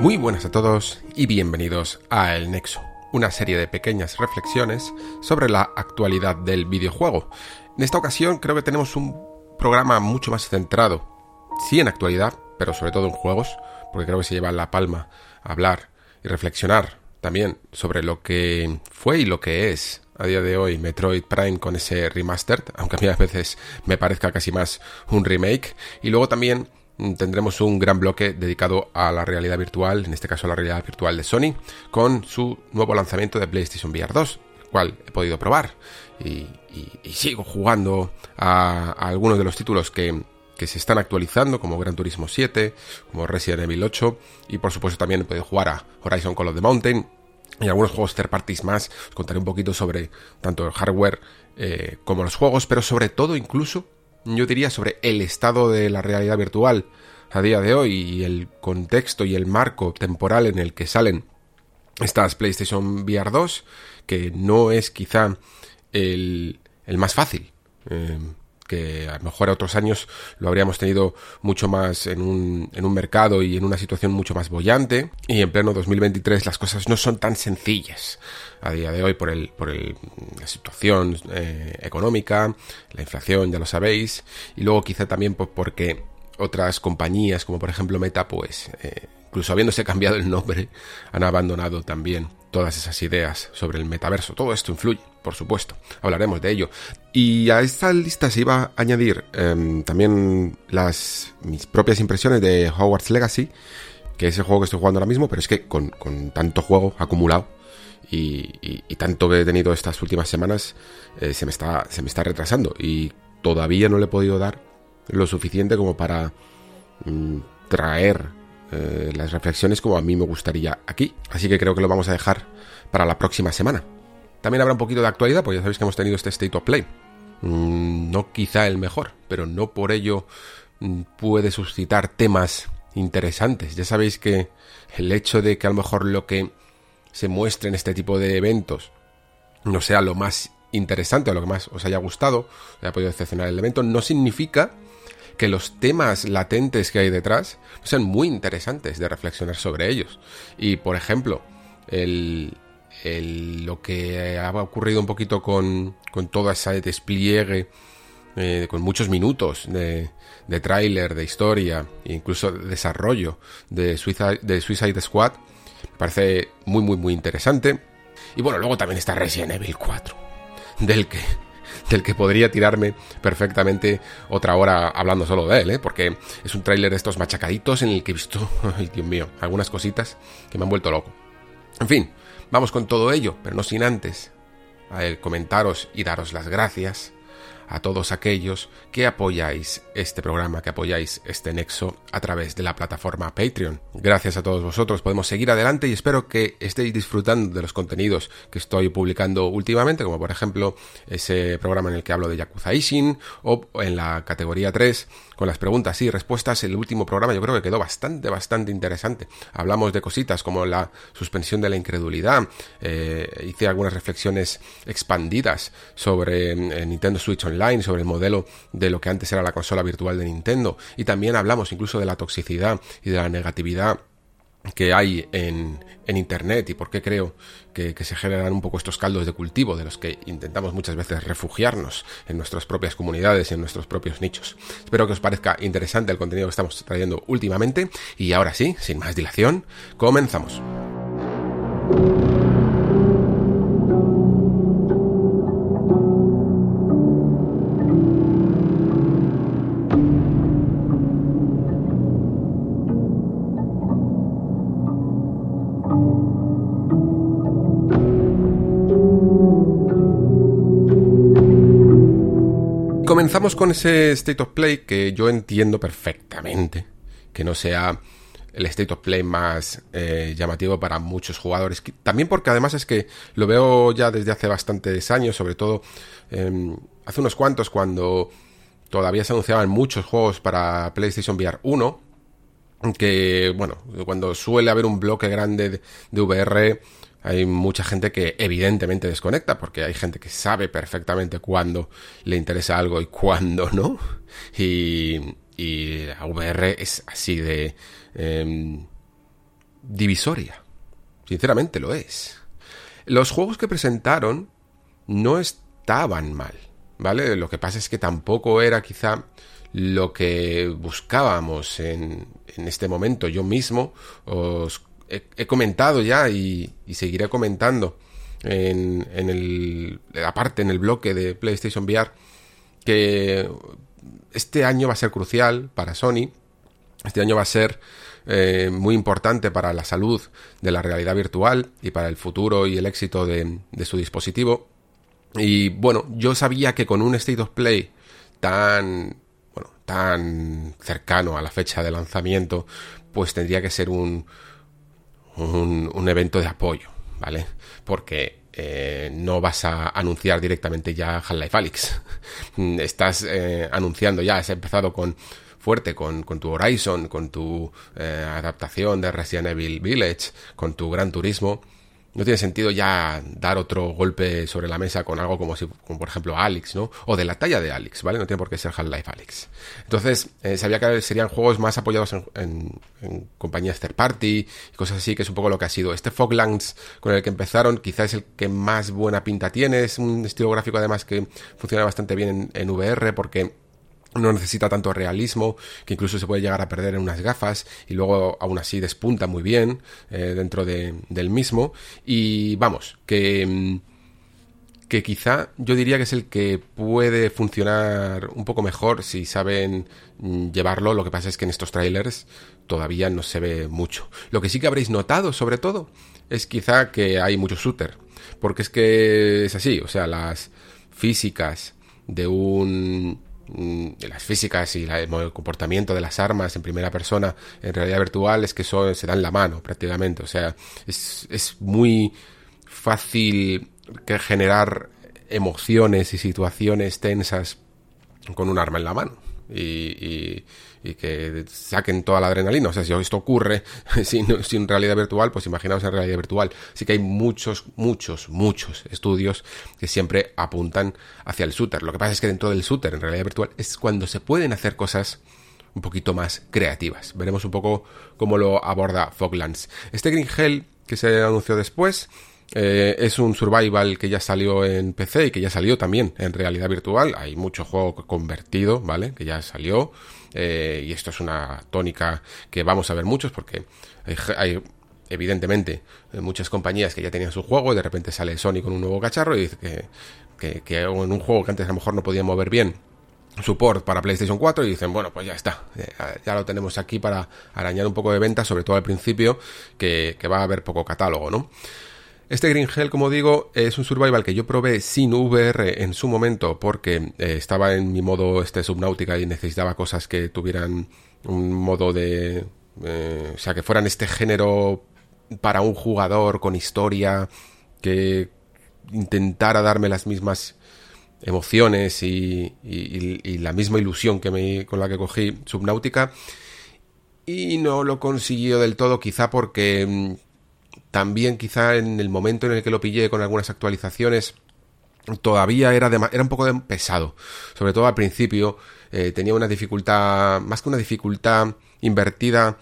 Muy buenas a todos y bienvenidos a El Nexo, una serie de pequeñas reflexiones sobre la actualidad del videojuego. En esta ocasión creo que tenemos un programa mucho más centrado, sí en actualidad, pero sobre todo en juegos, porque creo que se lleva la palma a hablar y reflexionar también sobre lo que fue y lo que es a día de hoy Metroid Prime con ese remastered, aunque a mí a veces me parezca casi más un remake, y luego también tendremos un gran bloque dedicado a la realidad virtual, en este caso a la realidad virtual de Sony, con su nuevo lanzamiento de PlayStation VR 2, el cual he podido probar y, sigo jugando a, algunos de los títulos que, que se están actualizando, como Gran Turismo 7, como Resident Evil 8, y por supuesto también he podido jugar a Horizon Call of the Mountain y algunos juegos third parties más. Os contaré un poquito sobre tanto el hardware eh, como los juegos, pero sobre todo incluso yo diría sobre el estado de la realidad virtual a día de hoy y el contexto y el marco temporal en el que salen estas PlayStation VR 2, que no es quizá el, el más fácil. Eh, que a lo mejor a otros años lo habríamos tenido mucho más en un, en un mercado y en una situación mucho más bollante. Y en pleno 2023 las cosas no son tan sencillas. A día de hoy por el por el, la situación eh, económica la inflación ya lo sabéis. Y luego quizá también pues porque otras compañías como por ejemplo Meta pues eh, incluso habiéndose cambiado el nombre han abandonado también todas esas ideas sobre el metaverso todo esto influye por supuesto. Hablaremos de ello. Y a esta lista se iba a añadir em, también las mis propias impresiones de Hogwarts Legacy, que es el juego que estoy jugando ahora mismo, pero es que con, tanto juego acumulado y, tanto que he tenido estas últimas semanas, eh, se, me está, se me está retrasando y todavía no le he podido dar lo suficiente como para mm, traer eh, las reflexiones como a mí me gustaría aquí. Así que creo que lo vamos a dejar para la próxima semana. También habrá un poquito de actualidad, porque ya sabéis que hemos tenido este State of Play. Mm, no quizá el mejor, pero no por ello mm, puede suscitar temas interesantes. Ya sabéis que el hecho de que a lo mejor lo que se muestre en este tipo de eventos no sea lo más interesante o lo que más os haya gustado, haya podido decepcionar el evento, no significa que los temas latentes que hay detrás sean muy interesantes de reflexionar sobre ellos. Y por ejemplo, el, lo que ha ocurrido un poquito con, con todo ese despliegue, eh, con muchos minutos de, de tráiler, de historia, e incluso de desarrollo de Suicide, de Suicide Squad, parece muy, muy, muy interesante. Y bueno, luego también está Resident Evil 4, del que, del que podría tirarme perfectamente otra hora hablando solo de él, ¿eh? porque es un tráiler de estos machacaditos en el que he visto, ay Dios mío, algunas cositas que me han vuelto loco. En fin, Vamos con todo ello, pero no sin antes a comentaros y daros las gracias a todos aquellos que apoyáis este programa, que apoyáis este nexo a través de la plataforma Patreon. Gracias a todos vosotros podemos seguir adelante y espero que estéis disfrutando de los contenidos que estoy publicando últimamente, como por ejemplo ese programa en el que hablo de Yakuza Ishin o en la categoría 3 con las preguntas y respuestas. El último programa yo creo que quedó bastante, bastante interesante. Hablamos de cositas como la suspensión de la incredulidad, eh, hice algunas reflexiones expandidas sobre eh, Nintendo Switch Online, sobre el modelo de lo que antes era la consola virtual de Nintendo, y también hablamos incluso de la toxicidad y de la negatividad que hay en, en Internet y por qué creo que, que, se generan un poco estos caldos de cultivo de los que intentamos muchas veces refugiarnos en nuestras propias comunidades y en nuestros propios nichos. Espero que os parezca interesante el contenido que estamos trayendo últimamente y ahora sí, sin más dilación, comenzamos. comenzamos con ese State of Play que yo entiendo perfectamente. Que no sea el State of Play más eh, llamativo para muchos jugadores. También porque además es que lo veo ya desde hace bastantes años, sobre todo em, hace unos cuantos cuando todavía se anunciaban muchos juegos para PlayStation VR 1. Que, bueno, cuando suele haber un bloque grande de, de VR hay mucha gente que evidentemente desconecta, porque hay gente que sabe perfectamente cuándo le interesa algo y cuándo no. Y, y la VR es así de em, divisoria. Sinceramente lo es. Los juegos que presentaron no estaban mal, ¿vale? Lo que pasa es que tampoco era quizá lo que buscábamos en, en este momento. Yo mismo os he, comentado ya y, seguiré comentando en, en el, aparte en el bloque de PlayStation VR que este año va a ser crucial para Sony. Este año va a ser eh, muy importante para la salud de la realidad virtual y para el futuro y el éxito de, su dispositivo. Y bueno, yo sabía que con un State of Play tan, bueno, tan cercano a la fecha de lanzamiento, pues tendría que ser un, un, un evento de apoyo, ¿vale? Porque eh, no vas a anunciar directamente ya Half-Life. Estás eh, anunciando ya, has empezado con fuerte con, con tu Horizon, con tu eh, adaptación de Resident Evil Village, con tu Gran Turismo no tiene sentido ya dar otro golpe sobre la mesa con algo como si, como por ejemplo Alex, ¿no? O de la talla de Alex, ¿vale? No tiene por qué ser Half-Life Alex. Entonces, eh, sabía que serían juegos más apoyados en, compañías third party y cosas así, que es un poco lo que ha sido. Este Foglands con el que empezaron, quizás es el que más buena pinta tiene. Es un estilo gráfico además que funciona bastante bien en VR porque no necesita tanto realismo, que incluso se puede llegar a perder en unas gafas y luego aún así despunta muy bien eh, dentro de, del mismo. Y vamos, que, mm, que quizá yo diría que es el que puede funcionar un poco mejor si saben mm, llevarlo. Lo que pasa es que en estos trailers todavía no se ve mucho. Lo que sí que habréis notado, sobre todo, es quizá que hay mucho shooter. Porque es que es así, o sea, las físicas de un Mm, las físicas y el comportamiento de las armas en primera persona en realidad virtual es que eso se dan la mano prácticamente. O sea, es, es muy fácil que generar emociones y situaciones tensas con un arma en la mano. y que saquen toda la adrenalina. O sea, si esto ocurre sin, sin, realidad virtual, pues imaginaos en realidad virtual. Así que hay muchos, muchos, muchos estudios que siempre apuntan hacia el shooter. Lo que pasa es que dentro del shooter en realidad virtual es cuando se pueden hacer cosas un poquito más creativas. Veremos un poco cómo lo aborda Foglands. Este Green Hell que se anunció después eh, es un survival que ya salió en PC y que ya salió también en realidad virtual. Hay mucho juego convertido, ¿vale? Que ya salió. Eh, y esto es una tónica que vamos a ver muchos porque hay, evidentemente muchas compañías que ya tenían su juego y de repente sale Sony con un nuevo cacharro y dice que, que, en un juego que antes a lo mejor no podía mover bien support para PlayStation 4 y dicen, bueno, pues ya está, eh, ya lo tenemos aquí para arañar un poco de venta, sobre todo al principio, que, que va a haber poco catálogo, ¿no? Este Green Hell, como digo, es un survival que yo probé sin VR en su momento porque eh, estaba en mi modo este subnáutica y necesitaba cosas que tuvieran un modo de... Eh, o sea, que fueran este género para un jugador con historia que intentara darme las mismas emociones y, y la misma ilusión que me, con la que cogí Subnautica y no lo consiguió del todo quizá porque mm, también quizá en el momento en el que lo pillé con algunas actualizaciones todavía era, era un poco pesado. Sobre todo al principio eh, tenía una dificultad, más que una dificultad invertida,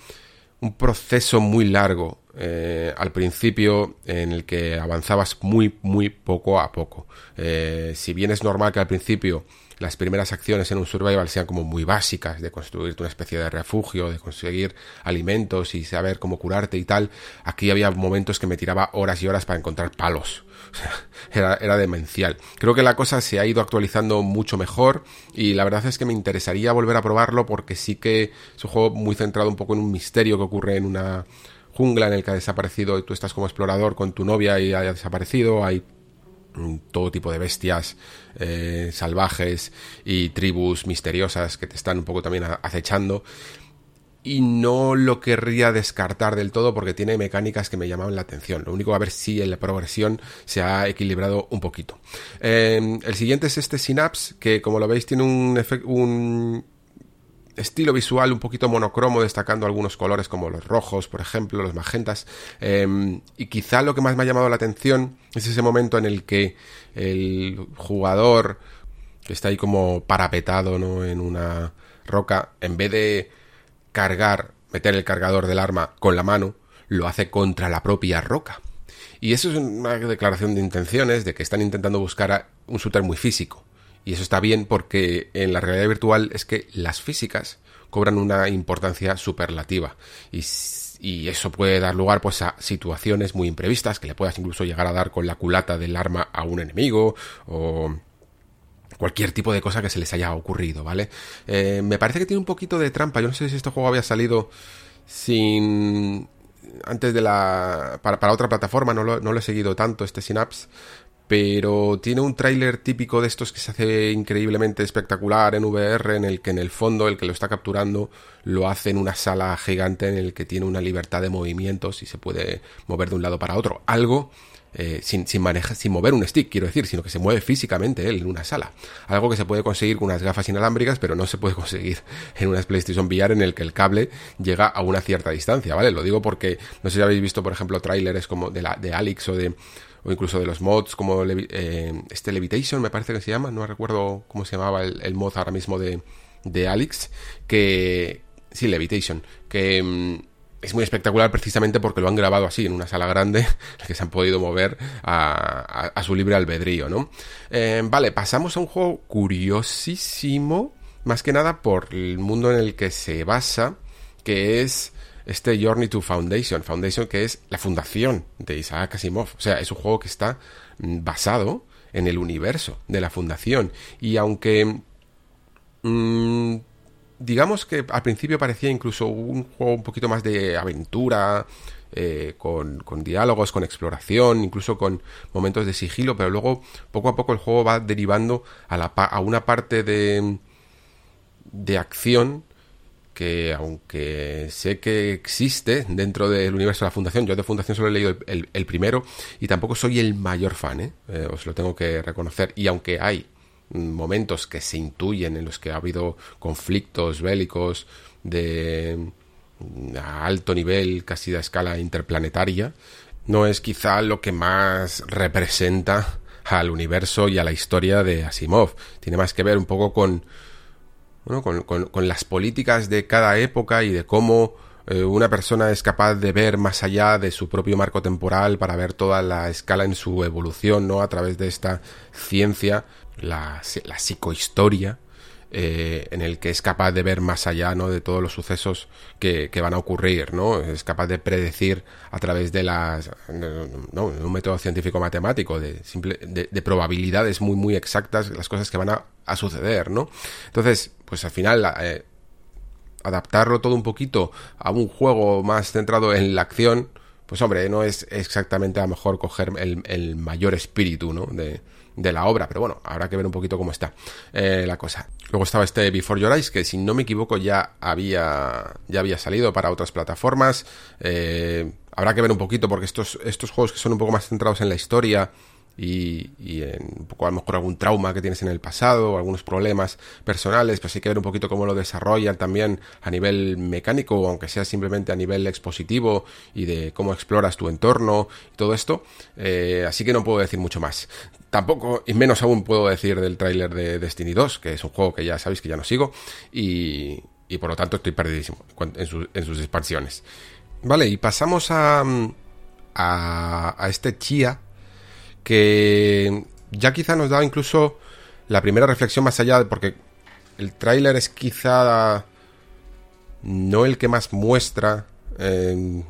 un proceso muy largo eh, al principio en el que avanzabas muy, muy poco a poco. Eh, si bien es normal que al principio las primeras acciones en un survival sean como muy básicas, de construirte una especie de refugio, de conseguir alimentos y saber cómo curarte y tal, aquí había momentos que me tiraba horas y horas para encontrar palos. Era, era demencial. Creo que la cosa se ha ido actualizando mucho mejor y la verdad es que me interesaría volver a probarlo porque sí que es un juego muy centrado un poco en un misterio que ocurre en una jungla en el que ha desaparecido y tú estás como explorador con tu novia y ha desaparecido, hay todo tipo de bestias eh, salvajes y tribus misteriosas que te están un poco también acechando y no lo querría descartar del todo porque tiene mecánicas que me llamaban la atención. Lo único a ver si en la progresión se ha equilibrado un poquito. Em, el siguiente es este Synapse, que como lo veis tiene un, un estilo visual un poquito monocromo, destacando algunos colores como los rojos, por ejemplo, los magentas. Em, y quizá lo que más me ha llamado la atención es ese momento en el que el jugador que está ahí como parapetado ¿no? en una roca, en vez de cargar, meter el cargador del arma con la mano, lo hace contra la propia roca. Y eso es una declaración de intenciones de que están intentando buscar un shooter muy físico. Y eso está bien porque en la realidad virtual es que las físicas cobran una importancia superlativa. Y, y eso puede dar lugar pues a situaciones muy imprevistas que le puedas incluso llegar a dar con la culata del arma a un enemigo o cualquier tipo de cosa que se les haya ocurrido, ¿vale? Eh, me parece que tiene un poquito de trampa. Yo no sé si este juego había salido sin antes de la para, para otra plataforma no lo, no lo, he seguido tanto este Synapse pero tiene un tráiler típico de estos que se hace increíblemente espectacular en VR en el que en el fondo el que lo está capturando lo hace en una sala gigante en el que tiene una libertad de movimientos y se puede mover de un lado para otro algo eh, sin, sin, sin mover un stick, quiero decir, sino que se mueve físicamente él en una sala. Algo que se puede conseguir con unas gafas inalámbricas, pero no se puede conseguir en unas PlayStation VR en el que el cable llega a una cierta distancia, ¿vale? Lo digo porque no sé si habéis visto, por ejemplo, trailers como de, la, de Alex o de o incluso de los mods como eh, este Levitation me parece que se llama, no recuerdo cómo se llamaba el, mod ahora mismo de, de Alex, que sí, Levitation, que mm, es muy espectacular precisamente porque lo han grabado así, en una sala grande, que se han podido mover a, su libre albedrío, ¿no? Eh, vale, pasamos a un juego curiosísimo, más que nada por el mundo en el que se basa, que es este Journey to Foundation. Foundation que es la fundación de Isaac Asimov. O sea, es un juego que está mm, basado en el universo de la fundación. Y aunque... Mmm, digamos que al principio parecía incluso un juego un poquito más de aventura, eh, con, con, diálogos, con exploración, incluso con momentos de sigilo, pero luego poco a poco el juego va derivando a, la, a una parte de, de acción que aunque sé que existe dentro del universo de la Fundación, yo de Fundación solo he leído el, el, primero y tampoco soy el mayor fan, ¿eh? Eh, os lo tengo que reconocer, y aunque hay momentos que se intuyen en los que ha habido conflictos bélicos de a alto nivel, casi de escala interplanetaria, no es quizá lo que más representa al universo y a la historia de Asimov. Tiene más que ver un poco con, con, las políticas de cada época y de cómo eh, una persona es capaz de ver más allá de su propio marco temporal para ver toda la escala en su evolución, ¿no? A través de esta ciencia la, psicohistoria, eh, en el que es capaz de ver más allá ¿no? de todos los sucesos que, van a ocurrir, ¿no? Es capaz de predecir a través de las no, un método científico matemático de, simple, de, probabilidades muy muy exactas las cosas que van a, suceder, ¿no? Entonces, pues al final eh, adaptarlo todo un poquito a un juego más centrado en la acción, pues hombre, no es exactamente a lo mejor coger el, mayor espíritu, ¿no? De, de la obra, pero bueno, habrá que ver un poquito cómo está eh, la cosa. Luego estaba este Before Your Eyes, que si no me equivoco ya había, ya había salido para otras plataformas. Eh, habrá que ver un poquito, porque estos, estos juegos que son un poco más centrados en la historia, y, y, en un poco a lo mejor algún trauma que tienes en el pasado o algunos problemas personales, pues hay que ver un poquito cómo lo desarrollan también a nivel mecánico aunque sea simplemente a nivel expositivo y de cómo exploras tu entorno y todo esto. Eh, así que no puedo decir mucho más. Tampoco, y menos aún puedo decir del tráiler de Destiny 2, que es un juego que ya sabéis que ya no sigo y, y por lo tanto estoy perdidísimo en, en sus expansiones. Vale, y pasamos a, a, a este Chia que ya quizá nos da incluso la primera reflexión más allá, porque el tráiler es quizá no el que más muestra en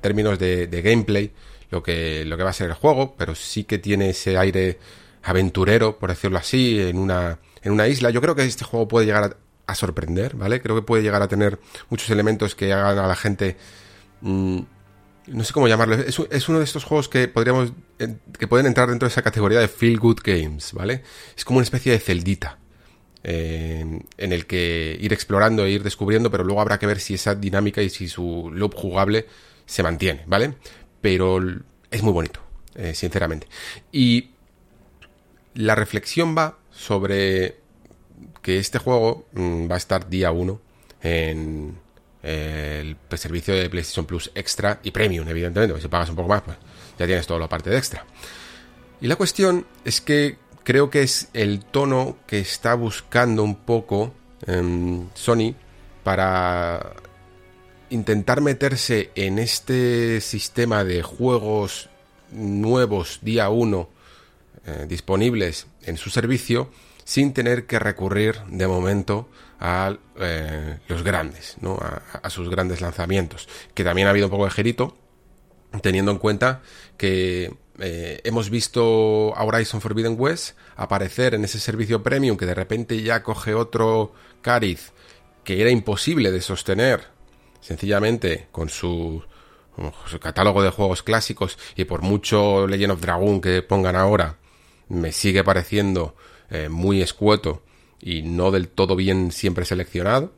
términos de, gameplay lo que, lo que va a ser el juego, pero sí que tiene ese aire aventurero, por decirlo así, en una, en una isla. Yo creo que este juego puede llegar a, sorprender, ¿vale? Creo que puede llegar a tener muchos elementos que hagan a la gente mm, no sé cómo llamarlo, es, uno de estos juegos que podríamos, que pueden entrar dentro de esa categoría de feel good games, ¿vale? Es como una especie de celdita. en el que ir explorando e ir descubriendo, pero luego habrá que ver si esa dinámica y si su loop jugable se mantiene, ¿vale? Pero es muy bonito, eh, sinceramente. Y la reflexión va sobre que este juego mm, va a estar día 1 en el servicio de PlayStation Plus Extra y Premium, evidentemente, si pagas un poco más, pues ya tienes toda la parte de extra. Y la cuestión es que creo que es el tono que está buscando un poco em, Sony para intentar meterse en este sistema de juegos nuevos día 1 eh, disponibles en su servicio sin tener que recurrir de momento a eh, los grandes, ¿no? A, sus grandes lanzamientos. Que también ha habido un poco de gerito, teniendo en cuenta que eh, hemos visto a Horizon Forbidden West aparecer en ese servicio premium que de repente ya coge otro cariz que era imposible de sostener sencillamente con su, catálogo de juegos clásicos y por mucho Legend of Dragon que pongan ahora me sigue pareciendo eh, muy escueto y no del todo bien siempre seleccionado.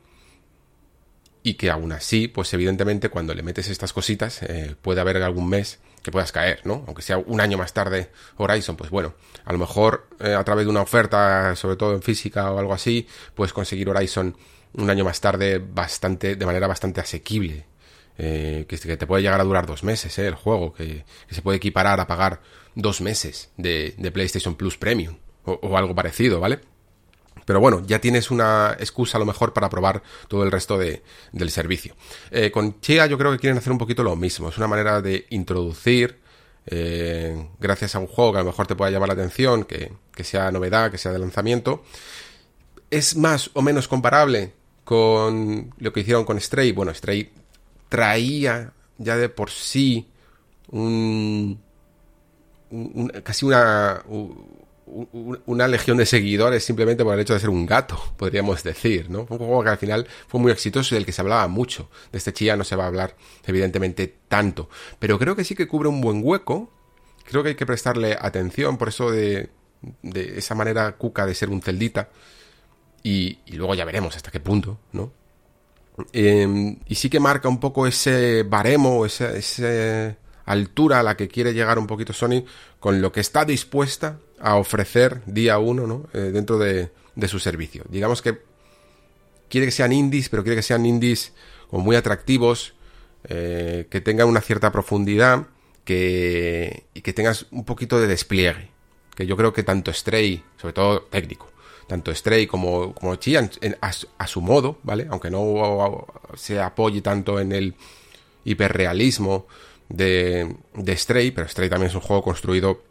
Y que aún así, pues evidentemente cuando le metes estas cositas, eh, puede haber algún mes que puedas caer, ¿no? Aunque sea un año más tarde Horizon, pues bueno, a lo mejor eh, a través de una oferta, sobre todo en física o algo así, puedes conseguir Horizon un año más tarde bastante, de manera bastante asequible. que, te puede llegar a durar dos meses, el juego, que, se puede equiparar a pagar dos meses de, PlayStation Plus Premium o, algo parecido, ¿vale? Pero bueno, ya tienes una excusa a lo mejor para probar todo el resto de, del servicio. Eh, con Chia yo creo que quieren hacer un poquito lo mismo. Es una manera de introducir, eh, gracias a un juego que a lo mejor te pueda llamar la atención, que, que sea novedad, que sea de lanzamiento. Es más o menos comparable con lo que hicieron con Stray. Bueno, Stray traía ya de por sí un casi una, una legión de seguidores simplemente por el hecho de ser un gato, podríamos decir, ¿no? Un juego que al final fue muy exitoso y del que se hablaba mucho. De este chía no se va a hablar, evidentemente, tanto. Pero creo que sí que cubre un buen hueco. Creo que hay que prestarle atención por eso de, de esa manera cuca de ser un celdita. Y, luego ya veremos hasta qué punto, ¿no? Em, y sí que marca un poco ese baremo, ese altura a la que quiere llegar un poquito Sony con lo que está dispuesta a ofrecer día uno ¿no? Eh, dentro de, su servicio. Digamos que quiere que sean indies, pero quiere que sean indies como muy atractivos, eh, que tengan una cierta profundidad que, y que tengas un poquito de despliegue. Que yo creo que tanto Stray, sobre todo técnico, tanto Stray como, como Chia, a, su modo, ¿vale? Aunque no se apoye tanto en el hiperrealismo de, de Stray, pero Stray también es un juego construido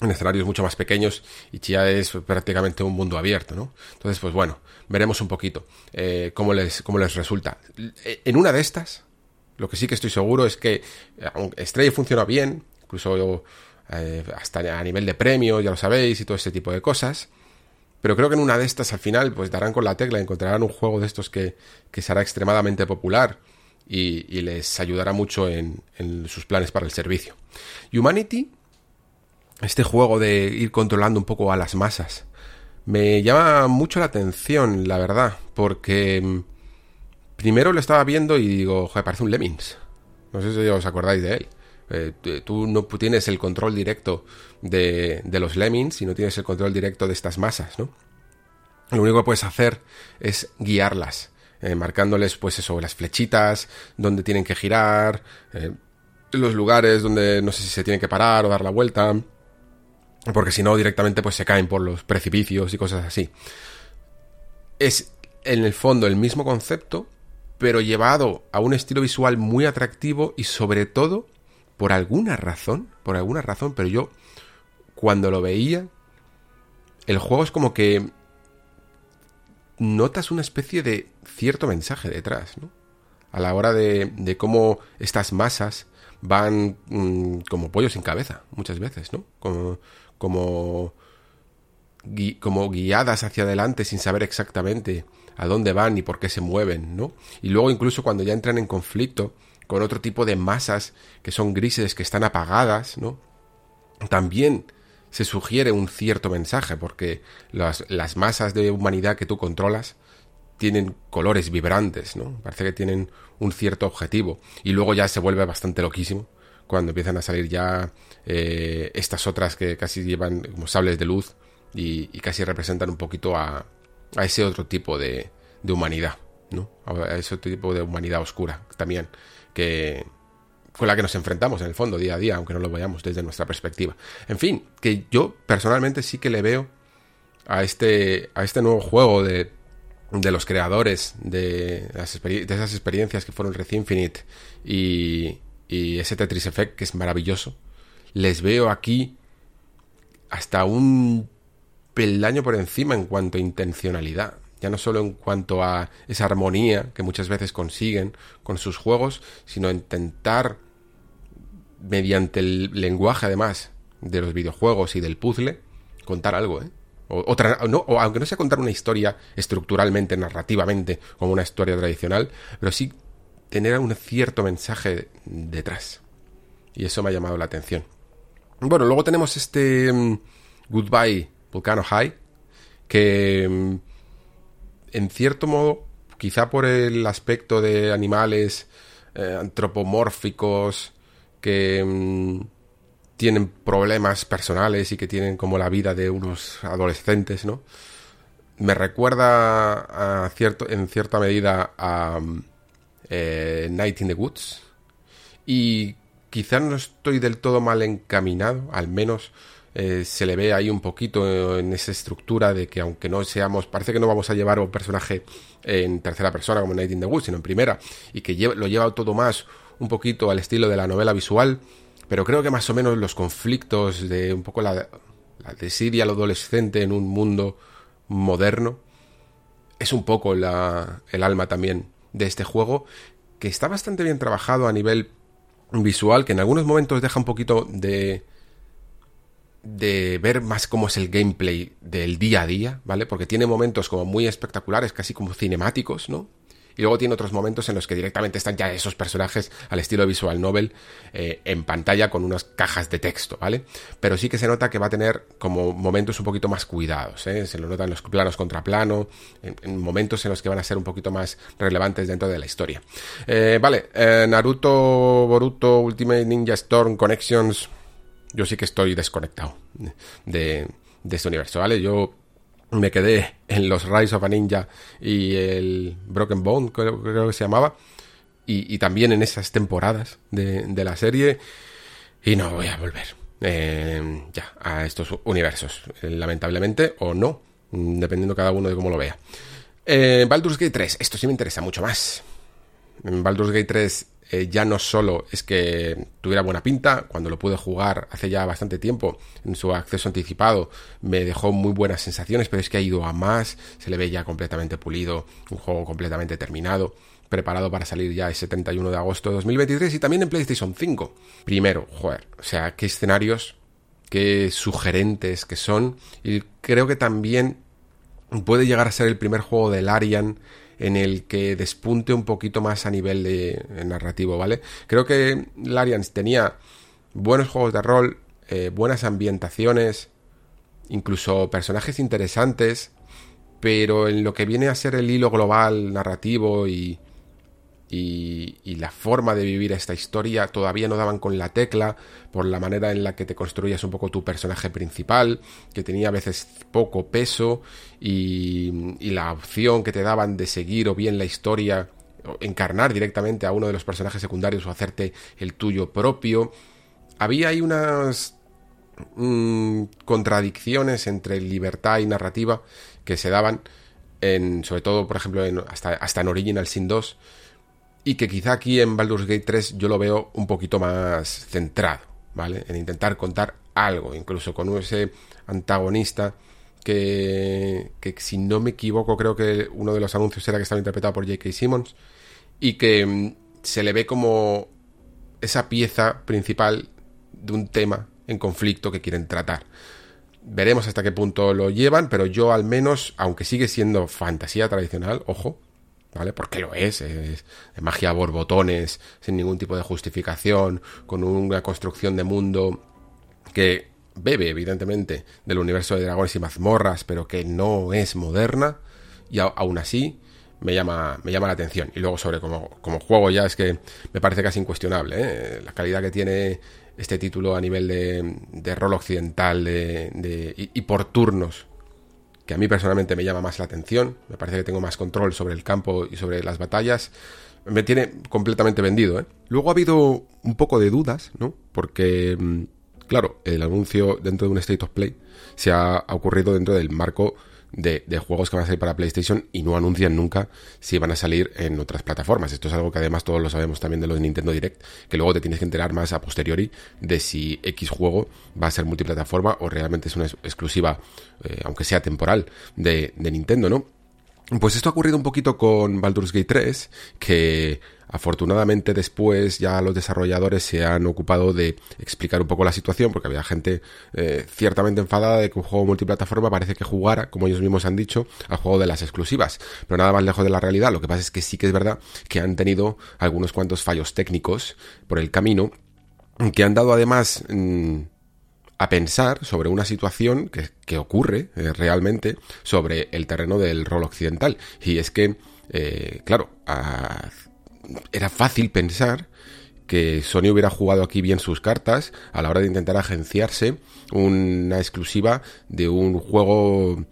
en escenarios mucho más pequeños y Chia es prácticamente un mundo abierto, ¿no? Entonces, pues bueno, veremos un poquito eh, cómo, les, cómo les resulta. En una de estas, lo que sí que estoy seguro es que Stray funciona bien, incluso eh, hasta a nivel de premios, ya lo sabéis, y todo ese tipo de cosas, pero creo que en una de estas al final pues darán con la tecla, encontrarán un juego de estos que, que será extremadamente popular y, les ayudará mucho en, sus planes para el servicio. Humanity, este juego de ir controlando un poco a las masas, me llama mucho la atención, la verdad, porque mm, primero lo estaba viendo y digo, joder, parece un Lemmings. No sé si os acordáis de él. Eh, tú no tienes el control directo de, de los Lemmings y no tienes el control directo de estas masas, ¿no? Lo único que puedes hacer es guiarlas eh, marcándoles pues eso, las flechitas, donde tienen que girar, eh, los lugares donde no sé si se tienen que parar o dar la vuelta, porque si no directamente pues se caen por los precipicios y cosas así. Es en el fondo el mismo concepto, pero llevado a un estilo visual muy atractivo y sobre todo, por alguna razón, por alguna razón, pero yo cuando lo veía, el juego es como que notas una especie de cierto mensaje detrás, ¿no? A la hora de, de cómo estas masas van mm, como pollos sin cabeza, muchas veces, ¿no? Como, como, como guiadas hacia adelante sin saber exactamente a dónde van y por qué se mueven, ¿no? Y luego incluso cuando ya entran en conflicto con otro tipo de masas que son grises, que están apagadas, ¿no? También se sugiere un cierto mensaje, porque las, las masas de humanidad que tú controlas tienen colores vibrantes, ¿no? Parece que tienen un cierto objetivo. Y luego ya se vuelve bastante loquísimo cuando empiezan a salir ya eh, estas otras que casi llevan como sables de luz y, casi representan un poquito a, a ese otro tipo de, de humanidad, ¿no? A ese otro tipo de humanidad oscura también, que con la que nos enfrentamos en el fondo día a día, aunque no lo veamos desde nuestra perspectiva. En fin, que yo personalmente sí que le veo a este, a este nuevo juego de, de los creadores de, de esas experiencias que fueron Red Infinite y, y ese Tetris Effect que es maravilloso. Les veo aquí hasta un peldaño por encima en cuanto a intencionalidad. Ya no solo en cuanto a esa armonía que muchas veces consiguen con sus juegos, sino intentar, mediante el lenguaje además de los videojuegos y del puzzle, contar algo, ¿eh? O, otra, no, o aunque no sea contar una historia estructuralmente, narrativamente, como una historia tradicional, pero sí tener un cierto mensaje detrás. Y eso me ha llamado la atención. Bueno, luego tenemos este mm, Goodbye Volcano High, que mm, en cierto modo, quizá por el aspecto de animales eh, antropomórficos que mm, tienen problemas personales y que tienen como la vida de unos adolescentes, ¿no? Me recuerda cierto, en cierta medida a eh, Night in the Woods. Y quizá no estoy del todo mal encaminado, al menos eh, se le ve ahí un poquito en esa estructura de que aunque no seamos, parece que no vamos a llevar un personaje en tercera persona como Night in the Woods, sino en primera, y que lo lleva todo más un poquito al estilo de la novela visual, pero creo que más o menos los conflictos de un poco la, la desidia al adolescente en un mundo moderno es un poco la, el alma también de este juego, que está bastante bien trabajado a nivel visual, que en algunos momentos deja un poquito de de ver más cómo es el gameplay del día a día, ¿vale? Porque tiene momentos como muy espectaculares, casi como cinemáticos, ¿no? Y luego tiene otros momentos en los que directamente están ya esos personajes al estilo visual novel eh, en pantalla con unas cajas de texto, ¿vale? Pero sí que se nota que va a tener como momentos un poquito más cuidados, ¿eh? Se lo notan los planos contra plano, en, momentos en los que van a ser un poquito más relevantes dentro de la historia. Eh, vale, eh, Naruto, Boruto, Ultimate Ninja Storm, Connections. Yo sí que estoy desconectado de, de este universo, ¿vale? Yo me quedé en los Rise of a Ninja y el Broken Bone, creo, que se llamaba, y, también en esas temporadas de, la serie, y no voy a volver eh, ya a estos universos, lamentablemente, o no, dependiendo cada uno de cómo lo vea. Eh, Baldur's Gate 3, esto sí me interesa mucho más. Baldur's Gate 3 eh, ya no solo es que tuviera buena pinta, cuando lo pude jugar hace ya bastante tiempo, en su acceso anticipado, me dejó muy buenas sensaciones, pero es que ha ido a más, se le ve ya completamente pulido, un juego completamente terminado, preparado para salir ya el 71 de agosto de 2023 y también en PlayStation 5. Primero, joder, o sea, qué escenarios, qué sugerentes que son, y creo que también puede llegar a ser el primer juego del Arian en el que despunte un poquito más a nivel de narrativo, ¿vale? Creo que Larians tenía buenos juegos de rol, eh, buenas ambientaciones, incluso personajes interesantes, pero en lo que viene a ser el hilo global narrativo y, y, la forma de vivir esta historia todavía no daban con la tecla por la manera en la que te construías un poco tu personaje principal, que tenía a veces poco peso y, y la opción que te daban de seguir o bien la historia, encarnar directamente a uno de los personajes secundarios o hacerte el tuyo propio. Había ahí unas mm, contradicciones entre libertad y narrativa que se daban en, sobre todo, por ejemplo, hasta, hasta en Original Sin 2, y que quizá aquí en Baldur's Gate 3 yo lo veo un poquito más centrado, ¿vale? En intentar contar algo, incluso con ese antagonista que, que si no me equivoco creo que uno de los anuncios era que estaba interpretado por J.K. Simmons y que mm, se le ve como esa pieza principal de un tema en conflicto que quieren tratar. Veremos hasta qué punto lo llevan, pero yo al menos, aunque sigue siendo fantasía tradicional, ojo, ¿vale? Porque lo es, es de magia borbotones, sin ningún tipo de justificación, con una construcción de mundo que bebe, evidentemente, del universo de dragones y mazmorras, pero que no es moderna, y aún así me llama, me llama la atención. Y luego sobre como, como juego ya es que me parece casi incuestionable, ¿eh? la calidad que tiene este título a nivel de, de rol occidental de, y, por turnos, que a mí personalmente me llama más la atención, me parece que tengo más control sobre el campo y sobre las batallas, me tiene completamente vendido. ¿eh? Luego ha habido un poco de dudas, ¿no? Porque, mm, claro, el anuncio dentro de un State of Play se ha ocurrido dentro del marco de, juegos que van a salir para PlayStation y no anuncian nunca si van a salir en otras plataformas. Esto es algo que además todos lo sabemos también de lo de Nintendo Direct, que luego te tienes que enterar más a posteriori de si X juego va a ser multiplataforma o realmente es una exclusiva, eh, aunque sea temporal, de, de Nintendo, ¿no? Pues esto ha ocurrido un poquito con Baldur's Gate 3, que afortunadamente después ya los desarrolladores se han ocupado de explicar un poco la situación, porque había gente eh, ciertamente enfadada de que un juego multiplataforma parece que jugara, como ellos mismos han dicho, al juego de las exclusivas. Pero nada más lejos de la realidad. Lo que pasa es que sí que es verdad que han tenido algunos cuantos fallos técnicos por el camino, que han dado además... Mm, a pensar sobre una situación que, ocurre eh, realmente sobre el terreno del rol occidental. Y es que, eh, claro, era fácil pensar que Sony hubiera jugado aquí bien sus cartas a la hora de intentar agenciarse una exclusiva de un juego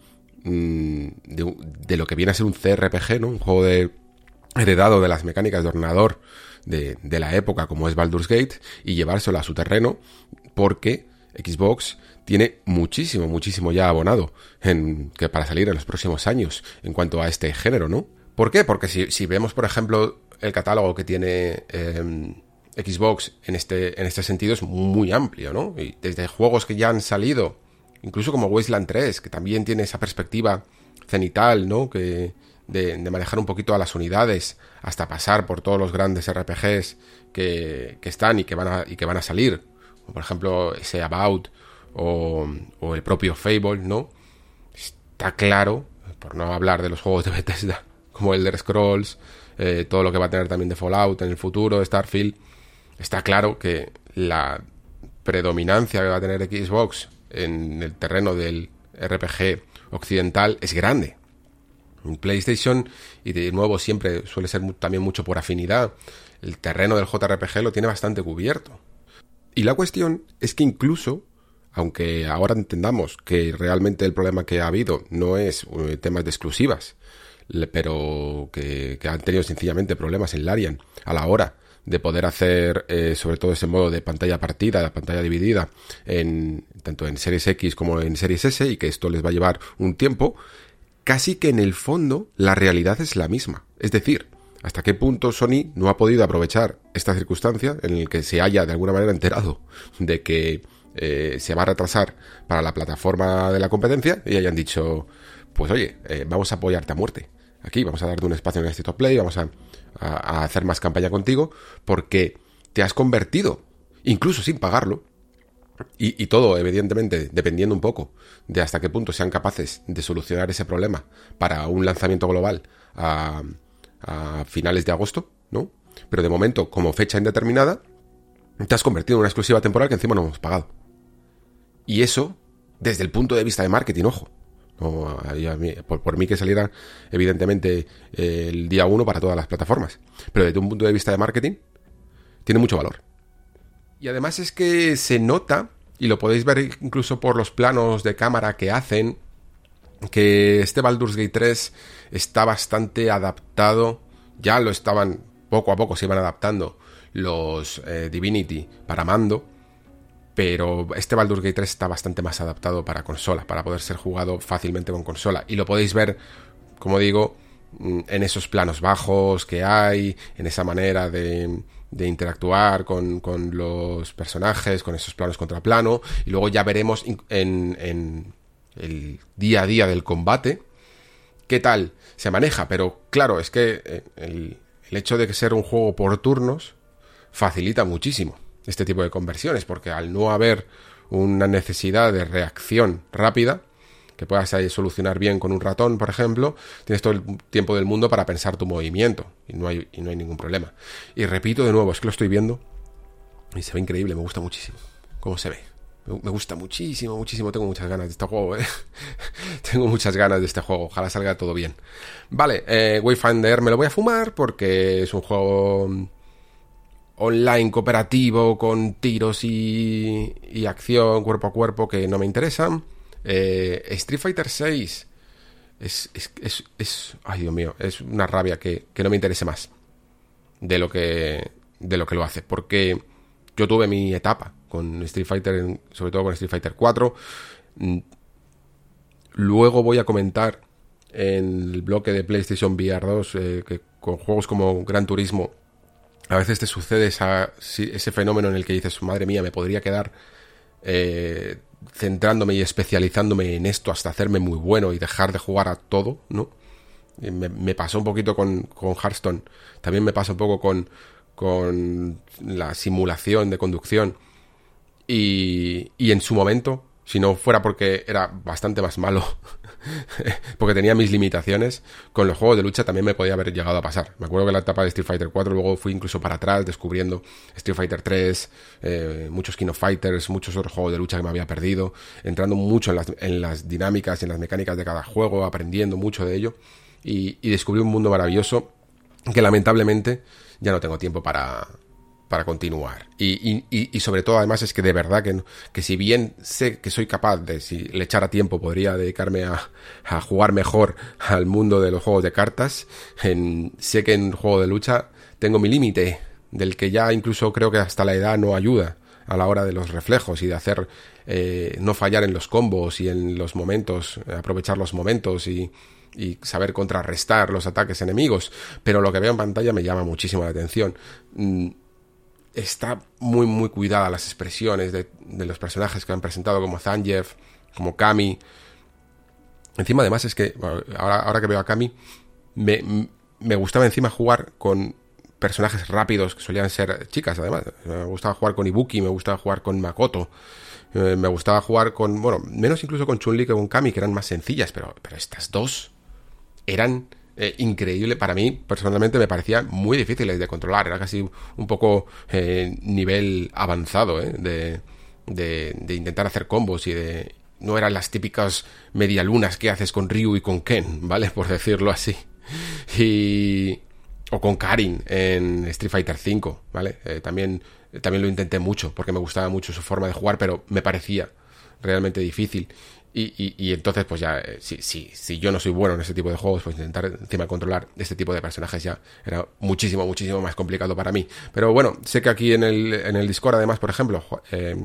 mm, de, lo que viene a ser un CRPG, ¿no? Un juego de, heredado de las mecánicas de ordenador de, de la época como es Baldur's Gate y llevárselo a su terreno porque Xbox tiene muchísimo, muchísimo ya abonado en, que para salir en los próximos años en cuanto a este género, ¿no? ¿Por qué? Porque si, vemos, por ejemplo, el catálogo que tiene em, Xbox en este, en este sentido es muy amplio, ¿no? Y desde juegos que ya han salido, incluso como Wasteland 3, que también tiene esa perspectiva cenital, ¿no? Que, de, manejar un poquito a las unidades hasta pasar por todos los grandes RPGs que, que están y que van y que van a salir por ejemplo ese About o, el propio Fable, ¿no? Está claro, por no hablar de los juegos de Bethesda, como Elder Scrolls, eh, todo lo que va a tener también de Fallout en el futuro, Starfield, está claro que la predominancia que va a tener Xbox en el terreno del RPG occidental es grande. PlayStation, y de nuevo siempre suele ser también mucho por afinidad, el terreno del JRPG lo tiene bastante cubierto. Y la cuestión es que incluso, aunque ahora entendamos que realmente el problema que ha habido no es eh, temas de exclusivas, pero que, han tenido sencillamente problemas en Larian a la hora de poder hacer eh, sobre todo ese modo de pantalla partida, de pantalla dividida, en, tanto en Series X como en Series S, y que esto les va a llevar un tiempo, casi que en el fondo la realidad es la misma. Es decir, hasta qué punto Sony no ha podido aprovechar esta circunstancia en la que se haya de alguna manera enterado de que eh, se va a retrasar para la plataforma de la competencia y hayan dicho, pues oye, eh, vamos a apoyarte a muerte. Aquí vamos a darte un espacio en este top play, vamos a, hacer más campaña contigo, porque te has convertido, incluso sin pagarlo, y, todo, evidentemente, dependiendo un poco de hasta qué punto sean capaces de solucionar ese problema para un lanzamiento global a finales de agosto, ¿no? Pero de momento, como fecha indeterminada, te has convertido en una exclusiva temporal que encima no hemos pagado. Y eso, desde el punto de vista de marketing, ojo. por, mí que saliera, evidentemente, el día 1 para todas las plataformas. Pero desde un punto de vista de marketing, tiene mucho valor. Y además es que se nota, y lo podéis ver incluso por los planos de cámara que hacen, que este Baldur's Gate 3 está bastante adaptado, ya lo estaban, poco a poco se iban adaptando los eh, Divinity para mando, pero este Baldur's Gate 3 está bastante más adaptado para consola, para poder ser jugado fácilmente con consola. Y lo podéis ver, como digo, mm, en esos planos bajos que hay, en esa manera de, interactuar con, con, los personajes, con esos planos contra plano, y luego ya veremos en el día a día del combate, qué tal se maneja, pero claro, es que eh, el, hecho de que ser un juego por turnos facilita muchísimo este tipo de conversiones, porque al no haber una necesidad de reacción rápida, que puedas solucionar bien con un ratón, por ejemplo, tienes todo el tiempo del mundo para pensar tu movimiento y no hay, y no hay ningún problema. Y repito de nuevo, es que lo estoy viendo y se ve increíble, me gusta muchísimo cómo se ve. Me gusta muchísimo, muchísimo. Tengo muchas ganas de este juego, ¿eh? Tengo muchas ganas de este juego. Ojalá salga todo bien. Vale, eh, Wayfinder me lo voy a fumar porque es un juego online cooperativo con tiros y, acción cuerpo a cuerpo que no me interesan. Eh, Street Fighter 6 es, es, es, Ay, Dios mío, es una rabia que, que no me interese más de lo que, de lo que lo hace. Porque yo tuve mi etapa con Street Fighter, sobre todo con Street Fighter 4. Mm, luego voy a comentar en el bloque de PlayStation VR 2 eh, que con juegos como Gran Turismo a veces te sucede ese fenómeno en el que dices, madre mía, me podría quedar eh, centrándome y especializándome en esto hasta hacerme muy bueno y dejar de jugar a todo, ¿no? Me, pasó un poquito con, con Hearthstone, también me pasa un poco con, con la simulación de conducción y, y en su momento, si no fuera porque era bastante más malo, porque tenía mis limitaciones, con los juegos de lucha también me podía haber llegado a pasar. Me acuerdo que la etapa de Street Fighter 4 luego fui incluso para atrás descubriendo Street Fighter 3, eh, muchos King of Fighters, muchos otros juegos de lucha que me había perdido, entrando mucho en las, en las dinámicas y en las mecánicas de cada juego, aprendiendo mucho de ello y, y descubrí un mundo maravilloso que lamentablemente ya no tengo tiempo para, para continuar. Y, y, sobre todo, además, es que de verdad que, que si bien sé que soy capaz de, si le echara tiempo, podría dedicarme a, a jugar mejor al mundo de los juegos de cartas, en, sé que en juego de lucha tengo mi límite, del que ya incluso creo que hasta la edad no ayuda a la hora de los reflejos y de hacer eh, no fallar en los combos y en los momentos, aprovechar los momentos y, y saber contrarrestar los ataques enemigos, pero lo que veo en pantalla me llama muchísimo la atención. Mm, está muy, muy cuidada las expresiones de, los personajes que han presentado, como Zangief, como Kami. Encima, además, es que ahora, ahora que veo a Kami, me, me gustaba encima jugar con personajes rápidos que solían ser chicas, además. Me gustaba jugar con Ibuki, me gustaba jugar con Makoto. Eh, me gustaba jugar con, bueno, menos incluso con Chun-Li que con Kami, que eran más sencillas, pero, pero estas dos eran eh, increíbles. Para mí, personalmente, me parecían muy difíciles de controlar. Era casi un poco eh, nivel avanzado eh, de, de, intentar hacer combos y de... No eran las típicas medialunas que haces con Ryu y con Ken, ¿vale? Por decirlo así. Y... O con Karin en Street Fighter V, ¿vale? también, también lo intenté mucho porque me gustaba mucho su forma de jugar, pero me parecía realmente difícil. Y, entonces, pues ya, eh, si, si, si yo no soy bueno en ese tipo de juegos, pues intentar encima controlar este tipo de personajes ya era muchísimo, muchísimo más complicado para mí. Pero bueno, sé que aquí en el, en el Discord, además, por ejemplo, eh,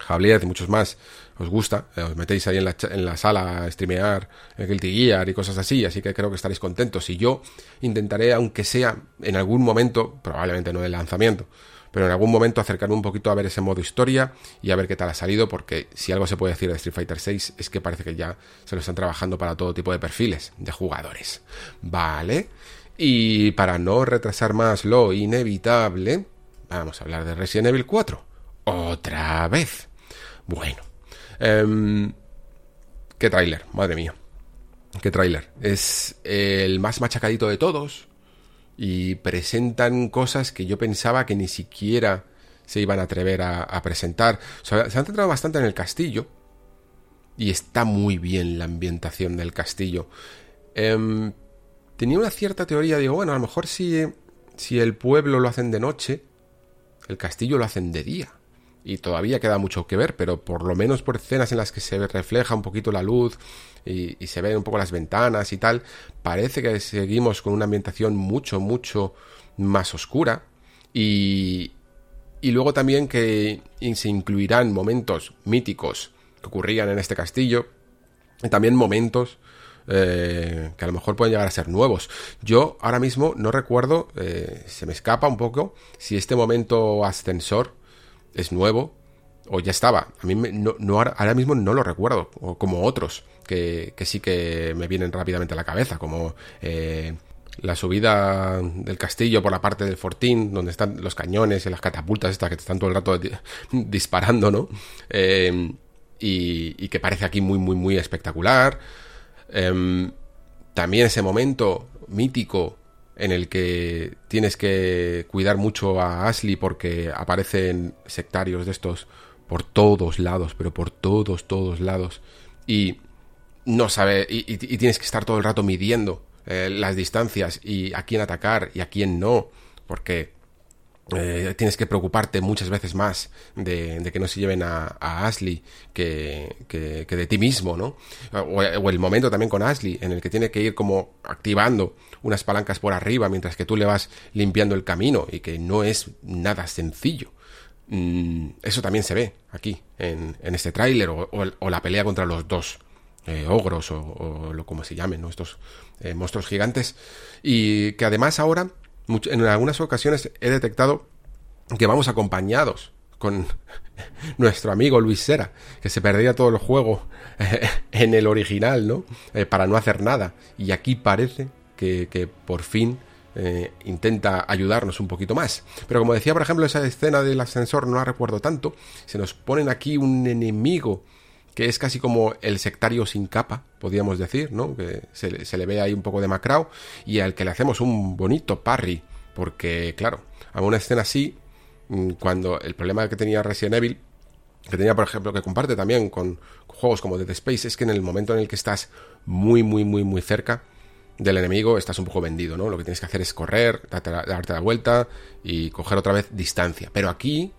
Javier y muchos más, os gusta, eh, os metéis ahí en la, en la sala a streamear el Guilty Gear y cosas así, así que creo que estaréis contentos. Y yo intentaré, aunque sea en algún momento, probablemente no del lanzamiento, pero en algún momento acercarme un poquito a ver ese modo historia y a ver qué tal ha salido, porque si algo se puede decir de Street Fighter 6 es que parece que ya se lo están trabajando para todo tipo de perfiles de jugadores. Vale. Y para no retrasar más lo inevitable, vamos a hablar de Resident Evil 4. Otra vez. Bueno. Em, qué tráiler, madre mía. Qué tráiler. Es el más machacadito de todos y presentan cosas que yo pensaba que ni siquiera se iban a atrever a, presentar. se han centrado bastante en el castillo y está muy bien la ambientación del castillo. Em, tenía una cierta teoría, digo, bueno, a lo mejor si, si el pueblo lo hacen de noche, el castillo lo hacen de día y todavía queda mucho que ver, pero por lo menos por escenas en las que se refleja un poquito la luz y, se ven un poco las ventanas y tal, parece que seguimos con una ambientación mucho, mucho más oscura y, y luego también que se incluirán momentos míticos que ocurrían en este castillo y también momentos eh, que a lo mejor pueden llegar a ser nuevos. Yo ahora mismo no recuerdo, eh, se me escapa un poco si este momento ascensor es nuevo o ya estaba. A mí no, ahora mismo no lo recuerdo, o como otros que, sí que me vienen rápidamente a la cabeza, como eh, la subida del castillo por la parte del fortín, donde están los cañones y las catapultas estas que te están todo el rato disparando, ¿no? Eh, y, que parece aquí muy, muy, muy espectacular. Em, también ese momento mítico en el que tienes que cuidar mucho a Ashley porque aparecen sectarios de estos por todos lados, pero por todos, todos lados. Y no sabe, y, tienes que estar todo el rato midiendo eh, las distancias y a quién atacar y a quién no, porque eh, tienes que preocuparte muchas veces más de, que no se lleven a, Ashley que, de ti mismo, ¿no? O, el momento también con Ashley, en el que tiene que ir como activando unas palancas por arriba mientras que tú le vas limpiando el camino y que no es nada sencillo. Mm, eso también se ve aquí, en, este tráiler, o, la pelea contra los dos eh, ogros, o, lo como se llamen. Estos eh, monstruos gigantes. Y que además ahora en algunas ocasiones he detectado que vamos acompañados con nuestro amigo Luis Sera, que se perdía todo el juego eh, en el original, ¿no? Para no hacer nada. Y aquí parece que, por fin intenta ayudarnos un poquito más. Pero como decía, por ejemplo, esa escena del ascensor no la recuerdo tanto. Se nos ponen aquí un enemigo que es casi como el sectario sin capa, podríamos decir, ¿no? Que se, le ve ahí un poco de macrao y al que le hacemos un bonito parry, porque, claro, a una escena así, mm, cuando el problema que tenía Resident Evil, que tenía, por ejemplo, que comparte también con juegos como Dead Space, es que en el momento en el que estás muy, muy, muy, muy cerca del enemigo, estás un poco vendido, ¿no? Lo que tienes que hacer es correr, darte, darte la vuelta y coger otra vez distancia. Pero aquí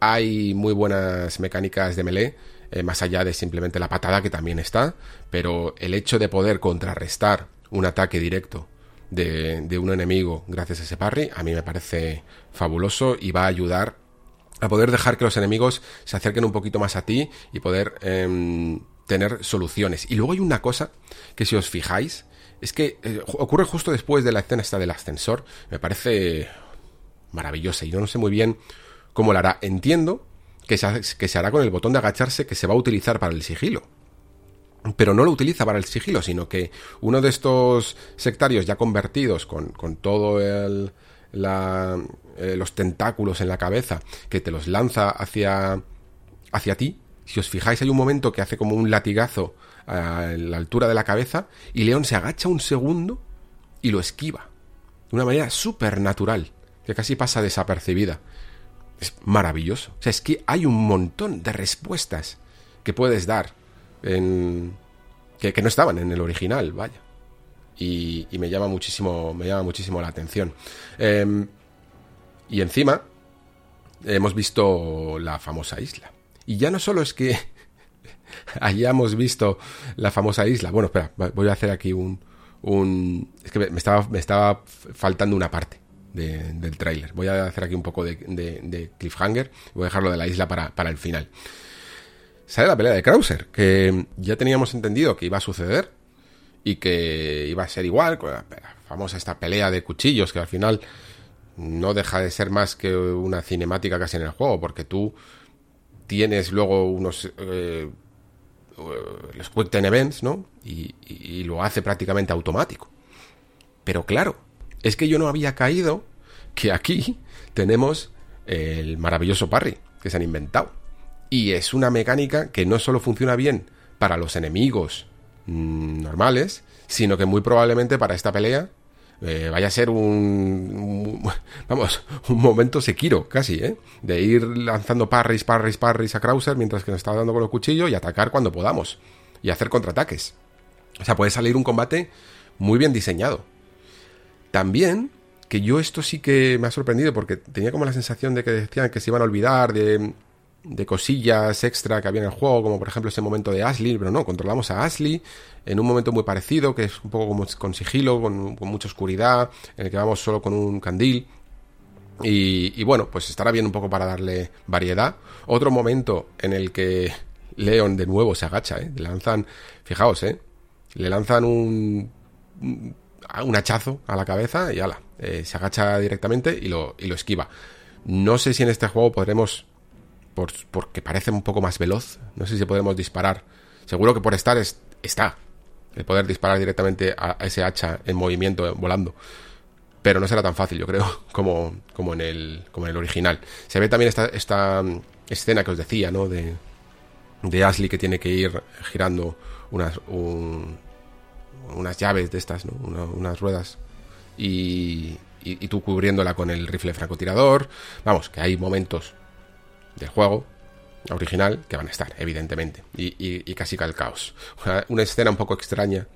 hay muy buenas mecánicas de melee eh, más allá de simplemente la patada que también está, pero el hecho de poder contrarrestar un ataque directo de, un enemigo gracias a ese parry, a mí me parece fabuloso y va a ayudar a poder dejar que los enemigos se acerquen un poquito más a ti y poder em, tener soluciones. Y luego hay una cosa que si os fijáis, es que eh, ocurre justo después de la escena esta del ascensor, me parece maravillosa y yo no sé muy bien cómo la hará. Entiendo que se, hará con el botón de agacharse que se va a utilizar para el sigilo. Pero no lo utiliza para el sigilo, sino que uno de estos sectarios ya convertidos con, con todo el, eh, los tentáculos en la cabeza, que te los lanza hacia, hacia ti, si os fijáis hay un momento que hace como un latigazo a la altura de la cabeza y León se agacha un segundo y lo esquiva, de una manera súper natural, que casi pasa desapercibida es maravilloso. O sea, es que hay un montón de respuestas que puedes dar en... que, no estaban en el original, vaya. Y, me llama muchísimo, me llama muchísimo la atención. Em, y encima hemos visto la famosa isla. Y ya no solo es que hayamos visto la famosa isla. Bueno, espera, voy a hacer aquí un, un... Es que me estaba, me estaba faltando una parte del tráiler. Voy a hacer aquí un poco de, cliffhanger. Voy a dejarlo de la isla para, el final. Sale la pelea de Krauser, que ya teníamos entendido que iba a suceder y que iba a ser igual, con la famosa esta pelea de cuchillos que al final no deja de ser más que una cinemática casi en el juego, porque tú tienes luego unos eh, los Quick Time Events, ¿no? y lo hace prácticamente automático. Pero claro, es que yo no había caído que aquí tenemos el maravilloso parry que se han inventado. Y es una mecánica que no solo funciona bien para los enemigos mm, normales, sino que muy probablemente para esta pelea eh, vaya a ser un, vamos, un momento sequiro casi, ¿eh? De ir lanzando parries, parries, parries a Krauser mientras que nos está dando con el cuchillo y atacar cuando podamos. Y hacer contraataques. O sea, puede salir un combate muy bien diseñado. También, que yo esto sí que me ha sorprendido porque tenía como la sensación de que decían que se iban a olvidar de, cosillas extra que había en el juego, como por ejemplo ese momento de Ashley, pero no, controlamos a Ashley en un momento muy parecido, que es un poco como con sigilo, con, mucha oscuridad, en el que vamos solo con un candil. Y, y, bueno, pues estará bien un poco para darle variedad. Otro momento en el que Leon de nuevo se agacha, ¿eh? Le lanzan, fijaos, ¿eh? Le lanzan un un hachazo a la cabeza y ala, eh, se agacha directamente y lo, y lo esquiva. No sé si en este juego podremos, por, porque parece un poco más veloz, no sé si podemos disparar. Seguro que por estar está el poder disparar directamente a, ese hacha en movimiento, eh, volando. Pero no será tan fácil, yo creo, como, como, en, el, como en el original. Se ve también esta, esta mm, escena que os decía, ¿no? De, de Ashley que tiene que ir girando unas, unas llaves de estas, ¿no? unas ruedas y, y, tú cubriéndola con el rifle francotirador. Vamos, que hay momentos del juego original que van a estar, evidentemente, y, casi calcaos. Una, una, escena un poco extraña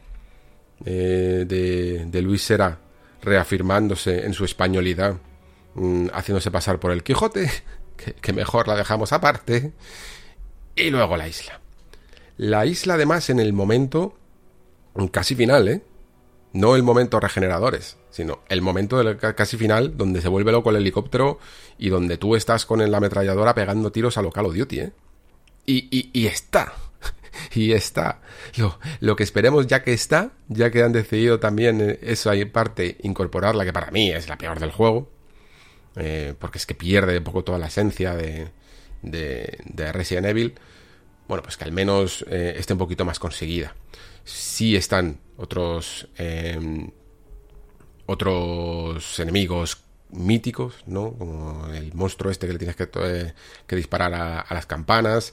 eh, de, de, Luis Sera reafirmándose en su españolidad, mm, haciéndose pasar por el Quijote, que, que mejor la dejamos aparte, y luego la isla. La isla, además, en el momento casi final, ¿eh? No el momento regeneradores, sino el momento del casi final donde se vuelve loco el helicóptero y donde tú estás con la ametralladora pegando tiros a lo Call of Duty, ¿eh? Y, y, está. y está. Lo, lo, que esperemos ya que está, ya que han decidido también eh, eso hay parte incorporarla, que para mí es la peor del juego, eh, porque es que pierde un poco toda la esencia de, de, de Resident Evil, bueno, pues que al menos eh, esté un poquito más conseguida. Sí están otros em, otros enemigos míticos, ¿no? Como el monstruo este que le tienes que, eh, disparar a, las campanas.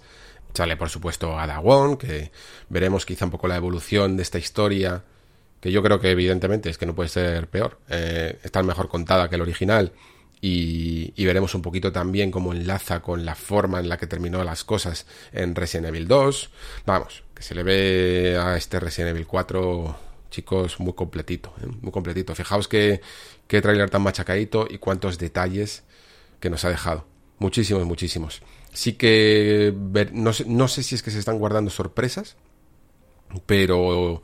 Sale, por supuesto, a Dagon, que veremos quizá un poco la evolución de esta historia, que yo creo que evidentemente es que no puede ser peor. Eh, está mejor contada que el original. Y, y, veremos un poquito también cómo enlaza con la forma en la que terminó las cosas en Resident Evil 2. Vamos, que se le ve a este Resident Evil 4 chicos, muy completito, ¿eh? muy completito. Fijaos que, qué trailer tan machacadito y cuántos detalles que nos ha dejado. Muchísimos, muchísimos. Sí que no, sé, no sé si es que se están guardando sorpresas, pero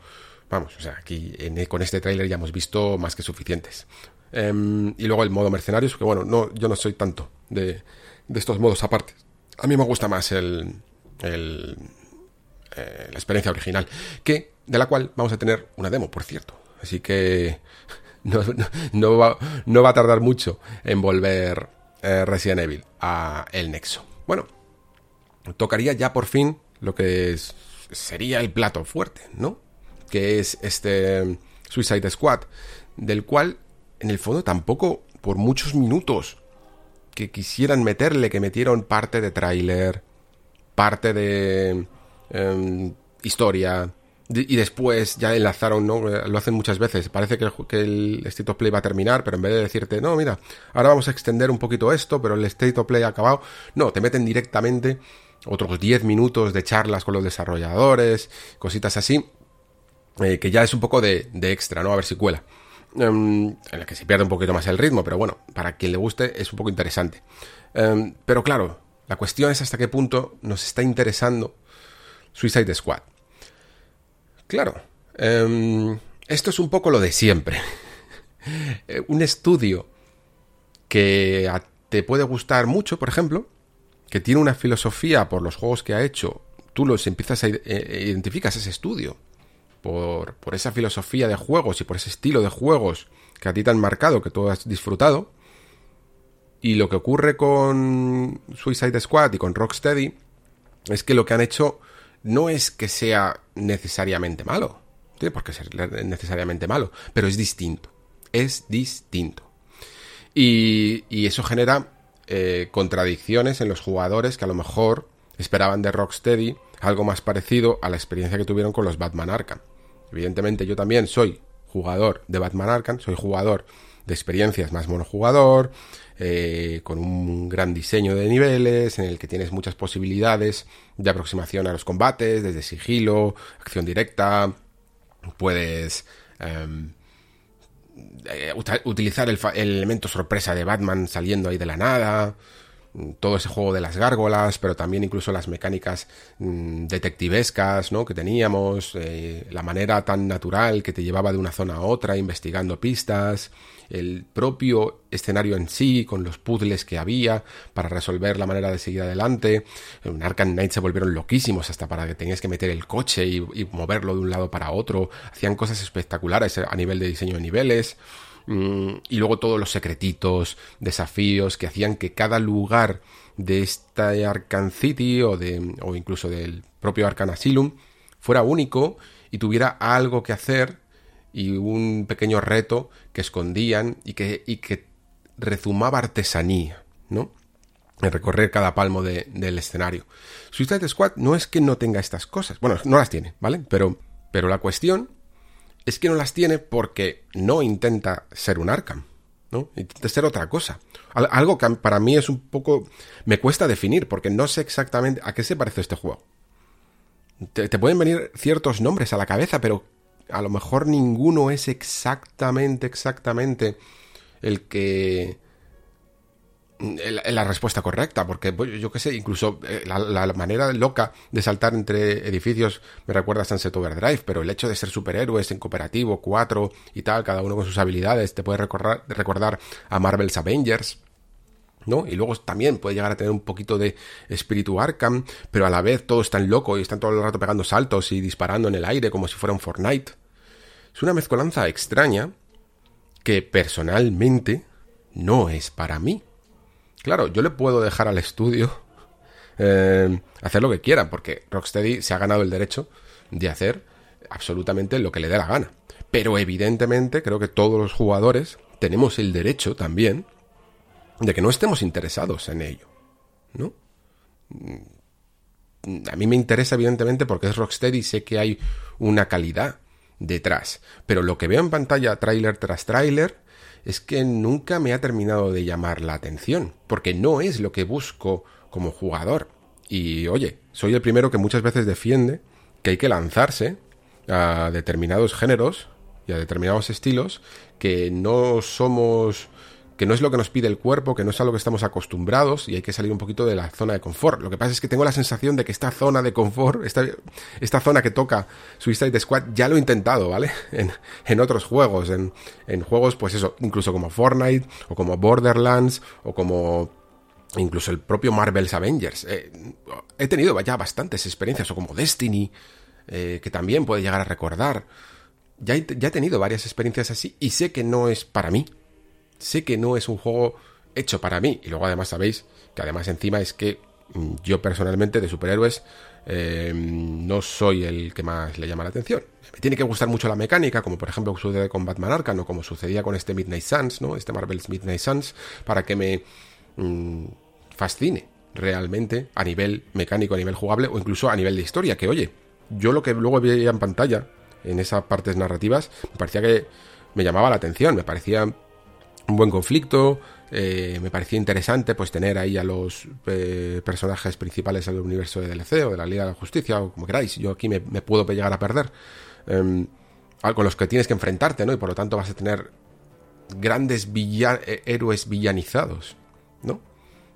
vamos, o sea, aquí con este tráiler ya hemos visto más que suficientes. Em, y luego el modo mercenarios, que bueno, no, yo no soy tanto de, de estos modos aparte. A mí me gusta más el, eh, la experiencia original, que de la cual vamos a tener una demo, por cierto. Así que no, va, no va, a tardar mucho en volver eh, Resident Evil a el Nexo. Bueno, tocaría ya por fin lo que sería el plato fuerte, ¿no? Que es este Suicide Squad, del cual en el fondo tampoco por muchos minutos que quisieran meterle, que metieron parte de tráiler, parte de Em, historia, y después ya enlazaron, ¿no? Lo hacen muchas veces. Parece que el, State of Play va a terminar, pero en vez de decirte, no, mira, ahora vamos a extender un poquito esto, pero el State of Play ha acabado. No, te meten directamente otros 10 minutos de charlas con los desarrolladores, cositas así, eh, que ya es un poco de, extra, ¿no? A ver si cuela. Em, en la que se pierde un poquito más el ritmo, pero bueno, para quien le guste es un poco interesante. Em, pero claro, la cuestión es hasta qué punto nos está interesando Suicide Squad. Claro, em, esto es un poco lo de siempre. Eh, un estudio que te puede gustar mucho, por ejemplo, que tiene una filosofía por los juegos que ha hecho, tú los empiezas a eh, identificas ese estudio por, esa filosofía de juegos y por ese estilo de juegos que a ti te han marcado, que tú has disfrutado. Y lo que ocurre con Suicide Squad y con Rocksteady es que lo que han hecho no es que sea necesariamente malo. Tiene por qué ser necesariamente malo, pero es distinto. Es distinto. Y, eso genera eh, contradicciones en los jugadores que a lo mejor esperaban de Rocksteady algo más parecido a la experiencia que tuvieron con los Batman Arkham. Evidentemente yo también soy jugador de Batman Arkham, soy jugador de experiencias más monojugador, eh, con un gran diseño de niveles, en el que tienes muchas posibilidades de aproximación a los combates, desde sigilo, acción directa, puedes em, eh, utilizar el, el, elemento sorpresa de Batman saliendo ahí de la nada, todo ese juego de las gárgolas, pero también incluso las mecánicas mm, detectivescas ¿no? que teníamos, eh, la manera tan natural que te llevaba de una zona a otra investigando pistas, el propio escenario en sí, con los puzzles que había para resolver la manera de seguir adelante. En Arkham Knight se volvieron loquísimos hasta para que tenías que meter el coche y, y moverlo de un lado para otro. Hacían cosas espectaculares a nivel de diseño de niveles. Mm, y luego todos los secretitos, desafíos que hacían que cada lugar de esta Arkham City o, de, o incluso del propio Arkham Asylum fuera único y tuviera algo que hacer y un pequeño reto que escondían y que, y que rezumaba artesanía, ¿no? en recorrer cada palmo del escenario. Suicide Squad no es que no tenga estas cosas, bueno, no las tiene, ¿vale? Pero, pero la cuestión es que no las tiene porque no intenta ser un Arkham, ¿no? Intenta ser otra cosa. Algo que para mí es un poco... me cuesta definir porque no sé exactamente a qué se parece este juego. Te, te pueden venir ciertos nombres a la cabeza, pero a lo mejor ninguno es exactamente, exactamente el que la respuesta correcta, porque yo qué sé, incluso eh, la, manera loca de saltar entre edificios me recuerda a Sunset Overdrive, pero el hecho de ser superhéroes en cooperativo, cuatro y tal, cada uno con sus habilidades, te puede recordar, recordar a Marvel's Avengers. ¿no? Y luego también puede llegar a tener un poquito de espíritu Arkham, pero a la vez todos están locos y están todo el rato pegando saltos y disparando en el aire como si fuera un Fortnite. Es una mezcolanza extraña que personalmente no es para mí. Claro, yo le puedo dejar al estudio eh, hacer lo que quiera, porque Rocksteady se ha ganado el derecho de hacer absolutamente lo que le dé la gana. Pero evidentemente creo que todos los jugadores tenemos el derecho también de que no estemos interesados en ello, ¿no? A mí me interesa evidentemente porque es Rocksteady y sé que hay una calidad detrás. Pero lo que veo en pantalla tráiler tras tráiler es que nunca me ha terminado de llamar la atención, porque no es lo que busco como jugador. Y oye, soy el primero que muchas veces defiende que hay que lanzarse a determinados géneros y a determinados estilos que no somos que no es lo que nos pide el cuerpo, que no es a lo que estamos acostumbrados y hay que salir un poquito de la zona de confort. Lo que pasa es que tengo la sensación de que esta zona de confort, esta, esta zona que toca Suicide Squad, ya lo he intentado, ¿vale? En, en otros juegos, en, en juegos, pues eso, incluso como Fortnite o como Borderlands o como incluso el propio Marvel's Avengers. Eh, he tenido ya bastantes experiencias, o como Destiny, eh, que también puede llegar a recordar. Ya ya he, tenido varias experiencias así y sé que no es para mí sé que no es un juego hecho para mí. Y luego además sabéis que además encima es que mm, yo personalmente de superhéroes eh, no soy el que más le llama la atención. Me tiene que gustar mucho la mecánica, como por ejemplo sucede con Batman Arkham o como sucedía con este Midnight Suns, ¿no? Este Marvel's Midnight Suns, para que me mm, fascine realmente a nivel mecánico, a nivel jugable o incluso a nivel de historia. Que oye, yo lo que luego veía en pantalla, en esas partes narrativas, me parecía que me llamaba la atención, me parecía un buen conflicto. Eh, me parecía interesante pues tener ahí a los eh, personajes principales del universo de DLC o de la Liga de la Justicia o como queráis. Yo aquí me, puedo llegar a perder. Em, con los que tienes que enfrentarte, ¿no? Y por lo tanto vas a tener grandes eh, héroes villanizados, ¿no?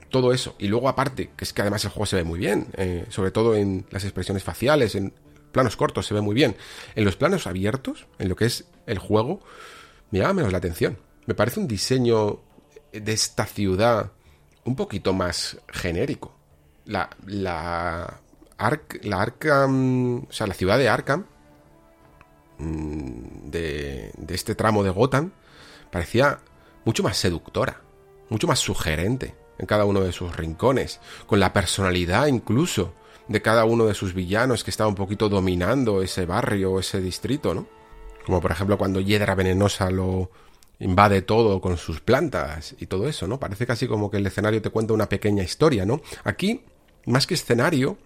Todo eso. Y luego aparte, que es que además el juego se ve muy bien, sobre todo en las expresiones faciales, en planos cortos se ve muy bien. En los planos abiertos, en lo que es el juego, me llama menos la atención me parece un diseño de esta ciudad un poquito más genérico. La, la, la Arkham, o sea, la ciudad de Arkham, mm, de, de este tramo de Gotham, parecía mucho más seductora, mucho más sugerente en cada uno de sus rincones, con la personalidad incluso de cada uno de sus villanos que estaba un poquito dominando ese barrio o ese distrito, ¿no? Como por ejemplo cuando Hiedra Venenosa lo, invade todo con sus plantas y todo eso, ¿no? Parece casi como que el escenario te cuenta una pequeña historia, ¿no? Aquí, más que escenario,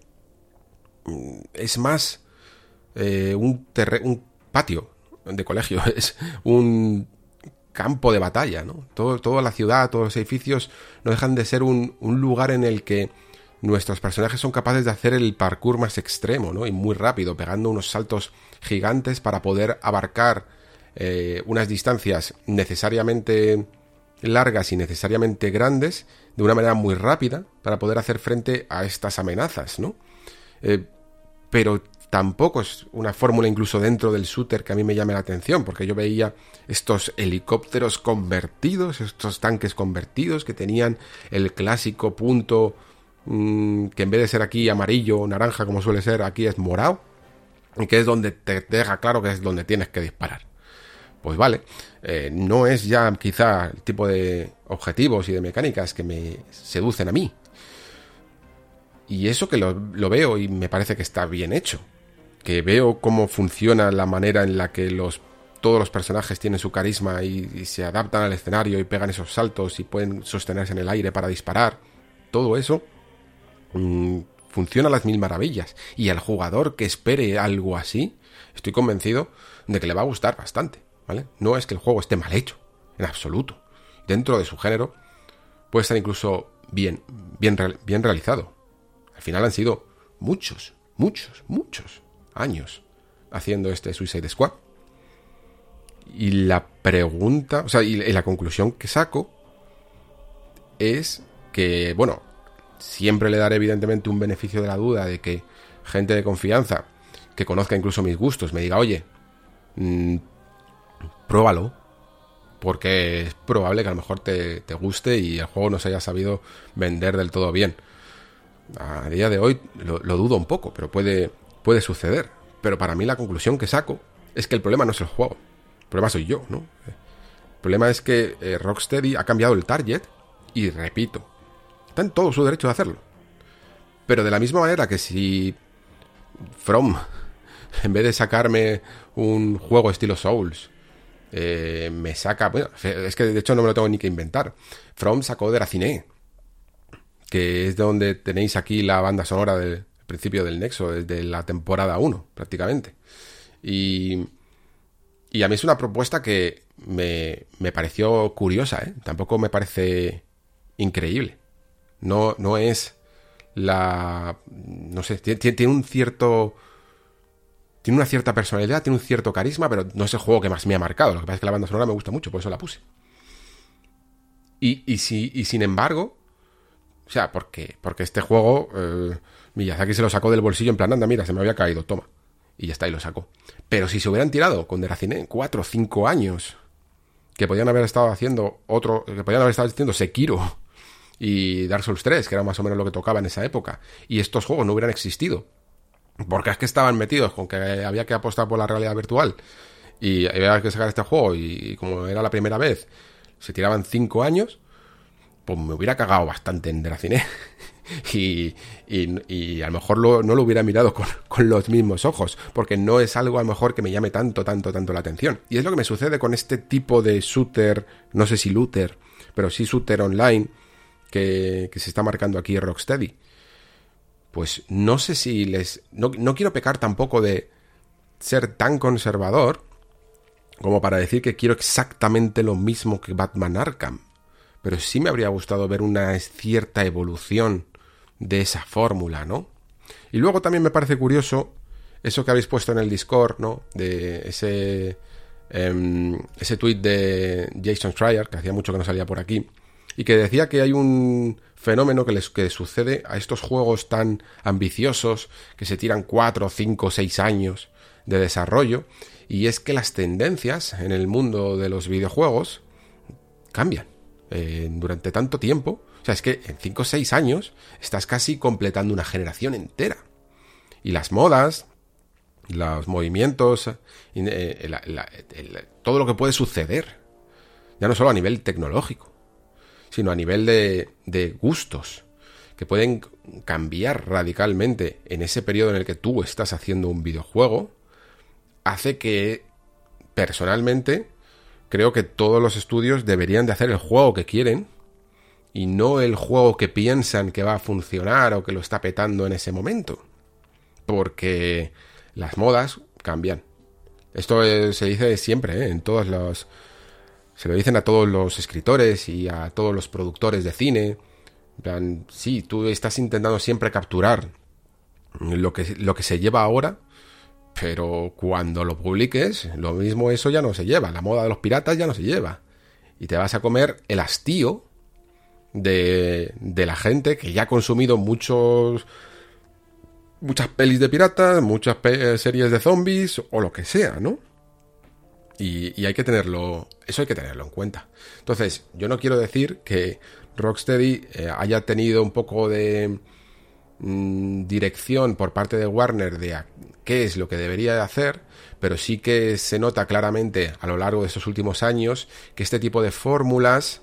mm, es más eh, un, un patio de colegio, es un campo de batalla, ¿no? Todo, toda la ciudad, todos los edificios no dejan de ser un, un lugar en el que nuestros personajes son capaces de hacer el parkour más extremo, ¿no? Y muy rápido, pegando unos saltos gigantes para poder abarcar eh, unas distancias necesariamente largas y necesariamente grandes de una manera muy rápida para poder hacer frente a estas amenazas, ¿no? Eh, pero tampoco es una fórmula incluso dentro del shooter que a mí me llame la atención, porque yo veía estos helicópteros convertidos, estos tanques convertidos que tenían el clásico punto mm, que en vez de ser aquí amarillo o naranja como suele ser, aquí es morado, y que es donde te deja claro que es donde tienes que disparar pues vale, eh, no es ya quizá el tipo de objetivos y de mecánicas que me seducen a mí. Y eso que lo, veo y me parece que está bien hecho. Que veo cómo funciona la manera en la que los todos los personajes tienen su carisma y, se adaptan al escenario y pegan esos saltos y pueden sostenerse en el aire para disparar. todo eso mm, funciona a las mil maravillas. Y al jugador que espere algo así, estoy convencido de que le va a gustar bastante, ¿vale? No es que el juego esté mal hecho, en absoluto. Dentro de su género, puede estar incluso bien, bien, bien realizado. Al final han sido muchos, muchos, muchos años haciendo este Suicide Squad. Y la pregunta, o sea, y la conclusión que saco es que, bueno, siempre le daré evidentemente un beneficio de la duda de que gente de confianza, que conozca incluso mis gustos, me diga, oye, mmm, pruébalo, porque es probable que a lo mejor te, te, guste y el juego no se haya sabido vender del todo bien. A día de hoy lo, dudo un poco, pero puede, puede suceder. Pero para mí la conclusión que saco es que el problema no es el juego, el problema soy yo, ¿no? El problema es que eh, Rocksteady ha cambiado el target y repito, está en todo su derecho de hacerlo. Pero de la misma manera que si From, en vez de sacarme un juego estilo Souls, eh, me saca. Bueno, es que de hecho no me lo tengo ni que inventar. From sacó de Racine, que es de donde tenéis aquí la banda sonora del principio del Nexo, desde la temporada 1, prácticamente. Y, y a mí es una propuesta que me, me pareció curiosa, ¿eh? Tampoco me parece increíble. No, no es la. No sé, tiene, tiene un cierto tiene una cierta personalidad, tiene un cierto carisma, pero no es el juego que más me ha marcado. Lo que pasa es que la banda sonora me gusta mucho, por eso la puse. Y, y, y sin embargo, o sea, porque, porque este juego, eh, Miyazaki se lo sacó del bolsillo en plan, anda, mira, se me había caído, toma. Y ya está, y lo sacó. Pero si se hubieran tirado con Deracine cuatro o cinco años, que podían haber estado haciendo otro, que podían haber estado haciendo Sekiro y Dark Souls 3, que era más o menos lo que tocaba en esa época, y estos juegos no hubieran existido, porque es que estaban metidos con que había que apostar por la realidad virtual y había que sacar este juego y, como era la primera vez, se tiraban cinco años, pues me hubiera cagado bastante en Deracine. y, y, y, a lo mejor no lo hubiera mirado con, con, los mismos ojos, porque no es algo a lo mejor que me llame tanto, tanto, tanto la atención. Y es lo que me sucede con este tipo de shooter, no sé si looter, pero sí shooter online, que, que se está marcando aquí Rocksteady pues no sé si les... No, no, quiero pecar tampoco de ser tan conservador como para decir que quiero exactamente lo mismo que Batman Arkham. Pero sí me habría gustado ver una cierta evolución de esa fórmula, ¿no? Y luego también me parece curioso eso que habéis puesto en el Discord, ¿no? De ese... Eh, ese tweet de Jason Schreier, que hacía mucho que no salía por aquí, y que decía que hay un fenómeno que les que sucede a estos juegos tan ambiciosos que se tiran 4, 5, 6 años de desarrollo y es que las tendencias en el mundo de los videojuegos cambian eh, durante tanto tiempo. O sea, es que en 5 o 6 años estás casi completando una generación entera. Y las modas, los movimientos, eh, todo lo que puede suceder, ya no solo a nivel tecnológico, sino a nivel de, gustos, que pueden cambiar radicalmente en ese periodo en el que tú estás haciendo un videojuego, hace que personalmente creo que todos los estudios deberían de hacer el juego que quieren y no el juego que piensan que va a funcionar o que lo está petando en ese momento. Porque las modas cambian. Esto se dice siempre, ¿eh? en todos los, se lo dicen a todos los escritores y a todos los productores de cine. En sí, tú estás intentando siempre capturar lo que, lo que se lleva ahora, pero cuando lo publiques, lo mismo eso ya no se lleva. La moda de los piratas ya no se lleva. Y te vas a comer el hastío de, de la gente que ya ha consumido muchos muchas pelis de piratas, muchas series de zombies o lo que sea, ¿no? Y, hay que tenerlo, eso hay que tenerlo en cuenta. Entonces, yo no quiero decir que Rocksteady eh, haya tenido un poco de mm, dirección por parte de Warner de qué es lo que debería de hacer, pero sí que se nota claramente a lo largo de estos últimos años que este tipo de fórmulas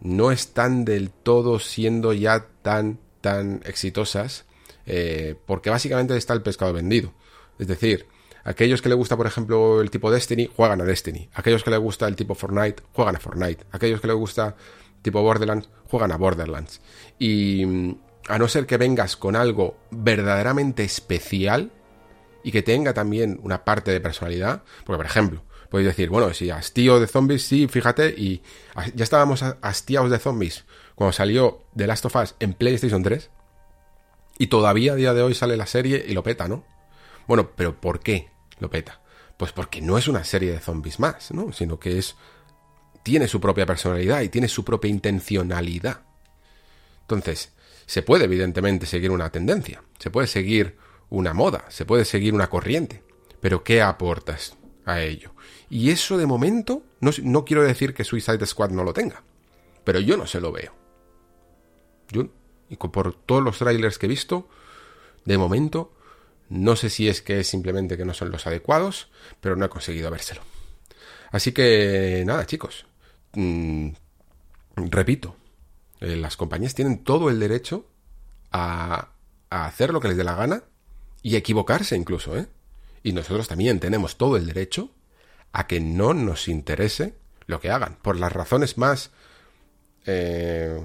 no están del todo siendo ya tan, tan exitosas, eh, porque básicamente está el pescado vendido. Es decir, Aquellos que le gusta, por ejemplo, el tipo Destiny, juegan a Destiny. Aquellos que le gusta el tipo Fortnite, juegan a Fortnite. Aquellos que le gusta tipo Borderlands, juegan a Borderlands. Y mm, a no ser que vengas con algo verdaderamente especial y que tenga también una parte de personalidad, porque por ejemplo, podéis decir, bueno, si hastío de zombies, sí, fíjate, y ya estábamos hastiados de zombies cuando salió The Last of Us en PlayStation 3, y todavía a día de hoy sale la serie y lo peta, ¿no? Bueno, pero ¿por qué lo peta? Pues porque no es una serie de zombies más, ¿no? Sino que es. tiene su propia personalidad y tiene su propia intencionalidad. Entonces, se puede evidentemente seguir una tendencia, se puede seguir una moda, se puede seguir una corriente, pero ¿qué aportas a ello? Y eso de momento, no, quiero decir que Suicide Squad no lo tenga, pero yo no se lo veo. Yo, y por todos los trailers que he visto, de momento, no sé si es que es simplemente que no son los adecuados, pero no he conseguido vérselo. Así que nada, chicos. Mm, repito, eh, las compañías tienen todo el derecho a, hacer lo que les dé la gana y equivocarse incluso, ¿eh? Y nosotros también tenemos todo el derecho a que no nos interese lo que hagan, por las razones más, eh,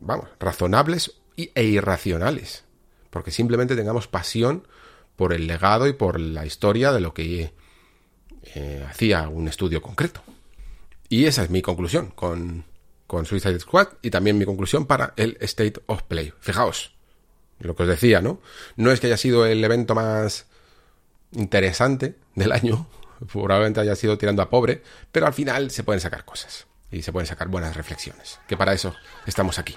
vamos, razonables e irracionales, porque simplemente tengamos pasión por el legado y por la historia de lo que eh, hacía un estudio concreto. Y esa es mi conclusión con, con Suicide Squad y también mi conclusión para el State of Play. Fijaos, lo que os decía, ¿no? No es que haya sido el evento más interesante del año, probablemente haya sido tirando a pobre, pero al final se pueden sacar cosas y se pueden sacar buenas reflexiones, que para eso estamos aquí.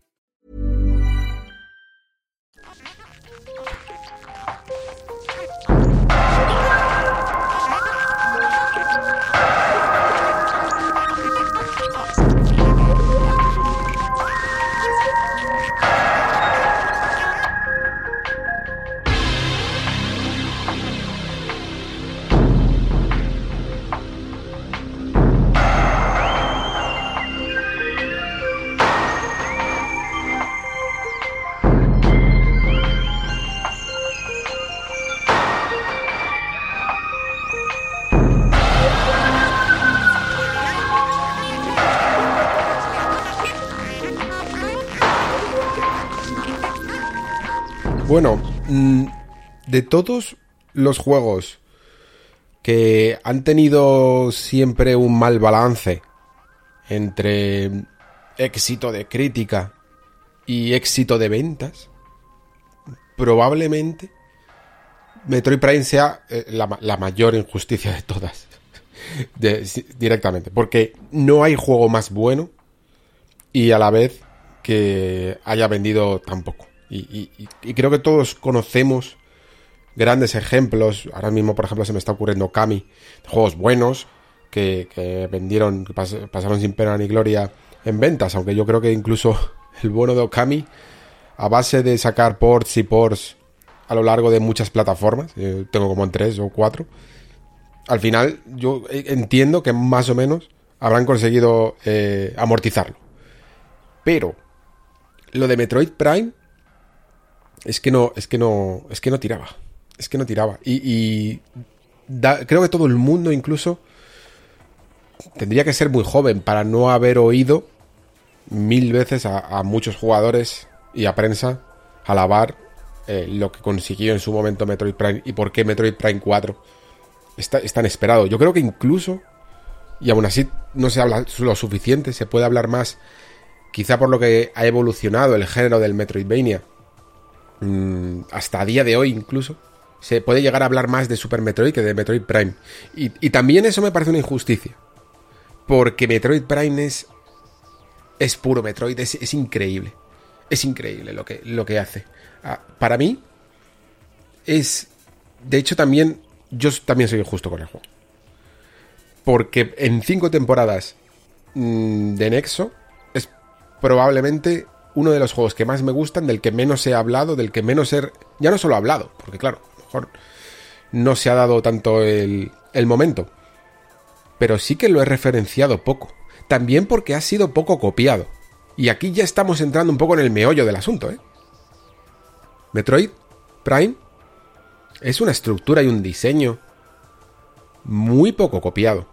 Bueno, mm, de todos los juegos que han tenido siempre un mal balance entre éxito de crítica y éxito de ventas, probablemente Metroid Prime sea eh, la, mayor injusticia de todas. directamente. Porque no hay juego más bueno y a la vez que haya vendido tan Y, creo que todos conocemos grandes ejemplos. Ahora mismo, por ejemplo, se me está ocurriendo Kami, juegos buenos que, vendieron, pasaron sin pena ni gloria en ventas. Aunque yo creo que incluso el bueno de Okami, a base de sacar ports y ports a lo largo de muchas plataformas, eh, tengo como en tres o cuatro, al final yo entiendo que más o menos habrán conseguido eh, amortizarlo. Pero lo de Metroid Prime es que no, es que no, es que no tiraba. Es que no tiraba. Y, creo que todo el mundo incluso tendría que ser muy joven para no haber oído mil veces a, muchos jugadores y a prensa alabar eh, lo que consiguió en su momento Metroid Prime y por qué Metroid Prime 4 está, es tan esperado. Yo creo que incluso, y aún así no se habla lo suficiente, se puede hablar más, quizá por lo que ha evolucionado el género del Metroidvania, hasta a día de hoy incluso, se puede llegar a hablar más de Super Metroid que de Metroid Prime. Y, también eso me parece una injusticia, porque Metroid Prime es, es puro Metroid, es, increíble, es increíble lo que, lo que hace. Ah, para mí, es, de hecho también, yo también soy injusto con el juego. Porque en cinco temporadas mm, de Nexo es probablemente uno de los juegos que más me gustan, del que menos he hablado, del que menos he... Ya no solo he hablado, porque claro, a lo mejor no se ha dado tanto el, el momento. Pero sí que lo he referenciado poco. También porque ha sido poco copiado. Y aquí ya estamos entrando un poco en el meollo del asunto, ¿eh? Metroid Prime es una estructura y un diseño muy poco copiado.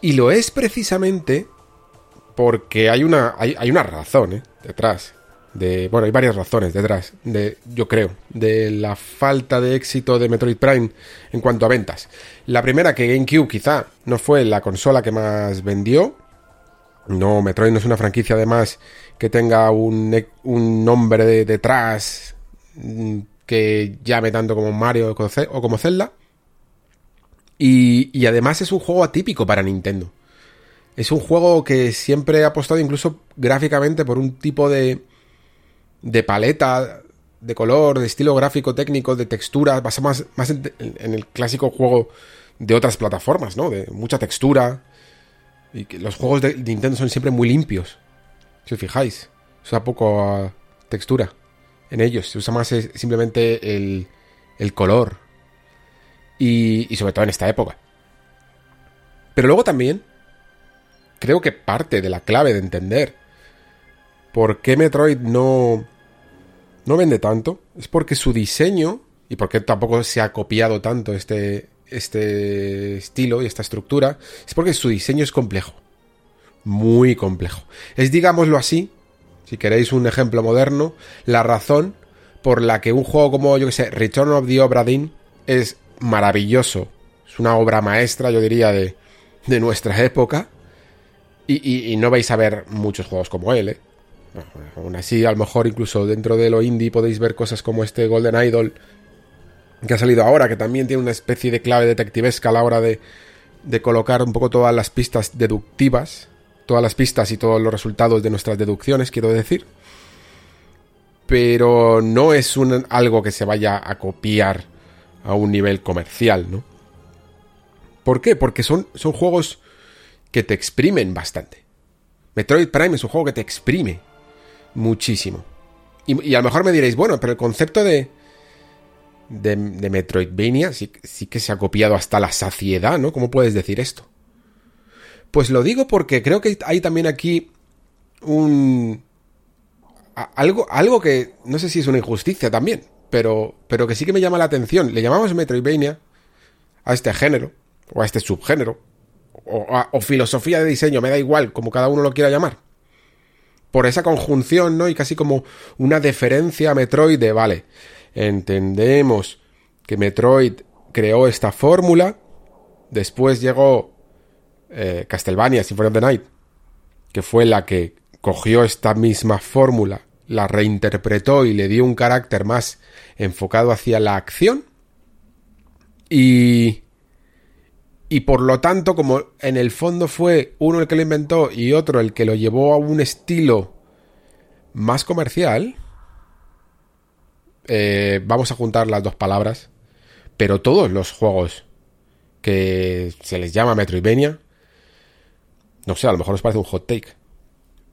Y lo es precisamente porque hay una, hay, una razón ¿eh? detrás. De, bueno, hay varias razones detrás, de, yo creo, de la falta de éxito de Metroid Prime en cuanto a ventas. La primera, que GameCube quizá no fue la consola que más vendió. No, Metroid no es una franquicia además que tenga un, un nombre detrás mm, que llame tanto como Mario o como Zelda. Y, además es un juego atípico para Nintendo. Es un juego que siempre ha apostado incluso gráficamente por un tipo de, de paleta, de color, de estilo gráfico, técnico, de textura, basa más, en, el clásico juego de otras plataformas, ¿no? De mucha textura. Y que los juegos de Nintendo son siempre muy limpios. Si os fijáis, usa poco textura en ellos. Se usa más simplemente el, el color, y, sobre todo en esta época. Pero luego también creo que parte de la clave de entender por qué Metroid no, no vende tanto es porque su diseño y porque tampoco se ha copiado tanto este, este estilo y esta estructura es porque su diseño es complejo. Muy complejo. Es, digámoslo así, si queréis un ejemplo moderno, la razón por la que un juego como, yo que sé, Return of the Obra Dinn es maravilloso. Es una obra maestra, yo diría, de, de nuestra época. Y, no vais a ver muchos juegos como él, ¿eh? aún así, a lo mejor incluso dentro de lo indie podéis ver cosas como este Golden Idol que ha salido ahora, que también tiene una especie de clave detectivesca a la hora de, de colocar un poco todas las pistas deductivas, todas las pistas y todos los resultados de nuestras deducciones, quiero decir. Pero no es algo que se vaya a copiar a un nivel comercial, ¿no? ¿Por qué? Porque son, son juegos que te exprimen bastante. Metroid Prime es un juego que te exprime muchísimo. Y, a lo mejor me diréis, bueno, pero el concepto de, de, de Metroidvania sí, sí, que se ha copiado hasta la saciedad, ¿no? ¿Cómo puedes decir esto? Pues lo digo porque creo que hay también aquí un... Algo, algo que no sé si es una injusticia también, pero, pero que sí que me llama la atención. Le llamamos Metroidvania a este género, o a este subgénero, o, filosofía de diseño, me da igual, como cada uno lo quiera llamar. Por esa conjunción, ¿no? Y casi como una deferencia a Metroid de, vale, entendemos que Metroid creó esta fórmula, después llegó eh, Castlevania Symphony of the Night, que fue la que cogió esta misma fórmula la reinterpretó y le dio un carácter más enfocado hacia la acción. Y... Y por lo tanto, como en el fondo fue uno el que lo inventó y otro el que lo llevó a un estilo más comercial, eh, vamos a juntar las dos palabras, pero todos los juegos que se les llama Metroidvania, no sé, a lo mejor os parece un hot take,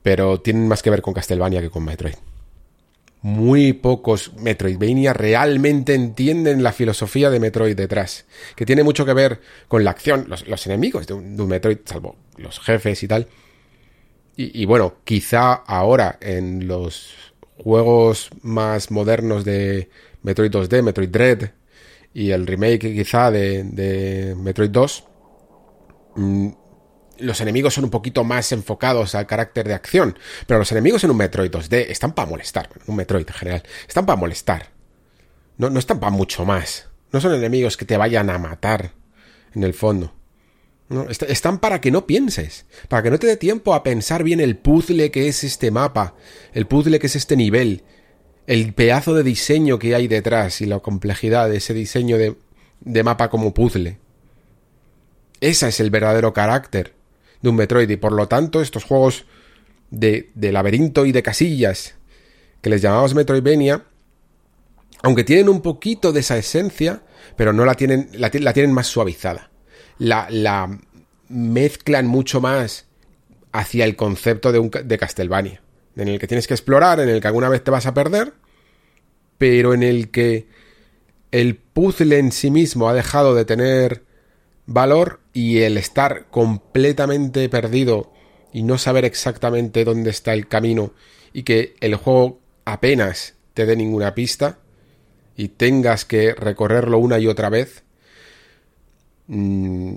pero tienen más que ver con Castlevania que con Metroid muy pocos Metroidvania realmente entienden la filosofía de Metroid detrás, que tiene mucho que ver con la acción, los, enemigos de un, Metroid, salvo los jefes y tal. Y, bueno, quizá ahora en los juegos más modernos de Metroid 2D, Metroid Dread y el remake quizá de, de Metroid 2, los enemigos son un poquito más enfocados al carácter de acción, pero los enemigos en un Metroid 2D están para molestar, un Metroid en general, están para molestar. No, no están para mucho más. No son enemigos que te vayan a matar, en el fondo. Están para que no pienses, para que no te dé tiempo a pensar bien el puzzle que es este mapa, el puzzle que es este nivel, el pedazo de diseño que hay detrás y la complejidad de ese diseño de, de mapa como puzzle. Ese es el verdadero carácter de un Metroid y por lo tanto estos juegos de, laberinto y de casillas que les llamamos Metroidvania, aunque tienen un poquito de esa esencia, pero no la tienen, la, tienen más suavizada. La, la, mezclan mucho más hacia el concepto de, un, de Castlevania, en el que tienes que explorar, en el que alguna vez te vas a perder, pero en el que el puzzle en sí mismo ha dejado de tener valor y el estar completamente perdido y no saber exactamente dónde está el camino y que el juego apenas te dé ninguna pista y tengas que recorrerlo una y otra vez, mmm,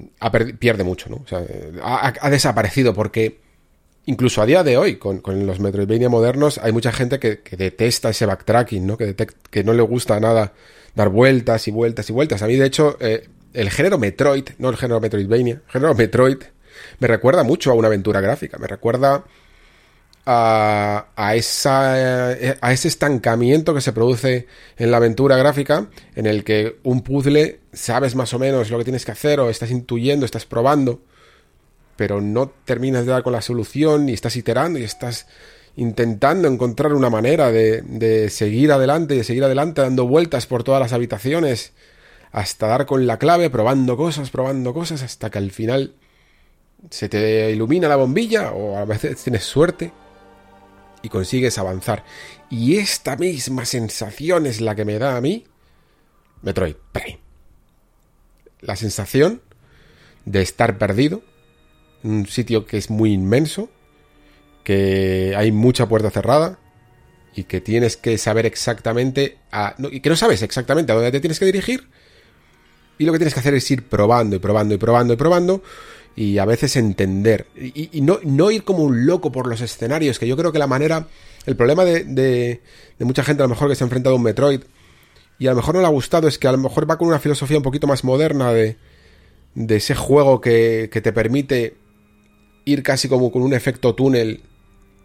pierde mucho, ¿no? O sea, ha, desaparecido porque incluso a día de hoy, con, con los Metroidvania modernos, hay mucha gente que, que detesta ese backtracking, ¿no? Que, que, no le gusta nada dar vueltas y vueltas y vueltas. A mí, de hecho, eh, el género Metroid, no el género Metroidvania, el género Metroid me recuerda mucho a una aventura gráfica, me recuerda a, a, esa, a ese estancamiento que se produce en la aventura gráfica, en el que un puzzle sabes más o menos lo que tienes que hacer, o estás intuyendo, estás probando, pero no terminas de dar con la solución, y estás iterando, y estás intentando encontrar una manera de, de seguir adelante, de seguir adelante, dando vueltas por todas las habitaciones, hasta dar con la clave, probando cosas, probando cosas, hasta que al final se te ilumina la bombilla, o a veces tienes suerte y consigues avanzar. Y esta misma sensación es la que me da a mí Metroid Prime. La sensación de estar perdido en un sitio que es muy inmenso, que hay mucha puerta cerrada y que tienes que saber exactamente a, y que no sabes exactamente a dónde te tienes que dirigir y lo que tienes que hacer es ir probando y probando y probando y probando y a veces entender. Y, no, no, ir como un loco por los escenarios, que yo creo que la manera. El problema de, de, de, mucha gente a lo mejor que se ha enfrentado a un Metroid y a lo mejor no le ha gustado es que a lo mejor va con una filosofía un poquito más moderna de, de ese juego que, que te permite ir casi como con un efecto túnel,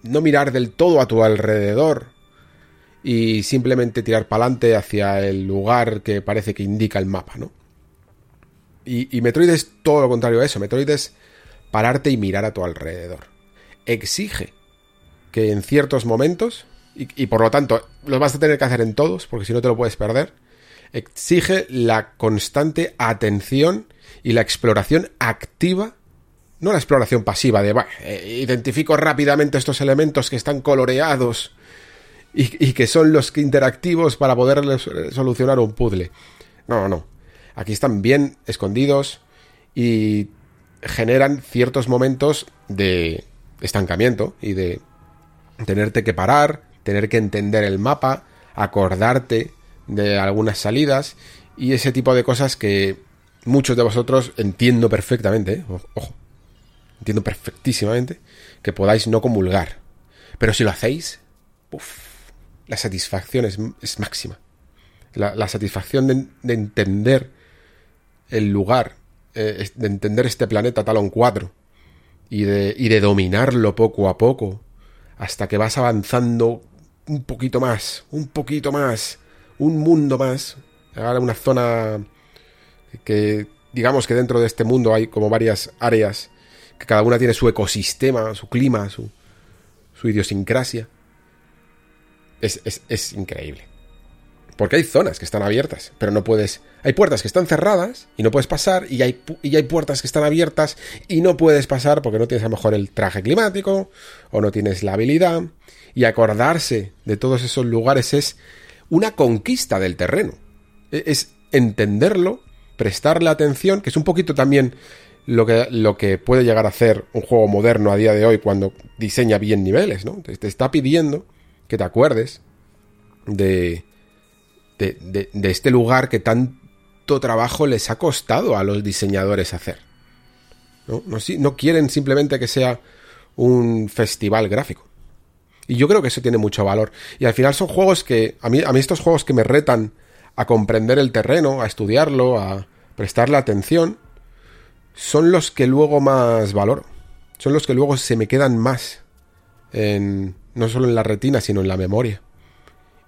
no mirar del todo a tu alrededor y simplemente tirar para adelante hacia el lugar que parece que indica el mapa, ¿no? Y, y, Metroid es todo lo contrario a eso. Metroid es pararte y mirar a tu alrededor. Exige que en ciertos momentos, y, por lo tanto lo vas a tener que hacer en todos, porque si no te lo puedes perder, exige la constante atención y la exploración activa, no la exploración pasiva de, eh, identifico rápidamente estos elementos que están coloreados y, que son los interactivos para poder solucionar un puzzle. No, no Aquí están bien escondidos y generan ciertos momentos de estancamiento y de tenerte que parar, tener que entender el mapa, acordarte de algunas salidas y ese tipo de cosas que muchos de vosotros entiendo perfectamente, ¿eh? ojo, entiendo perfectísimamente que podáis no comulgar. Pero si lo hacéis, uf, la satisfacción es, máxima. La, satisfacción de entender el lugar, eh, de entender este planeta Talon 4 y de, y de dominarlo poco a poco hasta que vas avanzando un poquito más, un poquito más, un mundo más, ahora una zona que digamos que dentro de este mundo hay como varias áreas que cada una tiene su ecosistema, su clima, su, su idiosincrasia. Es, es, es increíble. Porque hay zonas que están abiertas, pero no puedes... Hay puertas que están cerradas y no puedes pasar, y hay, y hay puertas que están abiertas y no puedes pasar porque no tienes a lo mejor el traje climático o no tienes la habilidad. Y acordarse de todos esos lugares es una conquista del terreno. E, es entenderlo, prestarle atención, que es un poquito también lo que, lo que puede llegar a hacer un juego moderno a día de hoy cuando diseña bien niveles, ¿no? Te, te está pidiendo que te acuerdes de de, este lugar que tanto trabajo les ha costado a los diseñadores hacer. ¿no? No, no quieren simplemente que sea un festival gráfico. Y yo creo que eso tiene mucho valor. Y al final son juegos que, a mí, a mí estos juegos que me retan a comprender el terreno, a estudiarlo, a prestarle atención, son los que luego más valoro. Son los que luego se me quedan más en, no solo en la retina, sino en la memoria.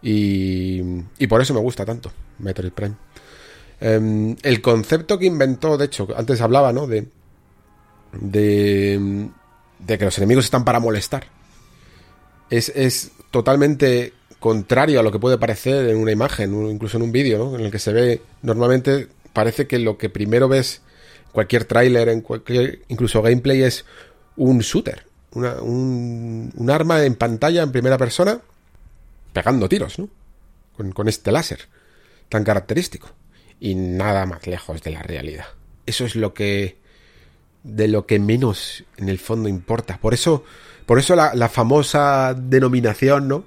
Y, y por eso me gusta tanto Metroid Prime. Em, el concepto que inventó, de hecho, antes hablaba, ¿no? De, de, de que los enemigos están para molestar. Es, es, totalmente contrario a lo que puede parecer en una imagen, incluso en un vídeo, ¿no? En el que se ve, normalmente parece que lo que primero ves, cualquier tráiler, en cualquier, incluso gameplay, es un shooter. un, un, arma en pantalla en primera persona pegando tiros, ¿no? Con, este láser tan característico. Y nada más lejos de la realidad. Eso es lo que. de lo que menos en el fondo importa. Por eso. Por eso la, la famosa denominación, ¿no?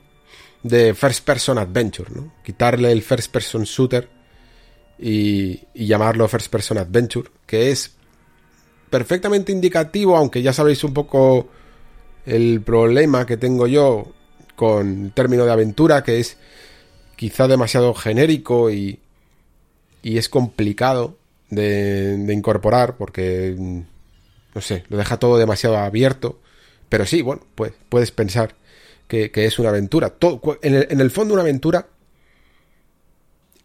De First Person Adventure, ¿no? Quitarle el First Person Shooter y, y llamarlo First Person Adventure, que es perfectamente indicativo, aunque ya sabéis un poco el problema que tengo yo con el término de aventura, que es quizá demasiado genérico y, y es complicado de, incorporar porque, no sé, lo deja todo demasiado abierto. Pero sí, bueno, pues puedes pensar que, es una aventura. Todo, en, el, en el fondo una aventura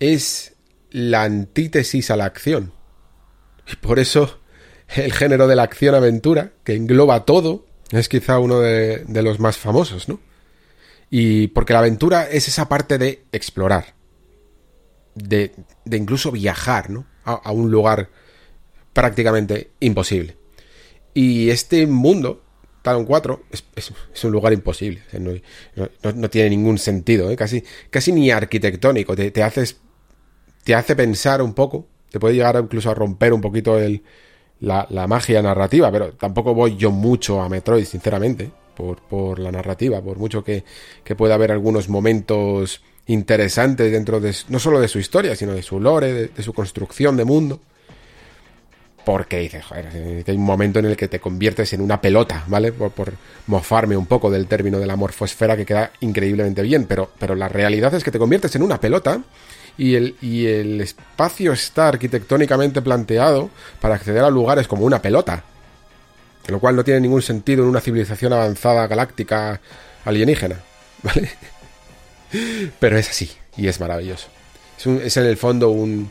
es la antítesis a la acción. Y por eso el género de la acción-aventura, que engloba todo, es quizá uno de, los más famosos, ¿no? Y porque la aventura es esa parte de explorar, de, de incluso viajar, ¿no? A, un lugar prácticamente imposible. Y este mundo, Talon 4, es, es, un lugar imposible. No, tiene ningún sentido, ¿eh? casi, casi ni arquitectónico. Te, te, haces, te hace pensar un poco, te puede llegar incluso a romper un poquito el, la, la, magia narrativa, pero tampoco voy yo mucho a Metroid, sinceramente, por, por la narrativa, por mucho que, que, pueda haber algunos momentos interesantes dentro de, no solo de su historia, sino de su lore, de, su construcción de mundo. Porque dices, joder, hay un momento en el que te conviertes en una pelota, ¿vale? Por, por, mofarme un poco del término de la morfosfera que queda increíblemente bien, pero, pero la realidad es que te conviertes en una pelota y el, y el espacio está arquitectónicamente planteado para acceder a lugares como una pelota. Lo cual no tiene ningún sentido en una civilización avanzada galáctica alienígena. ¿Vale? Pero es así, y es maravilloso. Es, un, es en el fondo un,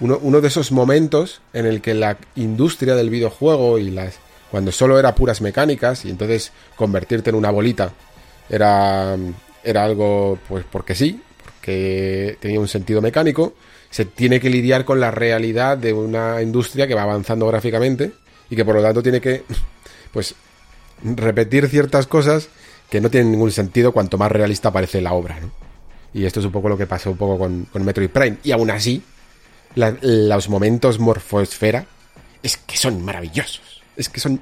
uno, uno, de esos momentos en el que la industria del videojuego y las. cuando solo era puras mecánicas, y entonces convertirte en una bolita era. era algo, pues porque sí, que tenía un sentido mecánico, se tiene que lidiar con la realidad de una industria que va avanzando gráficamente y que por lo tanto tiene que, pues, repetir ciertas cosas que no tienen ningún sentido cuanto más realista parece la obra, ¿no? Y esto es un poco lo que pasó un poco con, con Metroid Prime. Y aún así, los momentos morfosfera es que son maravillosos. Es que son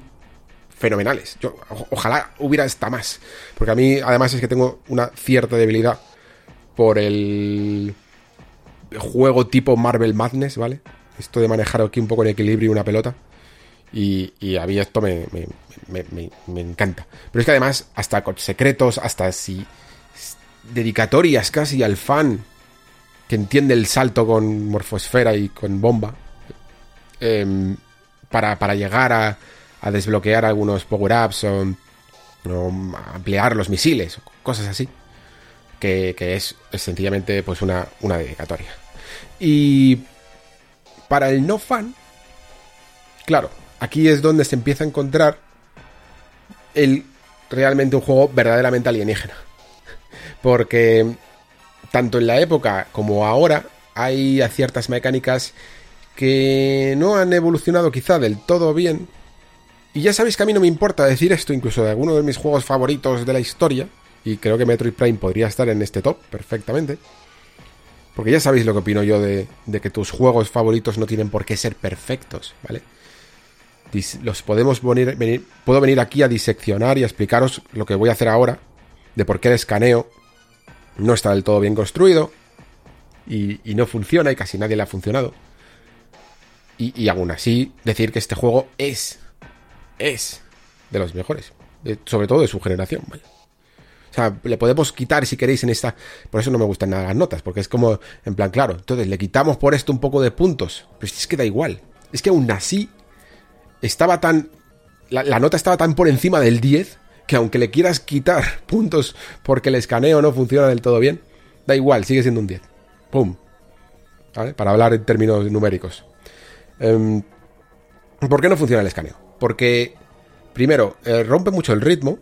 fenomenales. Yo, ojalá hubiera esta más. Porque a mí, además, es que tengo una cierta debilidad por el juego tipo Marvel Madness, ¿vale? Esto de manejar aquí un poco en equilibrio una pelota. Y, y a mí esto me, me, me, encanta. Pero es que además, hasta secretos, hasta si dedicatorias casi al fan que entiende el salto con morfosfera y con bomba. Eh, para, para, llegar a, desbloquear algunos power-ups o, ampliar los misiles, cosas así que, que es, es, sencillamente pues una, una dedicatoria. Y para el no fan, claro, aquí es donde se empieza a encontrar el realmente un juego verdaderamente alienígena. Porque tanto en la época como ahora hay ciertas mecánicas que no han evolucionado quizá del todo bien. Y ya sabéis que a mí no me importa decir esto, incluso de alguno de mis juegos favoritos de la historia, y creo que Metroid Prime podría estar en este top perfectamente. Porque ya sabéis lo que opino yo de, de que tus juegos favoritos no tienen por qué ser perfectos, ¿vale? Los podemos venir, puedo venir aquí a diseccionar y a explicaros lo que voy a hacer ahora, de por qué el escaneo no está del todo bien construido y, no funciona y casi nadie le ha funcionado. Y, aún así decir que este juego es, es de los mejores, sobre todo de su generación. O sea, le podemos quitar si queréis en esta. Por eso no me gustan nada las notas, porque es como, en plan, claro, entonces le quitamos por esto un poco de puntos. Pero es que da igual. Es que aún así estaba tan... La, nota estaba tan por encima del 10 que aunque le quieras quitar puntos porque el escaneo no funciona del todo bien, da igual, sigue siendo un 10. ¡Pum! ¿Vale? Para hablar en términos numéricos. Em, ¿Por qué no funciona el escaneo? Porque, primero, eh, rompe mucho el ritmo.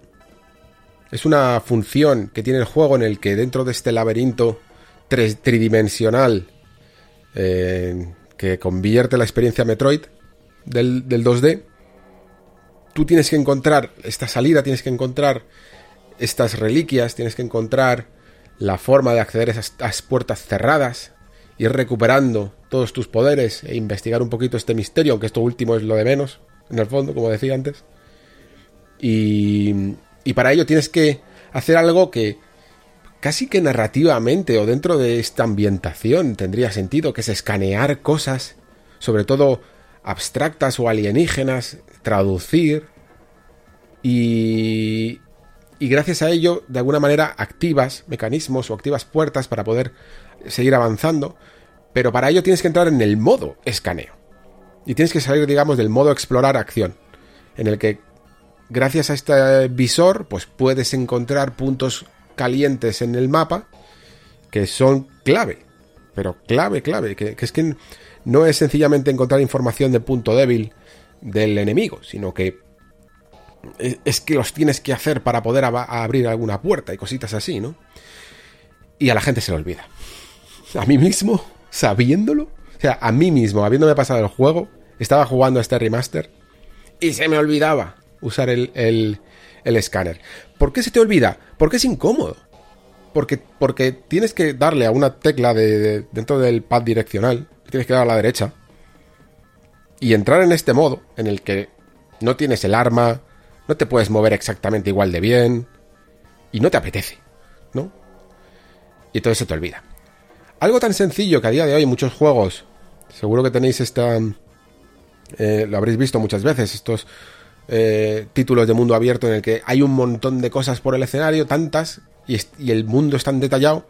Es una función que tiene el juego en el que dentro de este laberinto tridimensional eh, que convierte la experiencia Metroid del, 2D, tú tienes que encontrar esta salida, tienes que encontrar estas reliquias, tienes que encontrar la forma de acceder a esas puertas cerradas, ir recuperando todos tus poderes e investigar un poquito este misterio, aunque esto último es lo de menos, en el fondo, como decía antes. Y, y para ello tienes que hacer algo que casi que narrativamente o dentro de esta ambientación tendría sentido, que es escanear cosas, sobre todo abstractas o alienígenas, traducir y, y gracias a ello, de alguna manera, activas mecanismos o activas puertas para poder seguir avanzando, pero para ello tienes que entrar en el modo escaneo. Y tienes que salir, digamos, del modo explorar acción, en el que gracias a este visor, pues puedes encontrar puntos calientes en el mapa que son clave, pero clave, clave, que, es que no es sencillamente encontrar información de punto débil del enemigo, sino que es que los tienes que hacer para poder abrir alguna puerta y cositas así, ¿no? Y a la gente se le olvida. A mí mismo, sabiéndolo, o sea, a mí mismo, habiéndome pasado el juego, estaba jugando a este remaster y se me olvidaba usar el, el, el escáner. ¿Por qué se te olvida? Porque es incómodo. Porque, porque tienes que darle a una tecla de, dentro del pad direccional, tienes que dar a la derecha, y entrar en este modo en el que no tienes el arma, no te puedes mover exactamente igual de bien, y no te apetece, ¿no? Y entonces se te olvida. Algo tan sencillo que a día de hoy muchos juegos, seguro que tenéis esta... Eh, lo habréis visto muchas veces, estos eh, títulos de mundo abierto en el que hay un montón de cosas por el escenario, tantas, y, y, el mundo es tan detallado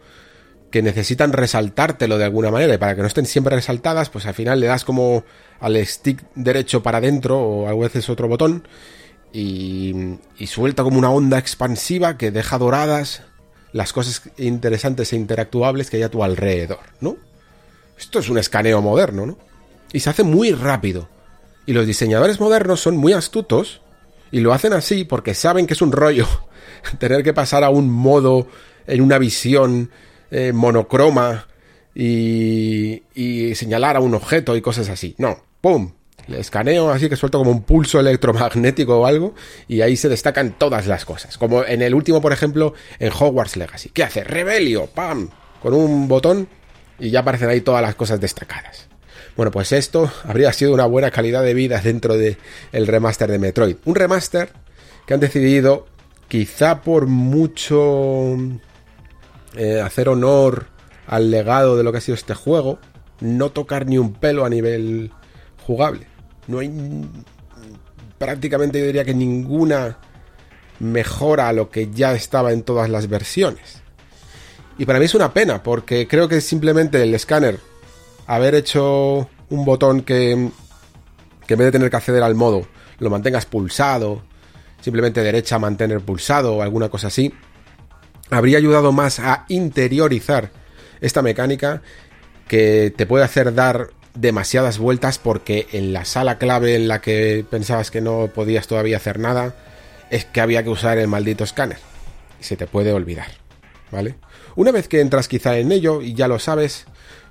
que necesitan resaltártelo de alguna manera y para que no estén siempre resaltadas, pues al final le das como al stick derecho para adentro o a veces otro botón y, y suelta como una onda expansiva que deja doradas las cosas interesantes e interactuables que hay a tu alrededor, ¿no? Esto es un escaneo moderno, ¿no? Y se hace muy rápido. Y los diseñadores modernos son muy astutos y lo hacen así porque saben que es un rollo tener que pasar a un modo en una visión eh, monocroma y, y señalar a un objeto y cosas así. No, ¡pum! Le escaneo así que suelto como un pulso electromagnético o algo y ahí se destacan todas las cosas. Como en el último, por ejemplo, en Hogwarts Legacy. ¿Qué hace? Rebelio, ¡pam! Con un botón y ya aparecen ahí todas las cosas destacadas. Bueno, pues esto habría sido una buena calidad de vida dentro del el remaster de Metroid. Un remaster que han decidido, quizá por mucho eh, hacer honor al legado de lo que ha sido este juego, no tocar ni un pelo a nivel jugable. No hay prácticamente yo diría que ninguna mejora a lo que ya estaba en todas las versiones. Y para mí es una pena, porque creo que simplemente el escáner, haber hecho un botón que, que en vez de tener que acceder al modo, lo mantengas pulsado, simplemente derecha mantener pulsado o alguna cosa así, habría ayudado más a interiorizar esta mecánica que te puede hacer dar demasiadas vueltas porque en la sala clave en la que pensabas que no podías todavía hacer nada, es que había que usar el maldito escáner. Y se te puede olvidar, ¿vale? Una vez que entras quizá en ello y ya lo sabes,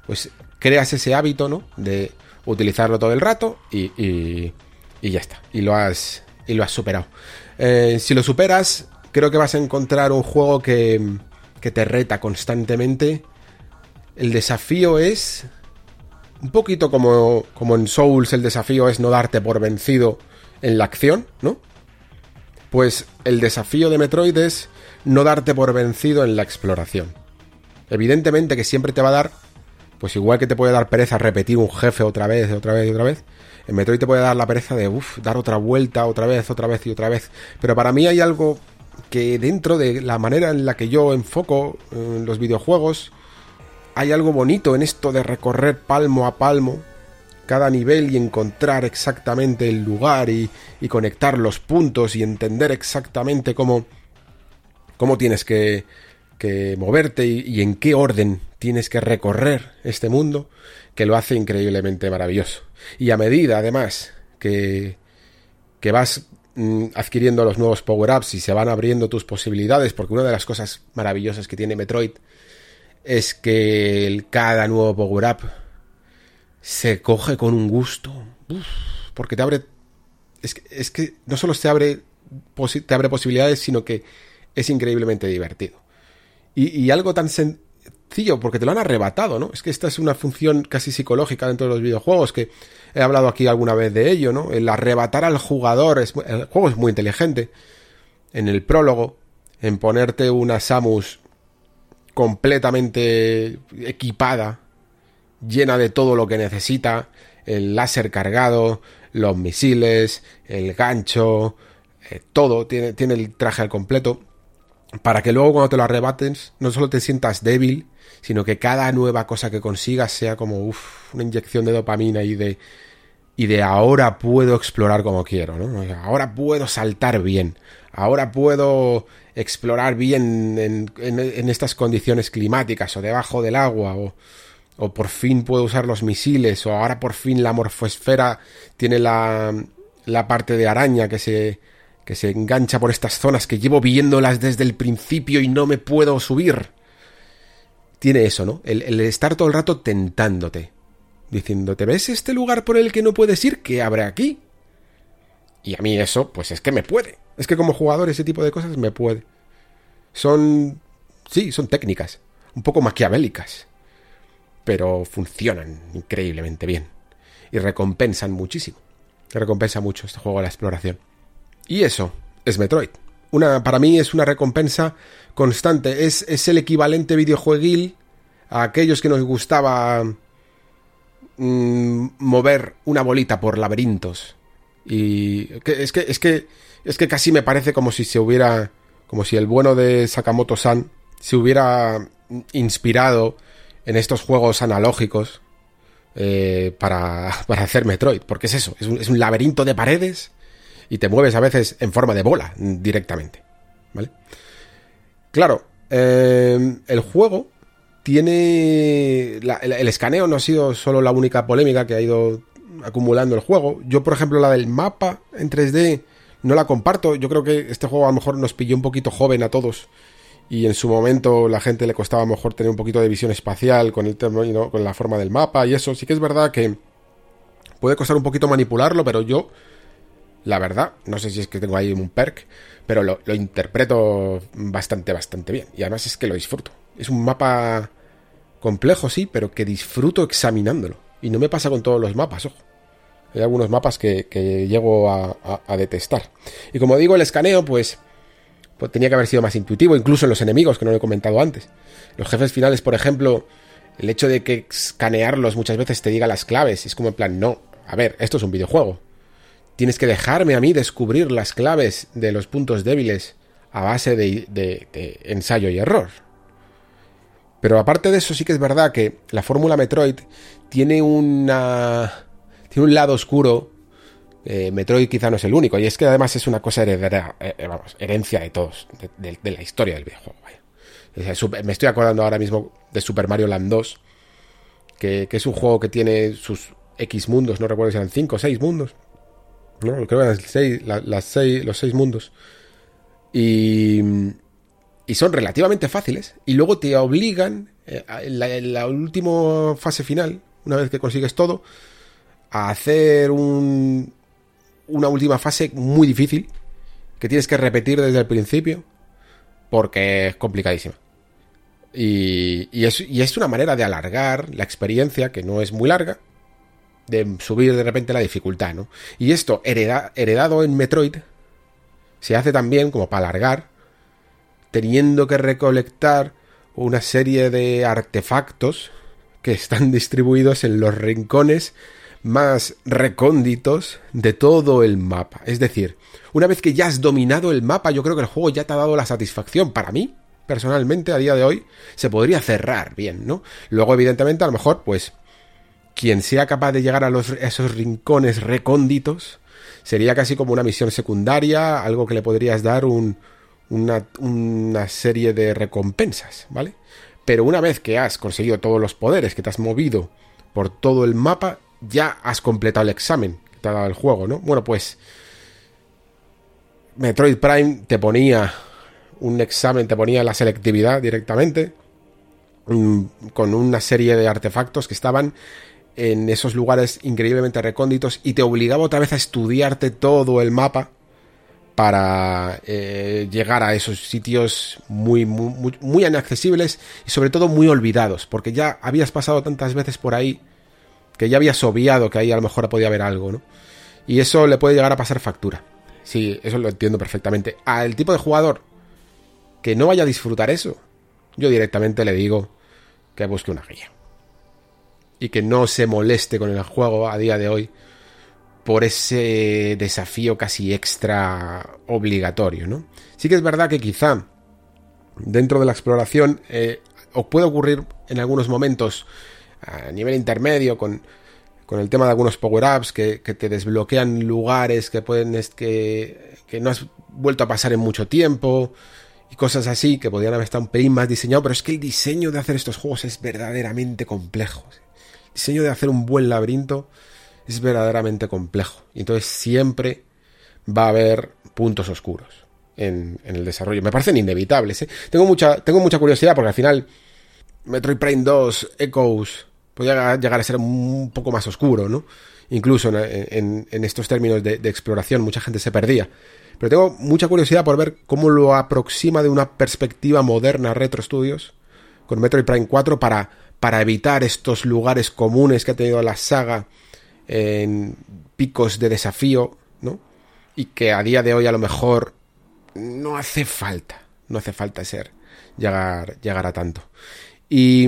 pues creas ese hábito, ¿no? De utilizarlo todo el rato y, y, ya está. Y lo has, y lo has superado. Eh, si lo superas, creo que vas a encontrar un juego que, que te reta constantemente. El desafío es un poquito como, como en Souls el desafío es no darte por vencido en la acción, ¿no? Pues el desafío de Metroid es no darte por vencido en la exploración. Evidentemente que siempre te va a dar, pues igual que te puede dar pereza repetir un jefe otra vez, otra vez y otra vez, en Metroid te puede dar la pereza de, uff, dar otra vuelta otra vez, otra vez y otra vez. Pero para mí hay algo que dentro de la manera en la que yo enfoco los videojuegos, hay algo bonito en esto de recorrer palmo a palmo cada nivel y encontrar exactamente el lugar y, y conectar los puntos y entender exactamente cómo, cómo tienes que, que moverte y, y, en qué orden tienes que recorrer este mundo, que lo hace increíblemente maravilloso. Y a medida, además, que, que vas mm, adquiriendo los nuevos power-ups y se van abriendo tus posibilidades, porque una de las cosas maravillosas que tiene Metroid es que el, cada nuevo power-up se coge con un gusto. Porque te abre. Es que, es que no solo te abre, te abre posibilidades, sino que es increíblemente divertido. Y, y, algo tan sencillo, porque te lo han arrebatado, ¿no? Es que esta es una función casi psicológica dentro de los videojuegos, que he hablado aquí alguna vez de ello, ¿no? El arrebatar al jugador. Es, el juego es muy inteligente. En el prólogo, en ponerte una Samus completamente equipada llena de todo lo que necesita, el láser cargado, los misiles, el gancho, eh, todo, tiene, tiene el traje al completo, para que luego cuando te lo arrebates no solo te sientas débil, sino que cada nueva cosa que consigas sea como uf, una inyección de dopamina y de y de ahora puedo explorar como quiero, ¿no? Ahora puedo saltar bien, ahora puedo explorar bien en, en, estas condiciones climáticas o debajo del agua o, o por fin puedo usar los misiles, o ahora por fin la morfosfera tiene la, la parte de araña que se, que se engancha por estas zonas que llevo viéndolas desde el principio y no me puedo subir. Tiene eso, ¿no? El, estar todo el rato tentándote, diciéndote, ¿ves este lugar por el que no puedes ir? ¿Qué abre aquí? Y a mí eso, pues es que me puede. Es que como jugador ese tipo de cosas me puede. Son... Sí, son técnicas, un poco maquiavélicas pero funcionan increíblemente bien y recompensan muchísimo. Recompensa mucho este juego de la exploración. Y eso es Metroid. Una, para mí es una recompensa constante. Es, es el equivalente videojueguil a aquellos que nos gustaba mmm, mover una bolita por laberintos. Y es que es que es que casi me parece como si se hubiera como si el bueno de Sakamoto-san se hubiera inspirado en estos juegos analógicos eh, para, para, hacer Metroid, porque es eso, es un, laberinto de paredes y te mueves a veces en forma de bola directamente, ¿vale? Claro, eh, el juego tiene... El, escaneo no ha sido solo la única polémica que ha ido acumulando el juego. Yo, por ejemplo, la del mapa en 3D no la comparto. Yo creo que este juego a lo mejor nos pilló un poquito joven a todos y en su momento la gente le costaba mejor tener un poquito de visión espacial con el ¿no? con la forma del mapa y eso. Sí que es verdad que puede costar un poquito manipularlo, pero yo, la verdad, no sé si es que tengo ahí un perk, pero lo, lo interpreto bastante, bastante bien. Y además es que lo disfruto. Es un mapa complejo, sí, pero que disfruto examinándolo. Y no me pasa con todos los mapas, ojo. Hay algunos mapas que, que llego a, a, detestar. Y como digo, el escaneo, pues pues tenía que haber sido más intuitivo, incluso en los enemigos, que no lo he comentado antes. Los jefes finales, por ejemplo, el hecho de que escanearlos muchas veces te diga las claves, es como en plan, no, a ver, esto es un videojuego. Tienes que dejarme a mí descubrir las claves de los puntos débiles a base de, ensayo y error. Pero aparte de eso, sí que es verdad que la fórmula Metroid tiene una. tiene un lado oscuro eh, Metroid quizá no es el único, y es que además es una cosa heredera, eh, vamos, herencia de todos, de, la historia del videojuego. Vaya. Me estoy acordando ahora mismo de Super Mario Land 2, que, que, es un juego que tiene sus X mundos, no recuerdo si eran 5 o 6 mundos. No, creo que eran seis, las seis, los 6 mundos. Y, y son relativamente fáciles, y luego te obligan, eh, en, la, en la última fase final, una vez que consigues todo, a hacer un, una última fase muy difícil que tienes que repetir desde el principio porque es complicadísima. Y, y, es, y, es, una manera de alargar la experiencia, que no es muy larga, de subir de repente la dificultad, ¿no? Y esto, hereda, heredado en Metroid, se hace también como para alargar, teniendo que recolectar una serie de artefactos que están distribuidos en los rincones más recónditos de todo el mapa. Es decir, una vez que ya has dominado el mapa, yo creo que el juego ya te ha dado la satisfacción. Para mí, personalmente, a día de hoy, se podría cerrar bien, ¿no? Luego, evidentemente, a lo mejor, pues, quien sea capaz de llegar a, los, esos rincones recónditos sería casi como una misión secundaria, algo que le podrías dar un, una, una serie de recompensas, ¿vale? Pero una vez que has conseguido todos los poderes, que te has movido por todo el mapa, ya has completado el examen que te ha dado el juego, ¿no? Bueno, pues Metroid Prime te ponía un examen, te ponía la selectividad directamente, mm, con una serie de artefactos que estaban en esos lugares increíblemente recónditos y te obligaba otra vez a estudiarte todo el mapa para eh, llegar a esos sitios muy, muy, muy, inaccesibles y sobre todo muy olvidados, porque ya habías pasado tantas veces por ahí que ya habías obviado que ahí a lo mejor podía haber algo, ¿no? Y eso le puede llegar a pasar factura. Sí, eso lo entiendo perfectamente. Al tipo de jugador que no vaya a disfrutar eso, yo directamente le digo que busque una guía. Y que no se moleste con el juego a día de hoy por ese desafío casi extra obligatorio, ¿no? Sí que es verdad que quizá dentro de la exploración eh, os puede ocurrir en algunos momentos a nivel intermedio con, con el tema de algunos power-ups que, te desbloquean lugares que pueden que, que no has vuelto a pasar en mucho tiempo y cosas así que podrían haber estado un pelín más diseñado, pero es que el diseño de hacer estos juegos es verdaderamente complejo. Diseño de hacer un buen laberinto es verdaderamente complejo. Y entonces siempre va a haber puntos oscuros en, el desarrollo. Me parecen inevitables. ¿eh? Tengo, mucha, tengo mucha curiosidad porque al final Metroid Prime 2, Echoes, podría llegar a ser un poco más oscuro, ¿no? Incluso en, estos términos de, exploración mucha gente se perdía. Pero tengo mucha curiosidad por ver cómo lo aproxima de una perspectiva moderna Retro Studios con Metroid Prime 4 para, para evitar estos lugares comunes que ha tenido la saga en picos de desafío, ¿no? Y que a día de hoy a lo mejor no hace falta, no hace falta ser, llegar, llegar a tanto. Y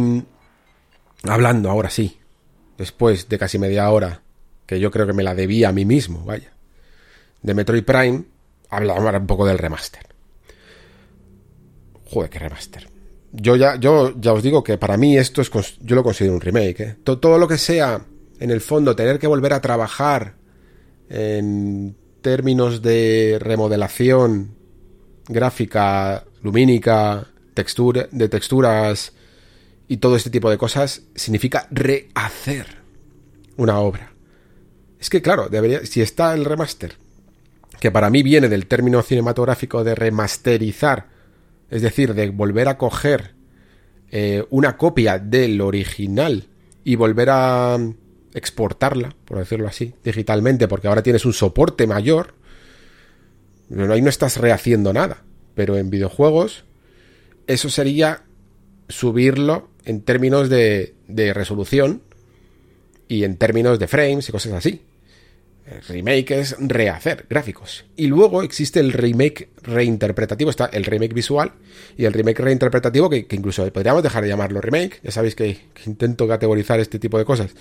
hablando ahora sí, después de casi media hora, que yo creo que me la debía a mí mismo, vaya, de Metroid Prime, hablamos un poco del remaster. Joder, qué remaster. Yo ya, yo ya os digo que para mí esto es, yo lo considero un remake. ¿eh? todo lo que sea en el fondo, tener que volver a trabajar en términos de remodelación gráfica, lumínica, textura, de texturas y todo este tipo de cosas, significa rehacer una obra. Es que claro, debería, si está el remaster, que para mí viene del término cinematográfico de remasterizar, es decir, de volver a coger eh, una copia del original y volver a exportarla, por decirlo así, digitalmente, porque ahora tienes un soporte mayor. Ahí no estás rehaciendo nada. Pero en videojuegos, eso sería subirlo en términos de, de resolución y en términos de frames y cosas así. Remake es rehacer gráficos. Y luego existe el remake reinterpretativo. Está el remake visual y el remake reinterpretativo, que, incluso podríamos dejar de llamarlo remake. Ya sabéis que, intento categorizar este tipo de cosas.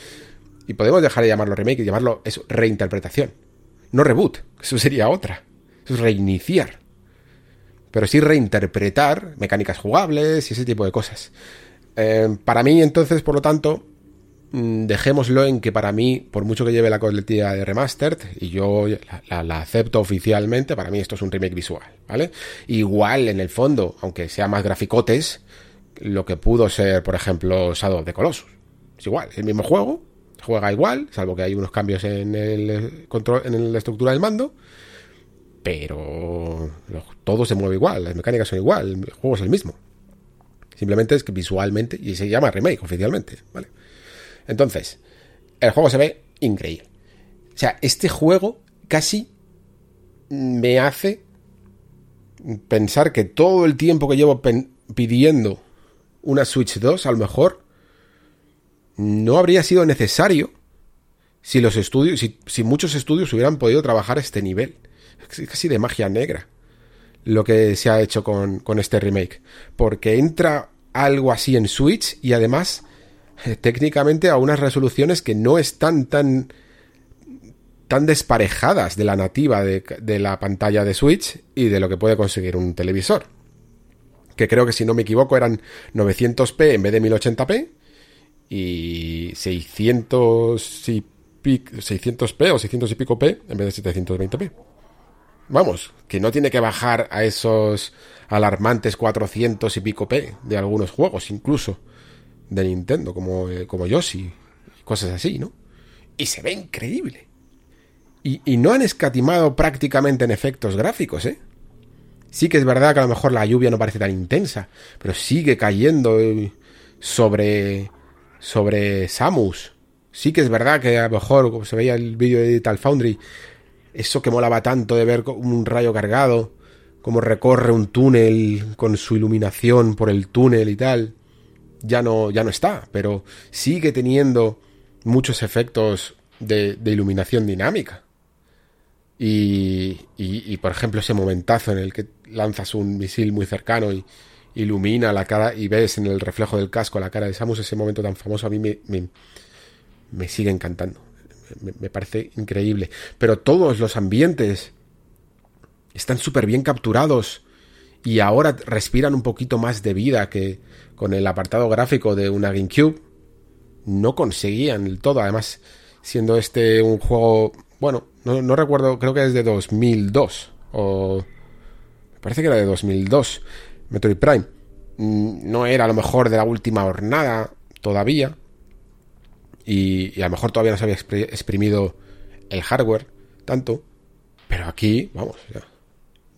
Y podemos dejar de llamarlo remake y llamarlo eso, reinterpretación. No reboot, eso sería otra. Eso es reiniciar. Pero sí reinterpretar mecánicas jugables y ese tipo de cosas. Eh, para mí, entonces, por lo tanto, dejémoslo en que para mí, por mucho que lleve la coletilla de remastered, y yo la, acepto oficialmente, para mí esto es un remake visual, ¿vale? Igual, en el fondo, aunque sea más graficotes, lo que pudo ser, por ejemplo, Shadow of the Colossus. Es igual, el mismo juego, juega igual, salvo que hay unos cambios en el control, en la estructura del mando, pero todo se mueve igual, las mecánicas son igual, el juego es el mismo. Simplemente es que visualmente, y se llama remake oficialmente, ¿vale? Entonces, el juego se ve increíble. O sea, este juego casi me hace pensar que todo el tiempo que llevo pidiendo una Switch 2, a lo mejor no habría sido necesario si los estudios, si, muchos estudios hubieran podido trabajar este nivel. Es casi de magia negra lo que se ha hecho con este remake. Porque entra algo así en Switch y además técnicamente a unas resoluciones que no están tan tan desparejadas de la nativa de, la pantalla de Switch y de lo que puede conseguir un televisor. Que creo que si no me equivoco eran 900p en vez de 1080p y 600 y 600p o 600 y pico p en vez de 720p. Vamos, que no tiene que bajar a esos alarmantes 400 y pico p de algunos juegos, incluso de Nintendo, como, eh, como Yoshi, cosas así, ¿no? Y se ve increíble. Y, y no han escatimado prácticamente en efectos gráficos, ¿eh? Sí que es verdad que a lo mejor la lluvia no parece tan intensa, pero sigue cayendo eh, sobre sobre Samus. Sí que es verdad que a lo mejor, como se veía el vídeo de Digital Foundry, eso que molaba tanto de ver un rayo cargado, como recorre un túnel con su iluminación por el túnel y tal, ya no, ya no está, pero sigue teniendo muchos efectos de, iluminación dinámica. Y, y, por ejemplo, ese momentazo en el que lanzas un misil muy cercano y, ilumina la cara y ves en el reflejo del casco la cara de Samus, ese momento tan famoso a mí me, me, sigue encantando. Me, parece increíble. Pero todos los ambientes están súper bien capturados y ahora respiran un poquito más de vida que con el apartado gráfico de una GameCube. No conseguían el todo. Además, siendo este un juego, bueno, no, recuerdo, creo que es de 2002 o... Me parece que era de 2002. Metroid Prime. Mm, no era a lo mejor de la última jornada todavía. Y, a lo mejor todavía no se había exprimido el hardware tanto. Pero aquí, vamos,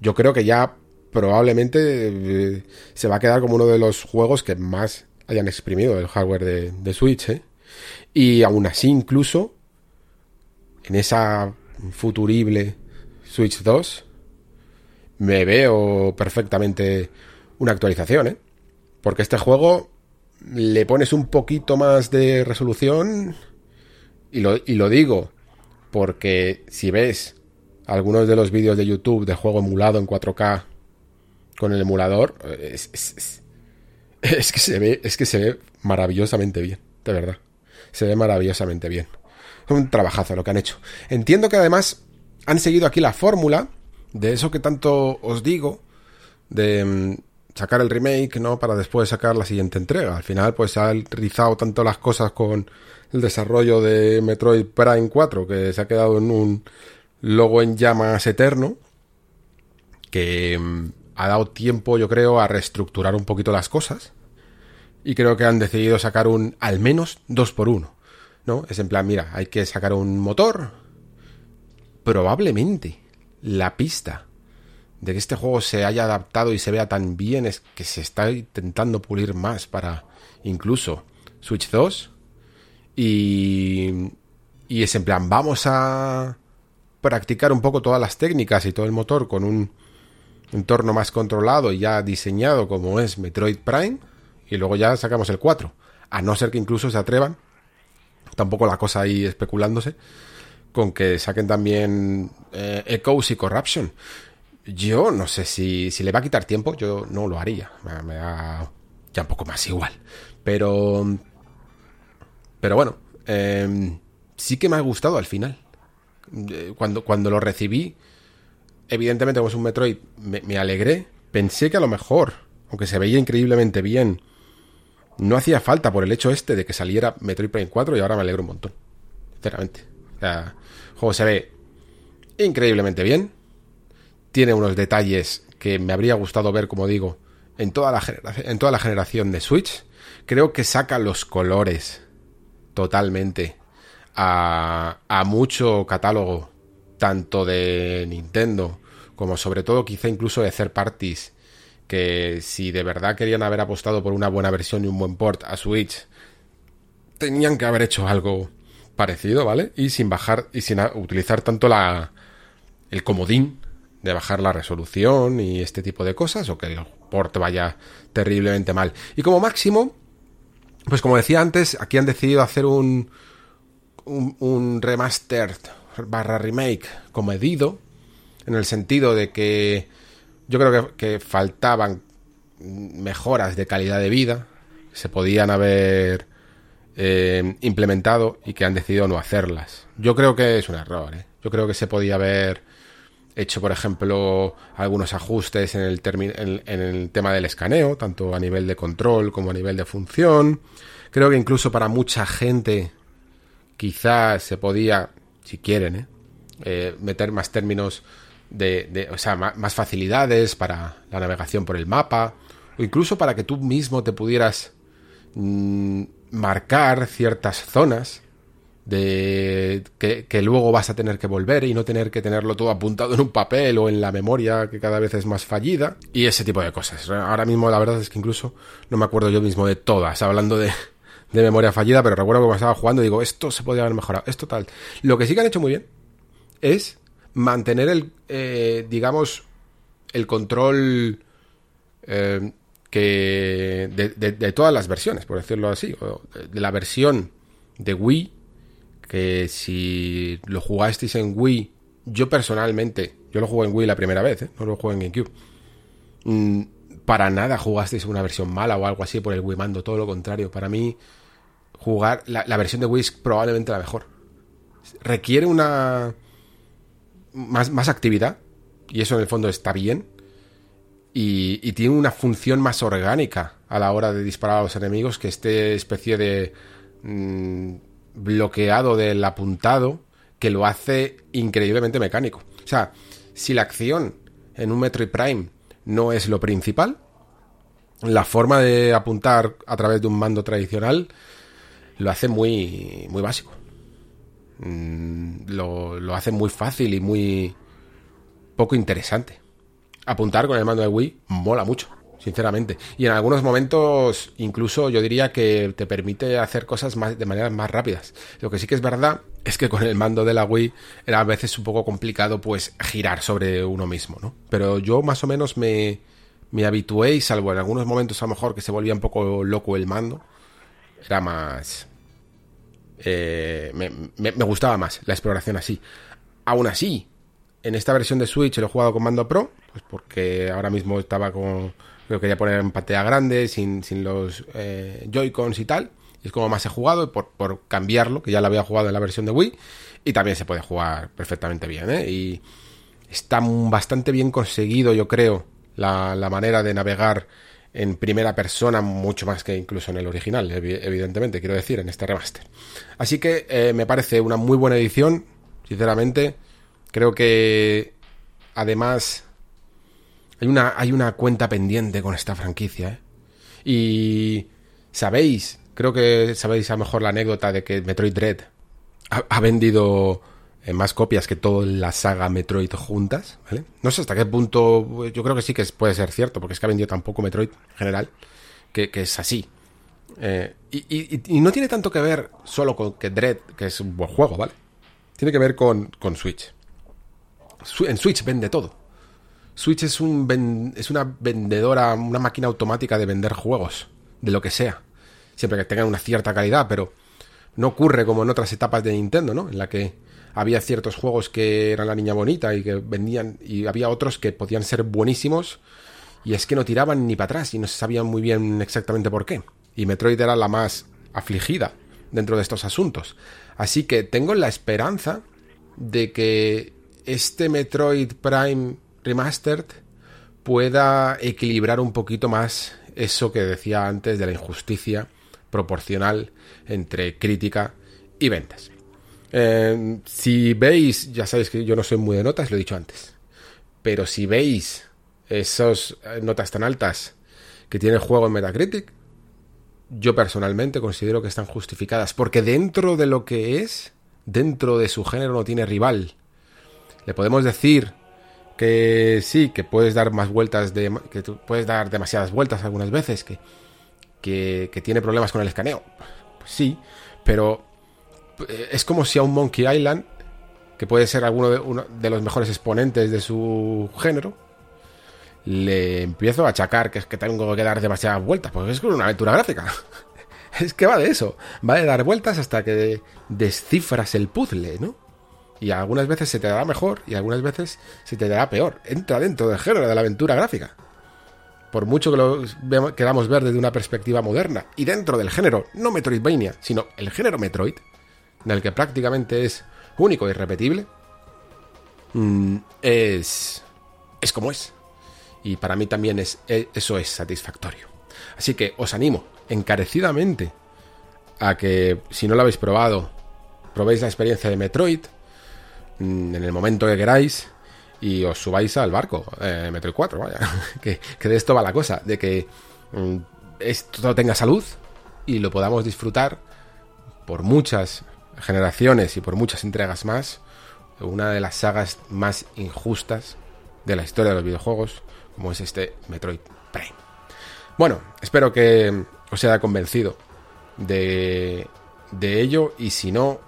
yo creo que ya probablemente eh, se va a quedar como uno de los juegos que más hayan exprimido el hardware de, Switch. ¿eh? Y aún así, incluso en esa futurible Switch 2, me veo perfectamente una actualización, ¿eh? Porque este juego le pones un poquito más de resolución y lo, y lo digo porque si ves algunos de los vídeos de YouTube de juego emulado en 4K con el emulador, es, es, que se ve, es que se ve maravillosamente bien, de verdad. Se ve maravillosamente bien. Es un trabajazo lo que han hecho. Entiendo que además han seguido aquí la fórmula de eso que tanto os digo, de mm, sacar el remake, ¿no? Para después sacar la siguiente entrega. Al final, pues se ha rizado tanto las cosas con el desarrollo de Metroid Prime 4, que se ha quedado en un logo en llamas eterno, que mm, ha dado tiempo, yo creo, a reestructurar un poquito las cosas. Y creo que han decidido sacar un al menos 2 por 1 ¿no? Es en plan, mira, hay que sacar un motor. Probablemente la pista de que este juego se haya adaptado y se vea tan bien es que se está intentando pulir más para incluso Switch 2 y, y es en plan vamos a practicar un poco todas las técnicas y todo el motor con un entorno más controlado y ya diseñado como es Metroid Prime y luego ya sacamos el 4 a no ser que incluso se atrevan tampoco la cosa ahí especulándose con que saquen también eh, Echoes y Corruption yo no sé si, si le va a quitar tiempo, yo no lo haría. Me, da ya un poco más igual. Pero. Pero bueno, em, sí que me ha gustado al final. Eh, cuando, cuando lo recibí, evidentemente, como es un Metroid, me, alegré. Pensé que a lo mejor, aunque se veía increíblemente bien, no hacía falta por el hecho este de que saliera Metroid Prime 4 y ahora me alegro un montón. Sinceramente. O sea, el juego se ve increíblemente bien tiene unos detalles que me habría gustado ver, como digo, en toda la, en toda la generación de Switch. Creo que saca los colores totalmente a, a mucho catálogo, tanto de Nintendo como sobre todo quizá incluso de third parties, que si de verdad querían haber apostado por una buena versión y un buen port a Switch, tenían que haber hecho algo parecido, ¿vale? Y sin bajar y sin utilizar tanto la el comodín de bajar la resolución y este tipo de cosas, o que el port vaya terriblemente mal. Y como máximo, pues como decía antes, aquí han decidido hacer un, un, un remastered barra remake comedido, en el sentido de que yo creo que, faltaban mejoras de calidad de vida, se podían haber eh, implementado y que han decidido no hacerlas. Yo creo que es un error, ¿eh? yo creo que se podía haber hecho, por ejemplo, algunos ajustes en el, en el tema del escaneo, tanto a nivel de control como a nivel de función. Creo que incluso para mucha gente quizás se podía, si quieren, ¿eh? Eh, meter más términos de, o sea, más facilidades para la navegación por el mapa, o incluso para que tú mismo te pudieras mm, marcar ciertas zonas de que, luego vas a tener que volver y no tener que tenerlo todo apuntado en un papel o en la memoria que cada vez es más fallida y ese tipo de cosas. Ahora mismo la verdad es que incluso no me acuerdo yo mismo de todas, hablando de, de memoria fallida, pero recuerdo que me estaba jugando digo, esto se podría haber mejorado, esto tal. Lo que sí que han hecho muy bien es mantener el, eh, digamos, el control eh, que de, todas las versiones, por decirlo así, de la versión de Wii, que si lo jugasteis en Wii, yo personalmente, yo lo jugué en Wii la primera vez, ¿eh? no lo jugué en GameCube. Mm, para nada jugasteis una versión mala o algo así por el Wii mando, todo lo contrario. Para mí, jugar la, versión de Wii es probablemente la mejor. Requiere una más, más actividad, y eso en el fondo está bien, y, tiene una función más orgánica a la hora de disparar a los enemigos que este especie de mm, bloqueado del apuntado que lo hace increíblemente mecánico. O sea, si la acción en un Metroid Prime no es lo principal, la forma de apuntar a través de un mando tradicional lo hace muy, muy básico. Mm, lo, lo hace muy fácil y muy poco interesante. Apuntar con el mando de Wii mola mucho, sinceramente. Y en algunos momentos, incluso yo diría que te permite hacer cosas más, de maneras más rápidas. Lo que sí que es verdad es que con el mando de la Wii era a veces un poco complicado, pues, girar sobre uno mismo, ¿no? Pero yo más o menos me, me habitué salvo en algunos momentos a lo mejor que se volvía un poco loco el mando, era más, eh, me, gustaba más la exploración así. Aún así, en esta versión de Switch lo he jugado con mando Pro, pues porque ahora mismo estaba con. Lo quería poner en pantalla grande, sin, sin los eh, Joy-Cons y tal. Es como más he jugado por, por cambiarlo, que ya lo había jugado en la versión de Wii. Y también se puede jugar perfectamente bien, ¿eh? Y está bastante bien conseguido, yo creo, la, la manera de navegar en primera persona, mucho más que incluso en el original, evidentemente, quiero decir, en este remaster. Así que eh, me parece una muy buena edición, sinceramente. Creo que además hay una, hay una cuenta pendiente con esta franquicia. ¿eh? Y sabéis, creo que sabéis a lo mejor la anécdota de que Metroid Dread ha vendido más copias que toda la saga Metroid juntas, ¿vale? No sé hasta qué punto, yo creo que sí que puede ser cierto, porque es que ha vendido tan poco Metroid en general, que, es así. Eh, y, no tiene tanto que ver solo con que Dread, que es un buen juego, ¿vale? Tiene que ver con, con Switch. En Switch vende todo. Switch es, un es una vendedora, una máquina automática de vender juegos, de lo que sea. Siempre que tengan una cierta calidad, pero no ocurre como en otras etapas de Nintendo, ¿no? En la que había ciertos juegos que eran la niña bonita y que vendían, y había otros que podían ser buenísimos, y es que no tiraban ni para atrás y no se sabían muy bien exactamente por qué. Y Metroid era la más afligida dentro de estos asuntos. Así que tengo la esperanza de que este Metroid Prime Remastered pueda equilibrar un poquito más eso que decía antes de la injusticia proporcional entre crítica y ventas. Eh, si veis, ya sabéis que yo no soy muy de notas, lo he dicho antes, pero si veis esas eh, notas tan altas que tiene el juego en Metacritic, yo personalmente considero que están justificadas, porque dentro de lo que es, dentro de su género no tiene rival. Le podemos decir que sí, que puedes dar más vueltas, de, que puedes dar demasiadas vueltas algunas veces, que, que, tiene problemas con el escaneo. Pues sí, pero es como si a un Monkey Island, que puede ser alguno de, uno de los mejores exponentes de su género, le empiezo a achacar que es que tengo que dar demasiadas vueltas, porque es una aventura gráfica. es que va de eso, va de dar vueltas hasta que descifras el puzzle, ¿no? Y algunas veces se te dará mejor y algunas veces se te dará peor. Entra dentro del género de la aventura gráfica. Por mucho que lo queramos ver desde una perspectiva moderna y dentro del género, no Metroidvania, sino el género Metroid, del que prácticamente es único y e irrepetible, mm, es, es como es. Y para mí también es, e, eso es satisfactorio. Así que os animo encarecidamente a que, si no lo habéis probado, probéis la experiencia de Metroid en el momento que queráis y os subáis al barco, eh, Metroid 4, vaya. que, de esto va la cosa, de que mm, esto tenga salud y lo podamos disfrutar por muchas generaciones y por muchas entregas más. Una de las sagas más injustas de la historia de los videojuegos, como es este Metroid Prime. Bueno, espero que os haya convencido de, de ello y si no,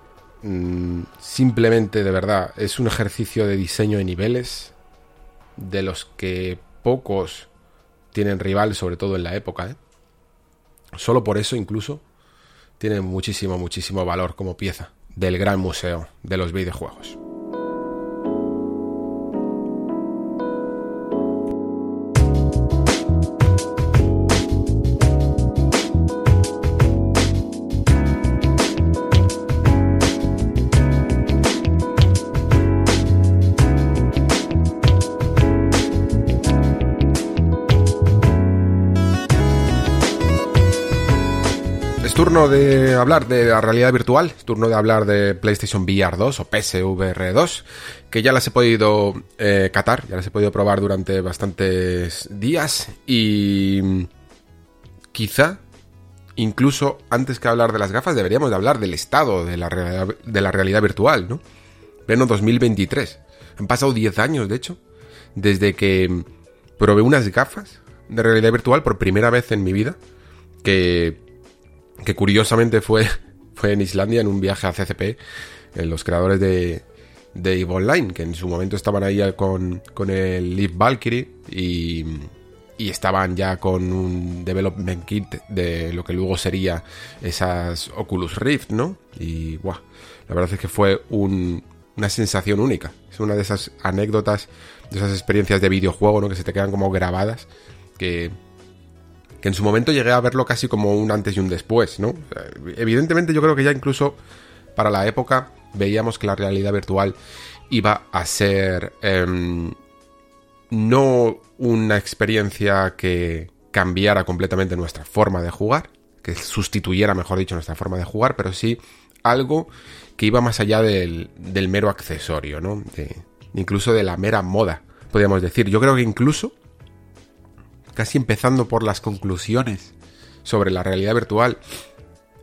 mm, simplemente de verdad es un ejercicio de diseño de niveles de los que pocos tienen rival, sobre todo en la época. ¿eh? Solo por eso incluso tiene muchísimo, muchísimo valor como pieza del gran museo de los videojuegos. Turno de hablar de la realidad virtual, turno de hablar de PlayStation VR 2 o PSVR 2, que ya las he podido eh, catar, ya las he podido probar durante bastantes días y quizá incluso antes que hablar de las gafas deberíamos de hablar del estado de la realidad, de la realidad virtual, ¿no? Pleno 2023. Han pasado 10 años, de hecho, desde que probé unas gafas de realidad virtual por primera vez en mi vida, que que curiosamente fue, fue en Islandia en un viaje a CCP, en los creadores de, de EVE Online, que en su momento estaban ahí con, con el Leaf Valkyrie y, y estaban ya con un development kit de lo que luego sería esas Oculus Rift, ¿no? Y buah, la verdad es que fue una sensación única. Es una de esas anécdotas, de esas experiencias de videojuego, ¿no? Que se te quedan como grabadas, que que en su momento llegué a verlo casi como un antes y un después, ¿no? Evidentemente yo creo que ya incluso para la época veíamos que la realidad virtual iba a ser em, no una experiencia que cambiara completamente nuestra forma de jugar, que sustituyera, mejor dicho, nuestra forma de jugar, pero sí algo que iba más allá del, mero accesorio, ¿no? incluso de la mera moda, podríamos decir. Yo creo que incluso casi empezando por las conclusiones sobre la realidad virtual,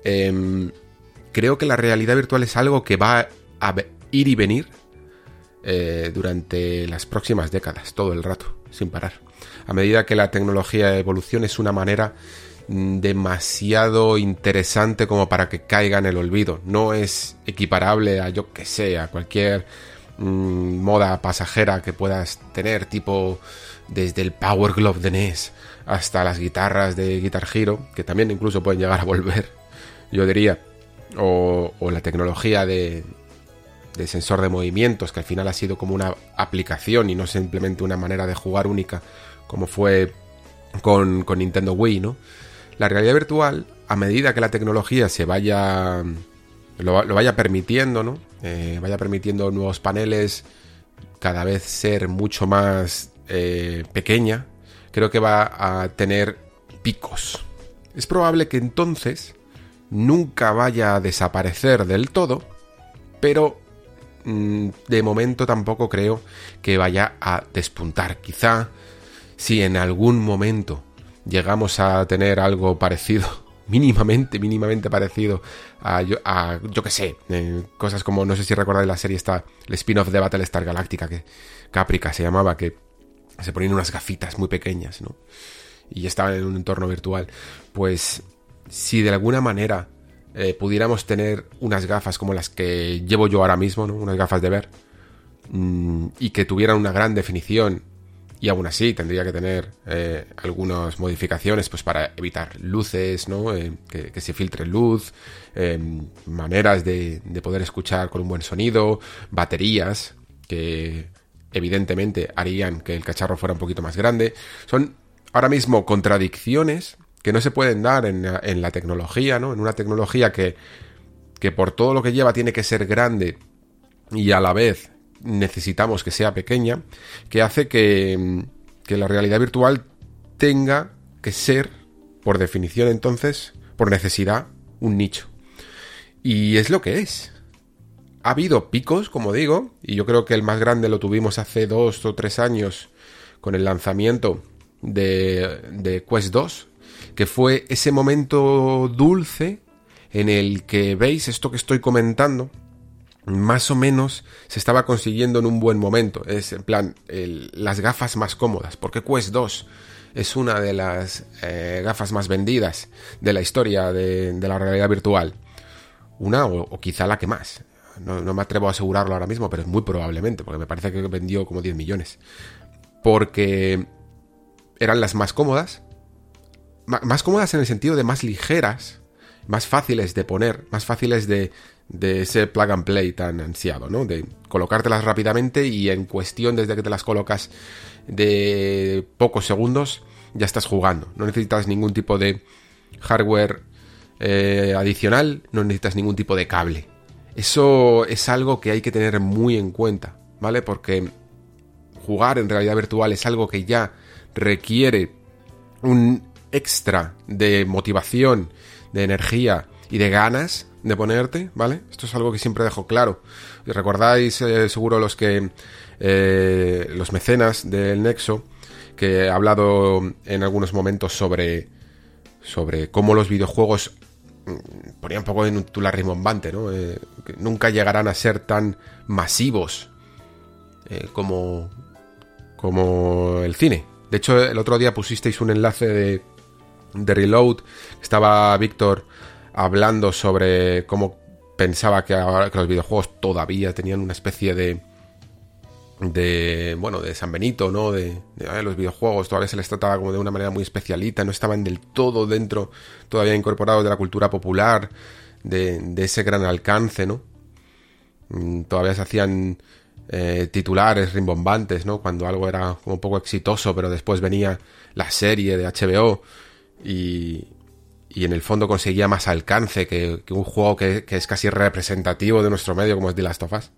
em, creo que la realidad virtual es algo que va a ir y venir eh, durante las próximas décadas, todo el rato, sin parar. A medida que la tecnología evoluciona es una manera mm, demasiado interesante como para que caiga en el olvido. No es equiparable a, yo que sé, a cualquier mm, moda pasajera que puedas tener, tipo desde el Power Glove de NES hasta las guitarras de Guitar Hero, que también incluso pueden llegar a volver, yo diría, o, la tecnología de, sensor de movimientos, que al final ha sido como una aplicación y no simplemente una manera de jugar única, como fue con, con Nintendo Wii, ¿no? La realidad virtual, a medida que la tecnología se vaya, lo, vaya permitiendo, ¿no? Eh, vaya permitiendo nuevos paneles, cada vez ser mucho más eh, pequeña, creo que va a tener picos. Es probable que entonces nunca vaya a desaparecer del todo, pero mm, de momento tampoco creo que vaya a despuntar. Quizá si en algún momento llegamos a tener algo parecido, mínimamente, mínimamente parecido a, yo, a, yo que sé, eh, cosas como, no sé si recordáis la serie esta, el spin-off de Battlestar Galactica, que Caprica se llamaba, que se ponían unas gafitas muy pequeñas, ¿no? Y estaban en un entorno virtual. Pues si de alguna manera eh, pudiéramos tener unas gafas como las que llevo yo ahora mismo, ¿no? Unas gafas de ver, mm, y que tuvieran una gran definición, y aún así tendría que tener eh, algunas modificaciones pues para evitar luces, ¿no? Eh, que, se filtre luz, maneras de, de poder escuchar con un buen sonido, baterías que evidentemente harían que el cacharro fuera un poquito más grande. Son ahora mismo contradicciones que no se pueden dar en, la tecnología, ¿no? En una tecnología que, que por todo lo que lleva tiene que ser grande y a la vez necesitamos que sea pequeña, que hace que, que la realidad virtual tenga que ser, por definición entonces, por necesidad, un nicho. Y es lo que es. Ha habido picos, como digo, y yo creo que el más grande lo tuvimos hace dos o tres años con el lanzamiento de, de Quest 2, que fue ese momento dulce en el que veis esto que estoy comentando, más o menos se estaba consiguiendo en un buen momento. Es en plan, las gafas más cómodas, porque Quest 2 es una de las eh, gafas más vendidas de la historia de, la realidad virtual. Una o, quizá la que más. No, no, me atrevo a asegurarlo ahora mismo, pero es muy probablemente, porque me parece que vendió como 10 millones. Porque eran las más cómodas. más cómodas en el sentido de más ligeras, más fáciles de poner, más fáciles de, de ese plug and play tan ansiado, ¿no? De colocártelas rápidamente y en cuestión desde que te las colocas de pocos segundos ya estás jugando. No necesitas ningún tipo de hardware eh, adicional, no necesitas ningún tipo de cable. Eso es algo que hay que tener muy en cuenta, ¿vale? Porque jugar en realidad virtual es algo que ya requiere un extra de motivación, de energía y de ganas de ponerte, ¿vale? Esto es algo que siempre dejo claro. Recordáis eh, seguro los que eh, los mecenas del Nexo que he hablado en algunos momentos sobre sobre cómo los videojuegos mm, ponía un poco en un titular ¿no? Eh, nunca llegarán a ser tan masivos como como el cine. De hecho, el otro día pusisteis un enlace de, de Reload. Estaba Víctor hablando sobre cómo pensaba que, ahora, que los videojuegos todavía tenían una especie de de bueno de San Benito no de, los videojuegos todavía se les trataba como de una manera muy especialita no estaban del todo dentro todavía incorporados de la cultura popular de, ese gran alcance no mm, todavía se hacían eh, titulares rimbombantes no cuando algo era como un poco exitoso pero después venía la serie de HBO y, y en el fondo conseguía más alcance que, un juego que, es casi representativo de nuestro medio como es The Last of Us.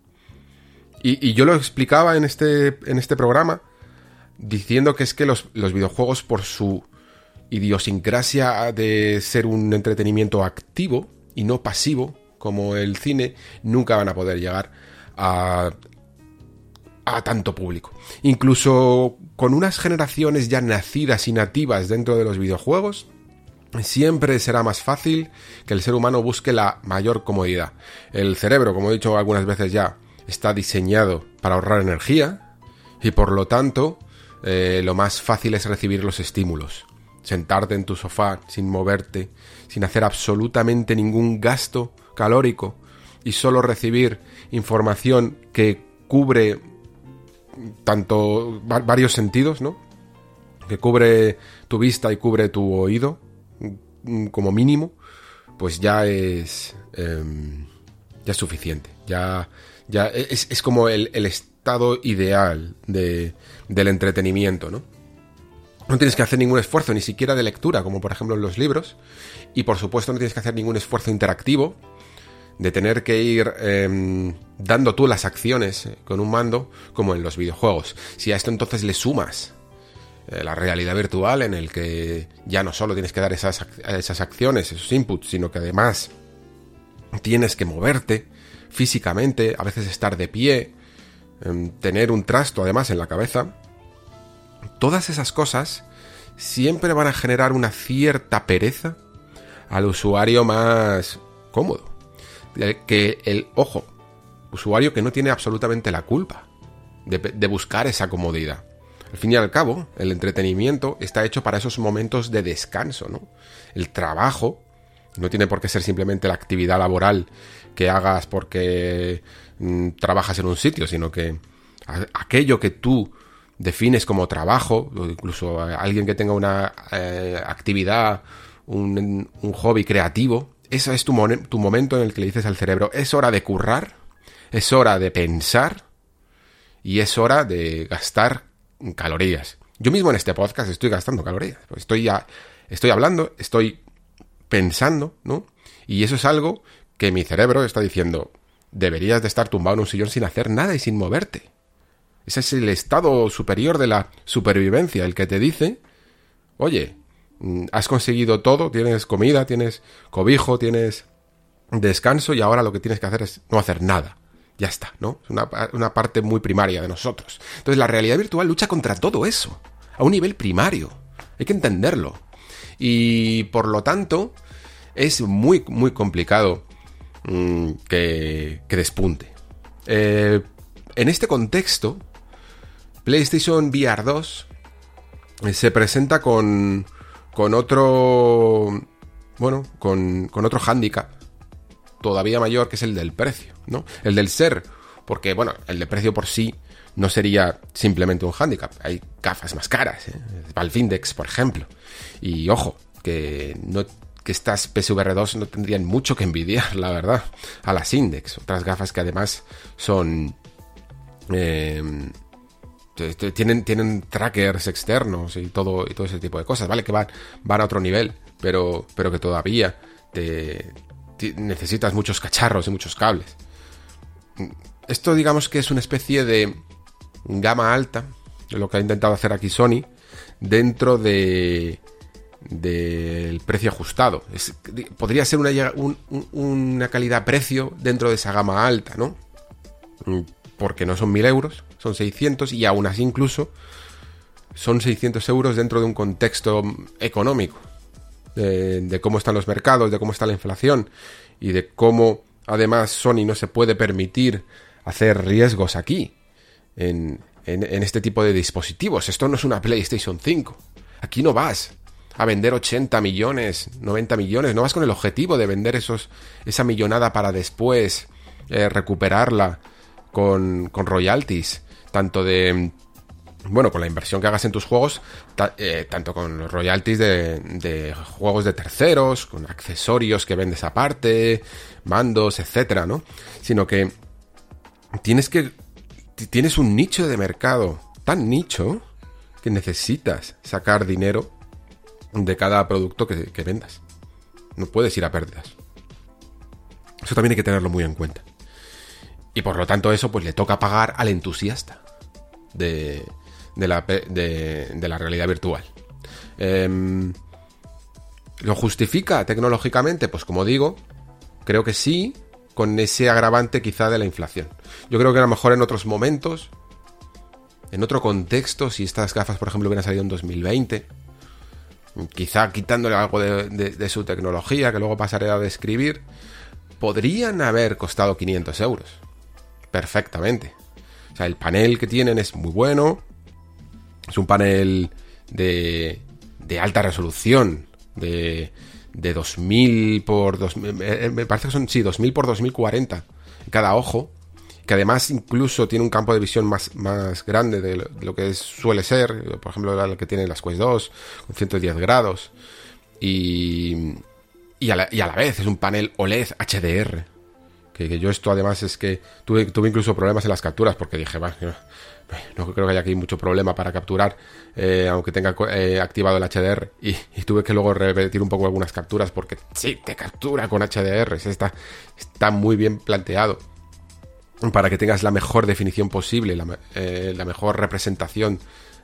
Y, yo lo explicaba en este, en este programa diciendo que es que los, los videojuegos por su idiosincrasia de ser un entretenimiento activo y no pasivo como el cine nunca van a poder llegar a, a tanto público. Incluso con unas generaciones ya nacidas y nativas dentro de los videojuegos, siempre será más fácil que el ser humano busque la mayor comodidad. El cerebro, como he dicho algunas veces ya, está diseñado para ahorrar energía y por lo tanto eh, lo más fácil es recibir los estímulos. Sentarte en tu sofá sin moverte, sin hacer absolutamente ningún gasto calórico y solo recibir información que cubre tanto varios sentidos, ¿no? Que cubre tu vista y cubre tu oído, como mínimo, pues ya es em, ya es suficiente. Ya, ya es, es como el, estado ideal de, del entretenimiento, ¿no? No tienes que hacer ningún esfuerzo, ni siquiera de lectura, como por ejemplo en los libros. Y por supuesto no tienes que hacer ningún esfuerzo interactivo de tener que ir eh, dando tú las acciones con un mando, como en los videojuegos. Si a esto entonces le sumas eh, la realidad virtual en el que ya no solo tienes que dar esas, esas acciones, esos inputs, sino que además tienes que moverte físicamente, a veces estar de pie, em, tener un trasto además en la cabeza. Todas esas cosas siempre van a generar una cierta pereza al usuario más cómodo. Que el, ojo, usuario que no tiene absolutamente la culpa de buscar esa comodidad. Al fin y al cabo, el entretenimiento está hecho para esos momentos de descanso, ¿no? El trabajo no tiene por qué ser simplemente la actividad laboral que hagas porque mm, trabajas en un sitio, sino que aquello que tú defines como trabajo, o incluso alguien que tenga una eh, actividad, un, hobby creativo, eso es tu, tu momento en el que le dices al cerebro, es hora de currar, es hora de pensar y es hora de gastar calorías. Yo mismo en este podcast estoy gastando calorías. Pues estoy ya, estoy hablando, estoy pensando, ¿no? Y eso es algo que mi cerebro está diciendo, deberías de estar tumbado en un sillón sin hacer nada y sin moverte. Ese es el estado superior de la supervivencia, el que te dice, oye, mm, has conseguido todo, tienes comida, tienes cobijo, tienes descanso y ahora lo que tienes que hacer es no hacer nada. Ya está, ¿no? Es una, una parte muy primaria de nosotros. Entonces la realidad virtual lucha contra todo eso, a un nivel primario. Hay que entenderlo. Y por lo tanto, es muy, muy complicado mm, que, que, despunte. Eh, en este contexto, PlayStation VR 2 eh, se presenta con, con otro, bueno, con, con otro hándicap todavía mayor que es el del precio, ¿no? El del ser, porque, bueno, el de precio por sí no sería simplemente un hándicap. Hay gafas más caras, ¿eh? Valve Index, por ejemplo. Y ojo, que no que estas PSVR 2 no tendrían mucho que envidiar, la verdad, a las Index. Otras gafas que además son... Eh, tienen, tienen trackers externos y todo, y todo ese tipo de cosas, ¿vale? Que van, van a otro nivel, pero, pero que todavía te, necesitas muchos cacharros y muchos cables. Esto digamos que es una especie de gama alta, lo que ha intentado hacer aquí Sony, dentro de del precio ajustado. podría ser una, calidad-precio dentro de esa gama alta, ¿no? Porque no son 1000 euros, son 600 y aún así incluso son 600 euros dentro de un contexto económico. De, cómo están los mercados, de cómo está la inflación y de cómo además Sony no se puede permitir hacer riesgos aquí en, en este tipo de dispositivos. Esto no es una PlayStation 5. Aquí no vas a vender 80 millones, 90 millones, no vas con el objetivo de vender esos, esa millonada para después eh, recuperarla con, con royalties, tanto de bueno, con la inversión que hagas en tus juegos, eh, tanto con los royalties de, de, juegos de terceros, con accesorios que vendes aparte, mandos, etcétera, ¿no? Sino que tienes que. Tienes un nicho de mercado tan nicho que necesitas sacar dinero de cada producto que, vendas. No puedes ir a pérdidas. Eso también hay que tenerlo muy en cuenta. Y por lo tanto eso pues le toca pagar al entusiasta de, de, la, de, la, realidad virtual. Em, ¿Lo justifica tecnológicamente? Pues como digo, creo que sí, con ese agravante quizá de la inflación. Yo creo que a lo mejor en otros momentos, en otro contexto, si estas gafas por ejemplo hubieran salido en 2020, quizá quitándole algo de, su tecnología, que luego pasaré a describir, podrían haber costado 500 euros. Perfectamente. O sea, el panel que tienen es muy bueno. Es un panel de, de alta resolución, de, de 2000 por 2000, me parece que son, sí, 2000 por 2040 cada ojo que además incluso tiene un campo de visión más, más grande de lo, que suele ser, por ejemplo, el que tiene las Quest 2, con 110 grados, y, y, a la, vez es un panel OLED HDR, que, yo esto además es que tuve, tuve incluso problemas en las capturas, porque dije, va, no, creo que haya aquí mucho problema para capturar, eh, aunque tenga eh, activado el HDR. Y, tuve que luego repetir un poco algunas capturas porque sí, te captura con HDR. Está, está muy bien planteado para que tengas la mejor definición posible, la, eh, mejor representación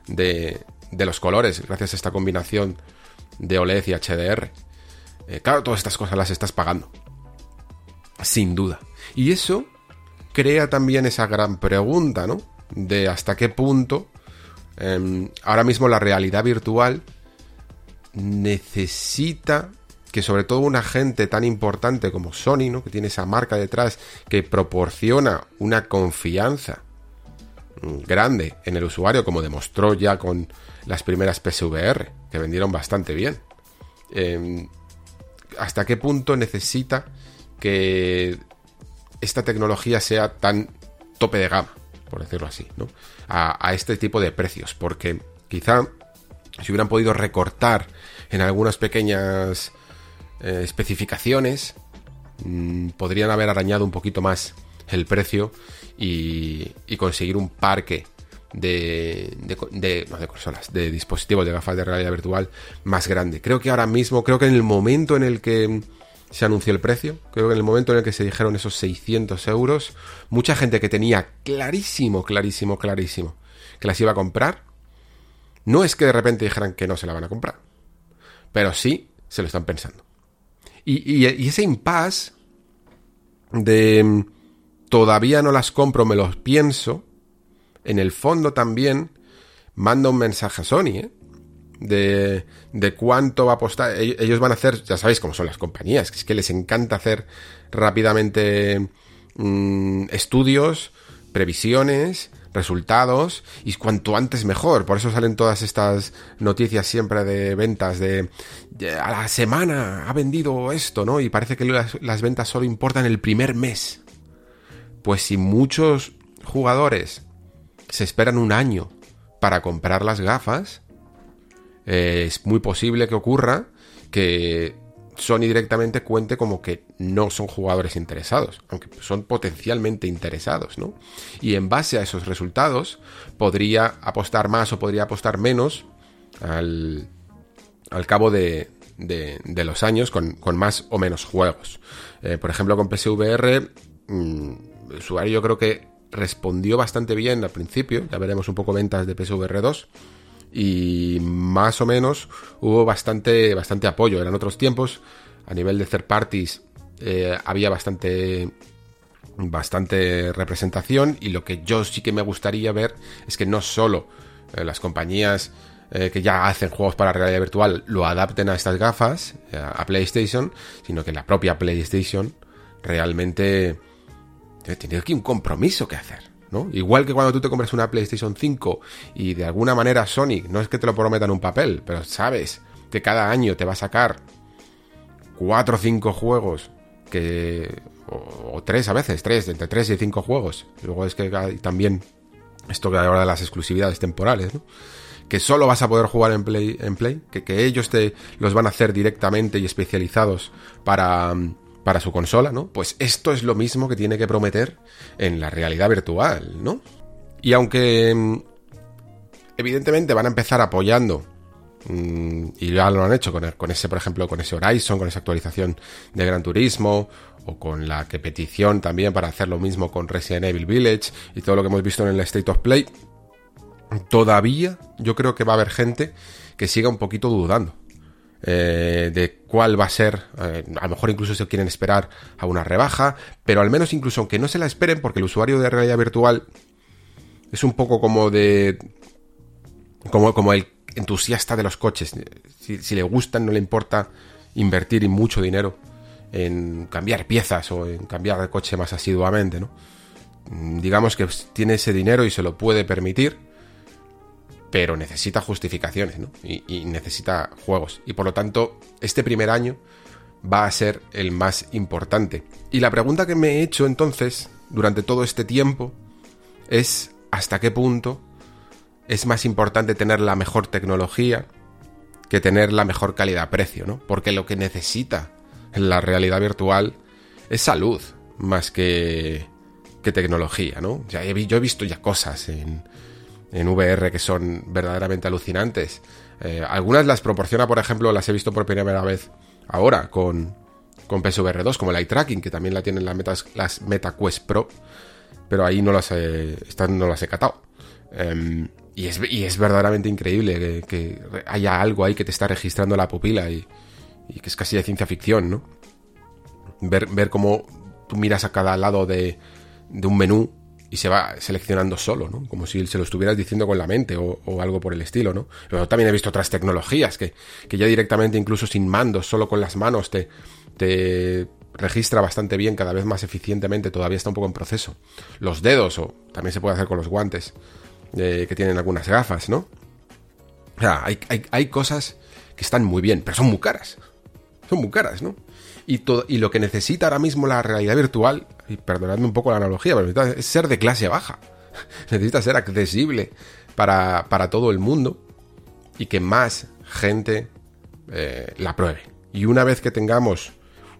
de, los colores, gracias a esta combinación de OLED y HDR. Claro, todas estas cosas las estás pagando. Sin duda. Y eso crea también esa gran pregunta, ¿no? De hasta qué punto em, ahora mismo la realidad virtual necesita que sobre todo un agente tan importante como Sony, ¿no? que tiene esa marca detrás, que proporciona una confianza grande en el usuario, como demostró ya con las primeras PSVR, que vendieron bastante bien. Em, ¿Hasta qué punto necesita que esta tecnología sea tan tope de gama, por decirlo así, ¿no? a, este tipo de precios? Porque quizá si hubieran podido recortar en algunas pequeñas eh, especificaciones mm, podrían haber arañado un poquito más el precio y, conseguir un parque de, de, no de consolas, de dispositivos de gafas de realidad virtual más grande. Creo que ahora mismo, creo que en el momento en el que se anunció el precio. Creo que en el momento en el que se dijeron esos 600 euros, mucha gente que tenía clarísimo, clarísimo, clarísimo que las iba a comprar, no es que de repente dijeran que no se la van a comprar, pero sí se lo están pensando. Y, ese impasse de mm, todavía no las compro, me los pienso, en el fondo también manda un mensaje a Sony, ¿eh? De, de, cuánto va a apostar. Ellos van a hacer, ya sabéis cómo son las compañías, que es que les encanta hacer rápidamente mm, estudios, previsiones, resultados y cuanto antes mejor. Por eso salen todas estas noticias siempre de ventas de, a la semana ha vendido esto, ¿no? Y parece que las, las, ventas solo importan el primer mes. Pues si muchos jugadores se esperan un año para comprar las gafas, eh, es muy posible que ocurra que Sony directamente cuente como que no son jugadores interesados, aunque son potencialmente interesados, ¿no? Y en base a esos resultados podría apostar más o podría apostar menos al, al cabo de, de, los años con, más o menos juegos. Eh, por ejemplo, con PSVR, mm, el usuario yo creo que respondió bastante bien al principio, ya veremos un poco ventas de PSVR 2 y más o menos hubo bastante, bastante apoyo. Eran otros tiempos, a nivel de third parties eh, había bastante bastante representación y lo que yo sí que me gustaría ver es que no solo eh, las compañías eh, que ya hacen juegos para realidad virtual lo adapten a estas gafas, a PlayStation, sino que la propia PlayStation realmente tiene aquí un compromiso que hacer. Igual que cuando tú te compras una PlayStation 5 y de alguna manera Sony, no es que te lo prometan un papel, pero sabes que cada año te va a sacar 4 o 5 juegos que o, 3 a veces, 3, entre 3 y 5 juegos. luego es que también esto que ahora de las exclusividades temporales, que solo vas a poder jugar en Play, en Play que, que ellos te los van a hacer directamente y especializados para para su consola, ¿no? Pues esto es lo mismo que tiene que prometer en la realidad virtual, ¿no? Y aunque mm, evidentemente van a empezar apoyando mm, y ya lo han hecho con, con, ese, por ejemplo, con ese Horizon, con esa actualización de Gran Turismo, o con la que petición también para hacer lo mismo con Resident Evil Village y todo lo que hemos visto en el State of Play, todavía yo creo que va a haber gente que siga un poquito dudando. Eh, de cuál va a ser, eh, a lo mejor incluso se quieren esperar a una rebaja, pero al menos incluso aunque no se la esperen, porque el usuario de realidad virtual es un poco como de... como, como el entusiasta de los coches. Si, le gustan, no le importa invertir mucho dinero en cambiar piezas o en cambiar de coche más asiduamente, ¿no? Digamos que tiene ese dinero y se lo puede permitir pero necesita justificaciones, ¿no? Y, necesita juegos. Y por lo tanto, este primer año va a ser el más importante. Y la pregunta que me he hecho entonces, durante todo este tiempo, es hasta qué punto es más importante tener la mejor tecnología que tener la mejor calidad-precio, ¿no? Porque lo que necesita la realidad virtual es salud, más que, tecnología, ¿no? yo he visto ya cosas en, en VR que son verdaderamente alucinantes. Eh, algunas las proporciona, por ejemplo, las he visto por primera vez ahora con, con PSVR 2, como el eye tracking, que también la tienen las, metas, las MetaQuest Pro, pero ahí no las he, no las he catado. Em, y, es, y, es, verdaderamente increíble que, haya algo ahí que te está registrando la pupila y, que es casi de ciencia ficción, ¿no? Ver, ver cómo tú miras a cada lado de, de un menú y se va seleccionando solo, ¿no? Como si se lo estuvieras diciendo con la mente o, algo por el estilo, ¿no? Pero también he visto otras tecnologías que, que, ya directamente, incluso sin mandos, solo con las manos, te, te registra bastante bien, cada vez más eficientemente, todavía está un poco en proceso. Los dedos, o también se puede hacer con los guantes, eh, que tienen algunas gafas, ¿no? O sea, hay, hay, hay cosas que están muy bien, pero son muy caras. Son muy caras, ¿no? Y, todo, y lo que necesita ahora mismo la realidad virtual, y perdonadme un poco la analogía, pero es ser de clase baja. necesita ser accesible para, para, todo el mundo y que más gente eh, la pruebe. Y una vez que tengamos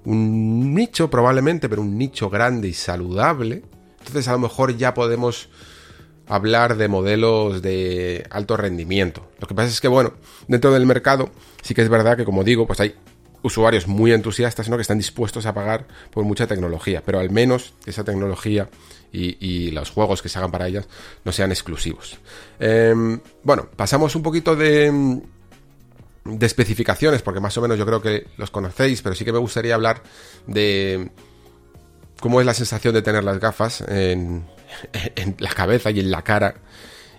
un nicho probablemente, pero un nicho grande y saludable, entonces a lo mejor ya podemos hablar de modelos de alto rendimiento. Lo que pasa es que, bueno, dentro del mercado sí que es verdad que, como digo, pues hay usuarios muy entusiastas, ¿no? Que están dispuestos a pagar por mucha tecnología, pero al menos esa tecnología y, los juegos que se hagan para ellas no sean exclusivos. Em, bueno, pasamos un poquito de, de especificaciones, porque más o menos yo creo que los conocéis, pero sí que me gustaría hablar de cómo es la sensación de tener las gafas en, en la cabeza y en la cara.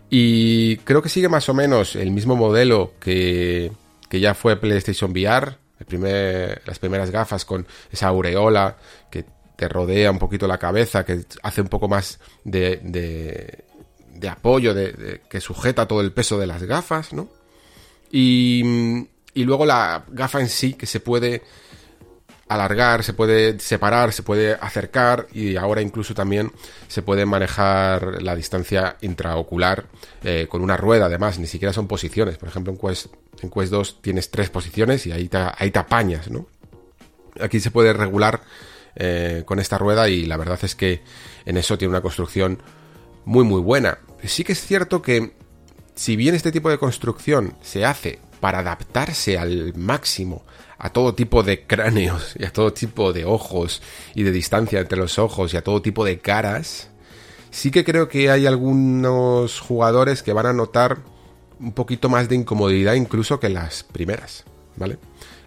Y creo que sigue más o menos el mismo modelo que, que ya fue PlayStation VR, las primeras gafas con esa aureola que te rodea un poquito la cabeza, que hace un poco más de, de, apoyo, de, que sujeta todo el peso de las gafas, ¿no? Y, y luego la gafa en sí, que se puede alargar, se puede separar, se puede acercar y ahora incluso también se puede manejar la distancia intraocular eh, con una rueda además, ni siquiera son posiciones. Por ejemplo, en Quest, en Quest 2 tienes tres posiciones y ahí te, ahí apañas, ¿no? Aquí se puede regular eh, con esta rueda y la verdad es que en eso tiene una construcción muy muy buena. Sí que es cierto que si bien este tipo de construcción se hace para adaptarse al máximo a todo tipo de cráneos y a todo tipo de ojos y de distancia entre los ojos y a todo tipo de caras, sí que creo que hay algunos jugadores que van a notar un poquito más de incomodidad incluso que las primeras, ¿vale?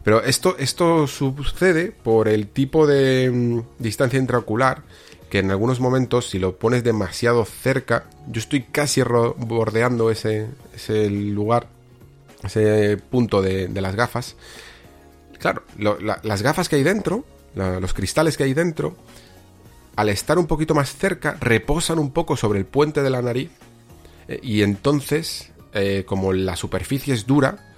Pero esto, esto sucede por el tipo de mm, distancia intraocular que en algunos momentos si lo pones demasiado cerca, yo estoy casi bordeando ese, ese lugar, ese punto de, de las gafas, Claro, las gafas que hay dentro, los cristales que hay dentro, al estar un poquito más cerca, reposan un poco sobre el puente de la nariz eh, y entonces, eh, como la superficie es dura,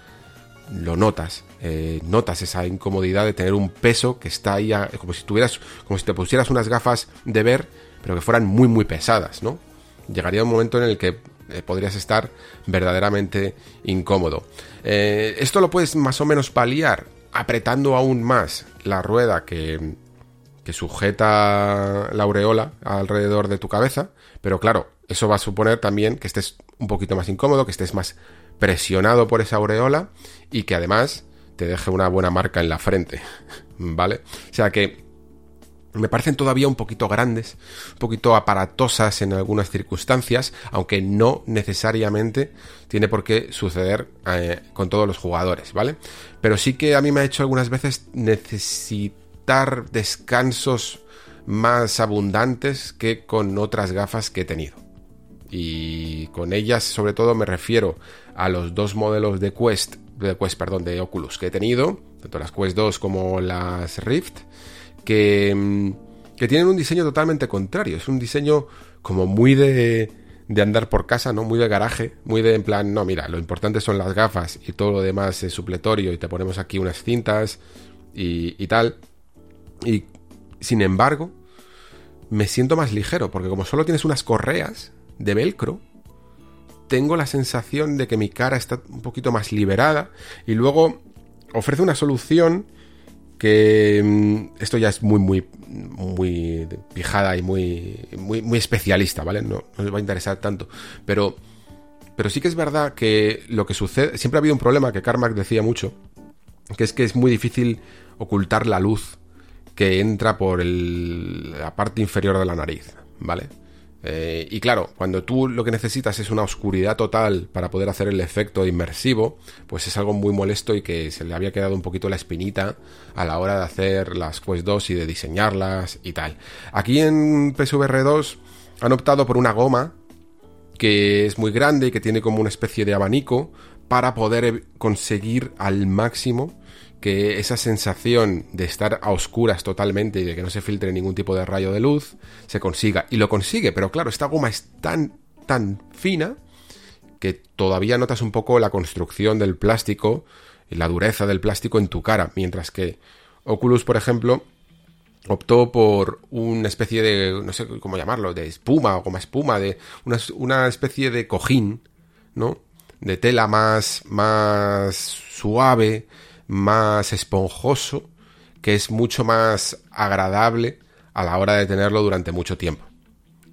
lo notas. Eh, notas esa incomodidad de tener un peso que está ahí, como si tuvieras, como si te pusieras unas gafas de ver, pero que fueran muy, muy pesadas, ¿no? Llegaría un momento en el que podrías estar verdaderamente incómodo. esto lo puedes más o menos paliar apretando aún más la rueda que, que sujeta la aureola alrededor de tu cabeza, pero claro, eso va a suponer también que estés un poquito más incómodo, que estés más presionado por esa aureola y que además te deje una buena marca en la frente, ¿vale? O sea que me parecen todavía un poquito grandes, un poquito aparatosas en algunas circunstancias, aunque no necesariamente tiene por qué suceder eh, con todos los jugadores, ¿vale? Pero sí que a mí me ha hecho algunas veces necesitar descansos más abundantes que con otras gafas que he tenido. Y con ellas, sobre todo, me refiero a los dos modelos de Quest, de Quest, perdón, de Oculus que he tenido, tanto las Quest 2 como las Rift Mm, que, tienen un diseño totalmente contrario. Es un diseño como muy de, de andar por casa, ¿no? Muy de garaje, muy de en plan, no, mira, lo importante son las gafas y todo lo demás es supletorio y te ponemos aquí unas cintas y, y tal. Y sin embargo, me siento más ligero porque como solo tienes unas correas de velcro, tengo la sensación de que mi cara está un poquito más liberada y luego ofrece una solución que mm, esto ya es muy, muy, muy pijada y muy, muy, muy especialista, ¿vale? No, no os va a interesar tanto, pero, pero sí que es verdad que lo que sucede, siempre ha habido un problema que Carmack decía mucho, que es que es muy difícil ocultar la luz que entra por la parte inferior de la nariz, ¿vale? Eh, y claro, cuando tú lo que necesitas es una oscuridad total para poder hacer el efecto inmersivo, pues es algo muy molesto y que se le había quedado un poquito la espinita a la hora de hacer las Quest 2 y de diseñarlas y tal. Aquí en PSVR 2 han optado por una goma que es muy grande y que tiene como una especie de abanico para poder conseguir al máximo que esa sensación de estar a oscuras totalmente y de que no se filtre ningún tipo de rayo de luz se consiga. Y lo consigue, pero claro, esta goma es tan, tan fina que todavía notas un poco la construcción del plástico y la dureza del plástico en tu cara, mientras que Oculus, por ejemplo, optó por una especie de, no sé cómo llamarlo, de espuma o como espuma, de una, una especie de cojín, ¿no? De tela más, más suave, más esponjoso, que es mucho más agradable a la hora de tenerlo durante mucho tiempo.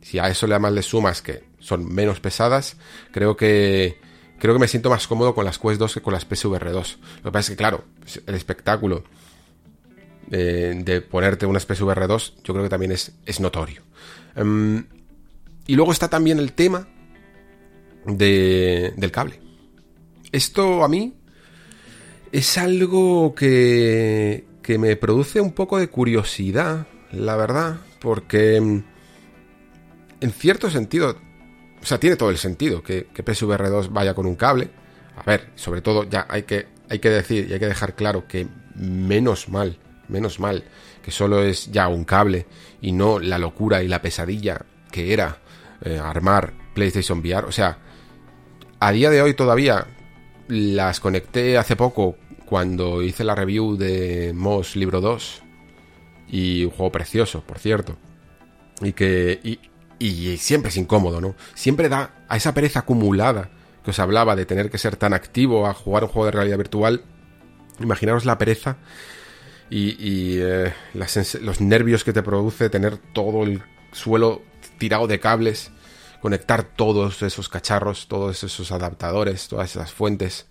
Si a eso le más le sumas que son menos pesadas, creo que creo que me siento más cómodo con las Quest 2 que con las PSVR 2. Lo que pasa es que claro, el espectáculo eh, de ponerte una PSVR 2, yo creo que también es, es notorio. Em, y luego está también el tema de, del cable. Esto a mí es algo que, que me produce un poco de curiosidad, la verdad, porque mm, en cierto sentido, o sea, tiene todo el sentido que, que PSVR 2 vaya con un cable. A ver, sobre todo ya hay que, hay que decir y hay que dejar claro que menos mal, menos mal, que solo es ya un cable y no la locura y la pesadilla que era eh, armar PlayStation VR. O sea, a día de hoy todavía las conecté hace poco cuando hice la review de Moss Libro 2 y un juego precioso, por cierto. Y que y, y siempre es incómodo, ¿no? Siempre da a esa pereza acumulada que os hablaba de tener que ser tan activo a jugar un juego de realidad virtual. Imaginaros la pereza y, eh, los nervios que te produce tener todo el suelo tirado de cables, conectar todos esos cacharros, todos esos adaptadores, todas esas fuentes,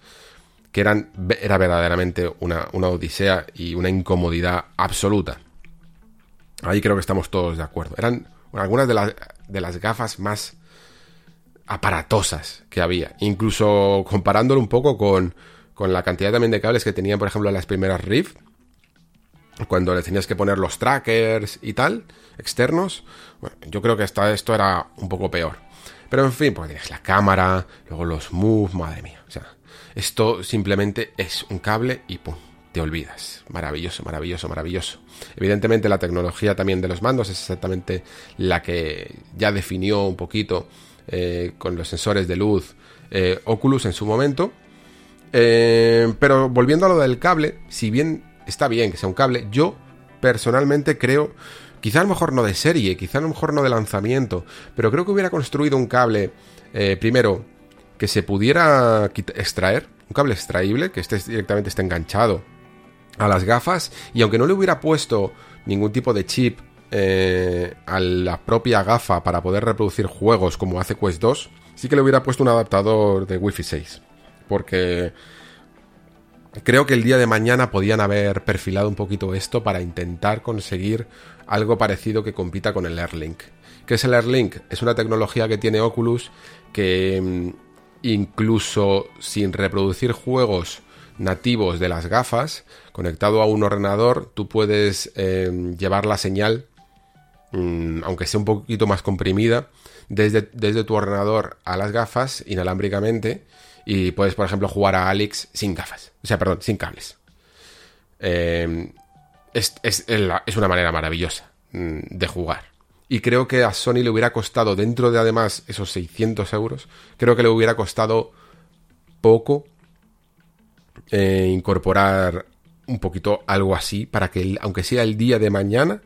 que eran, era verdaderamente una, una odisea y una incomodidad absoluta. Ahí creo que estamos todos de acuerdo. Eran algunas de, las de las gafas más aparatosas que había. Incluso comparándolo un poco con, con la cantidad también de cables que tenían, por ejemplo, las primeras Rift. Cuando le tenías que poner los trackers y tal, externos. Bueno, yo creo que esta, esto era un poco peor. Pero en fin, pues la cámara, luego los moves, madre mía. O sea, esto simplemente es un cable y pum, te olvidas. Maravilloso, maravilloso, maravilloso. Evidentemente la tecnología también de los mandos es exactamente la que ya definió un poquito eh, con los sensores de luz eh, Oculus en su momento. Eh, pero volviendo a lo del cable, si bien está bien que sea un cable, yo personalmente creo, quizá a lo mejor no de serie, quizá a lo mejor no de lanzamiento, pero creo que hubiera construido un cable, primero, que se pudiera extraer, un cable extraíble, que esté, directamente esté enganchado a las gafas y aunque no le hubiera puesto ningún tipo de chip eh, a la propia gafa para poder reproducir juegos como hace Quest 2, sí que le hubiera puesto un adaptador de Wi-Fi 6. Porque creo que el día de mañana podían haber perfilado un poquito esto para intentar conseguir algo parecido que compita con el AirLink. ¿Qué es el AirLink? Es una tecnología que tiene Oculus que mm, incluso sin reproducir juegos nativos de las gafas, conectado a un ordenador, tú puedes eh, llevar la señal, mm, aunque sea un poquito más comprimida, desde, desde, tu ordenador a las gafas inalámbricamente y puedes, por ejemplo, jugar a Alex sin gafas, o sea, perdón, sin cables. Eh, es, es, una manera maravillosa mm, de jugar. Y creo que a Sony le hubiera costado, dentro de además esos 600 euros, creo que le hubiera costado poco eh, incorporar un poquito algo así para que, aunque sea el día de mañana,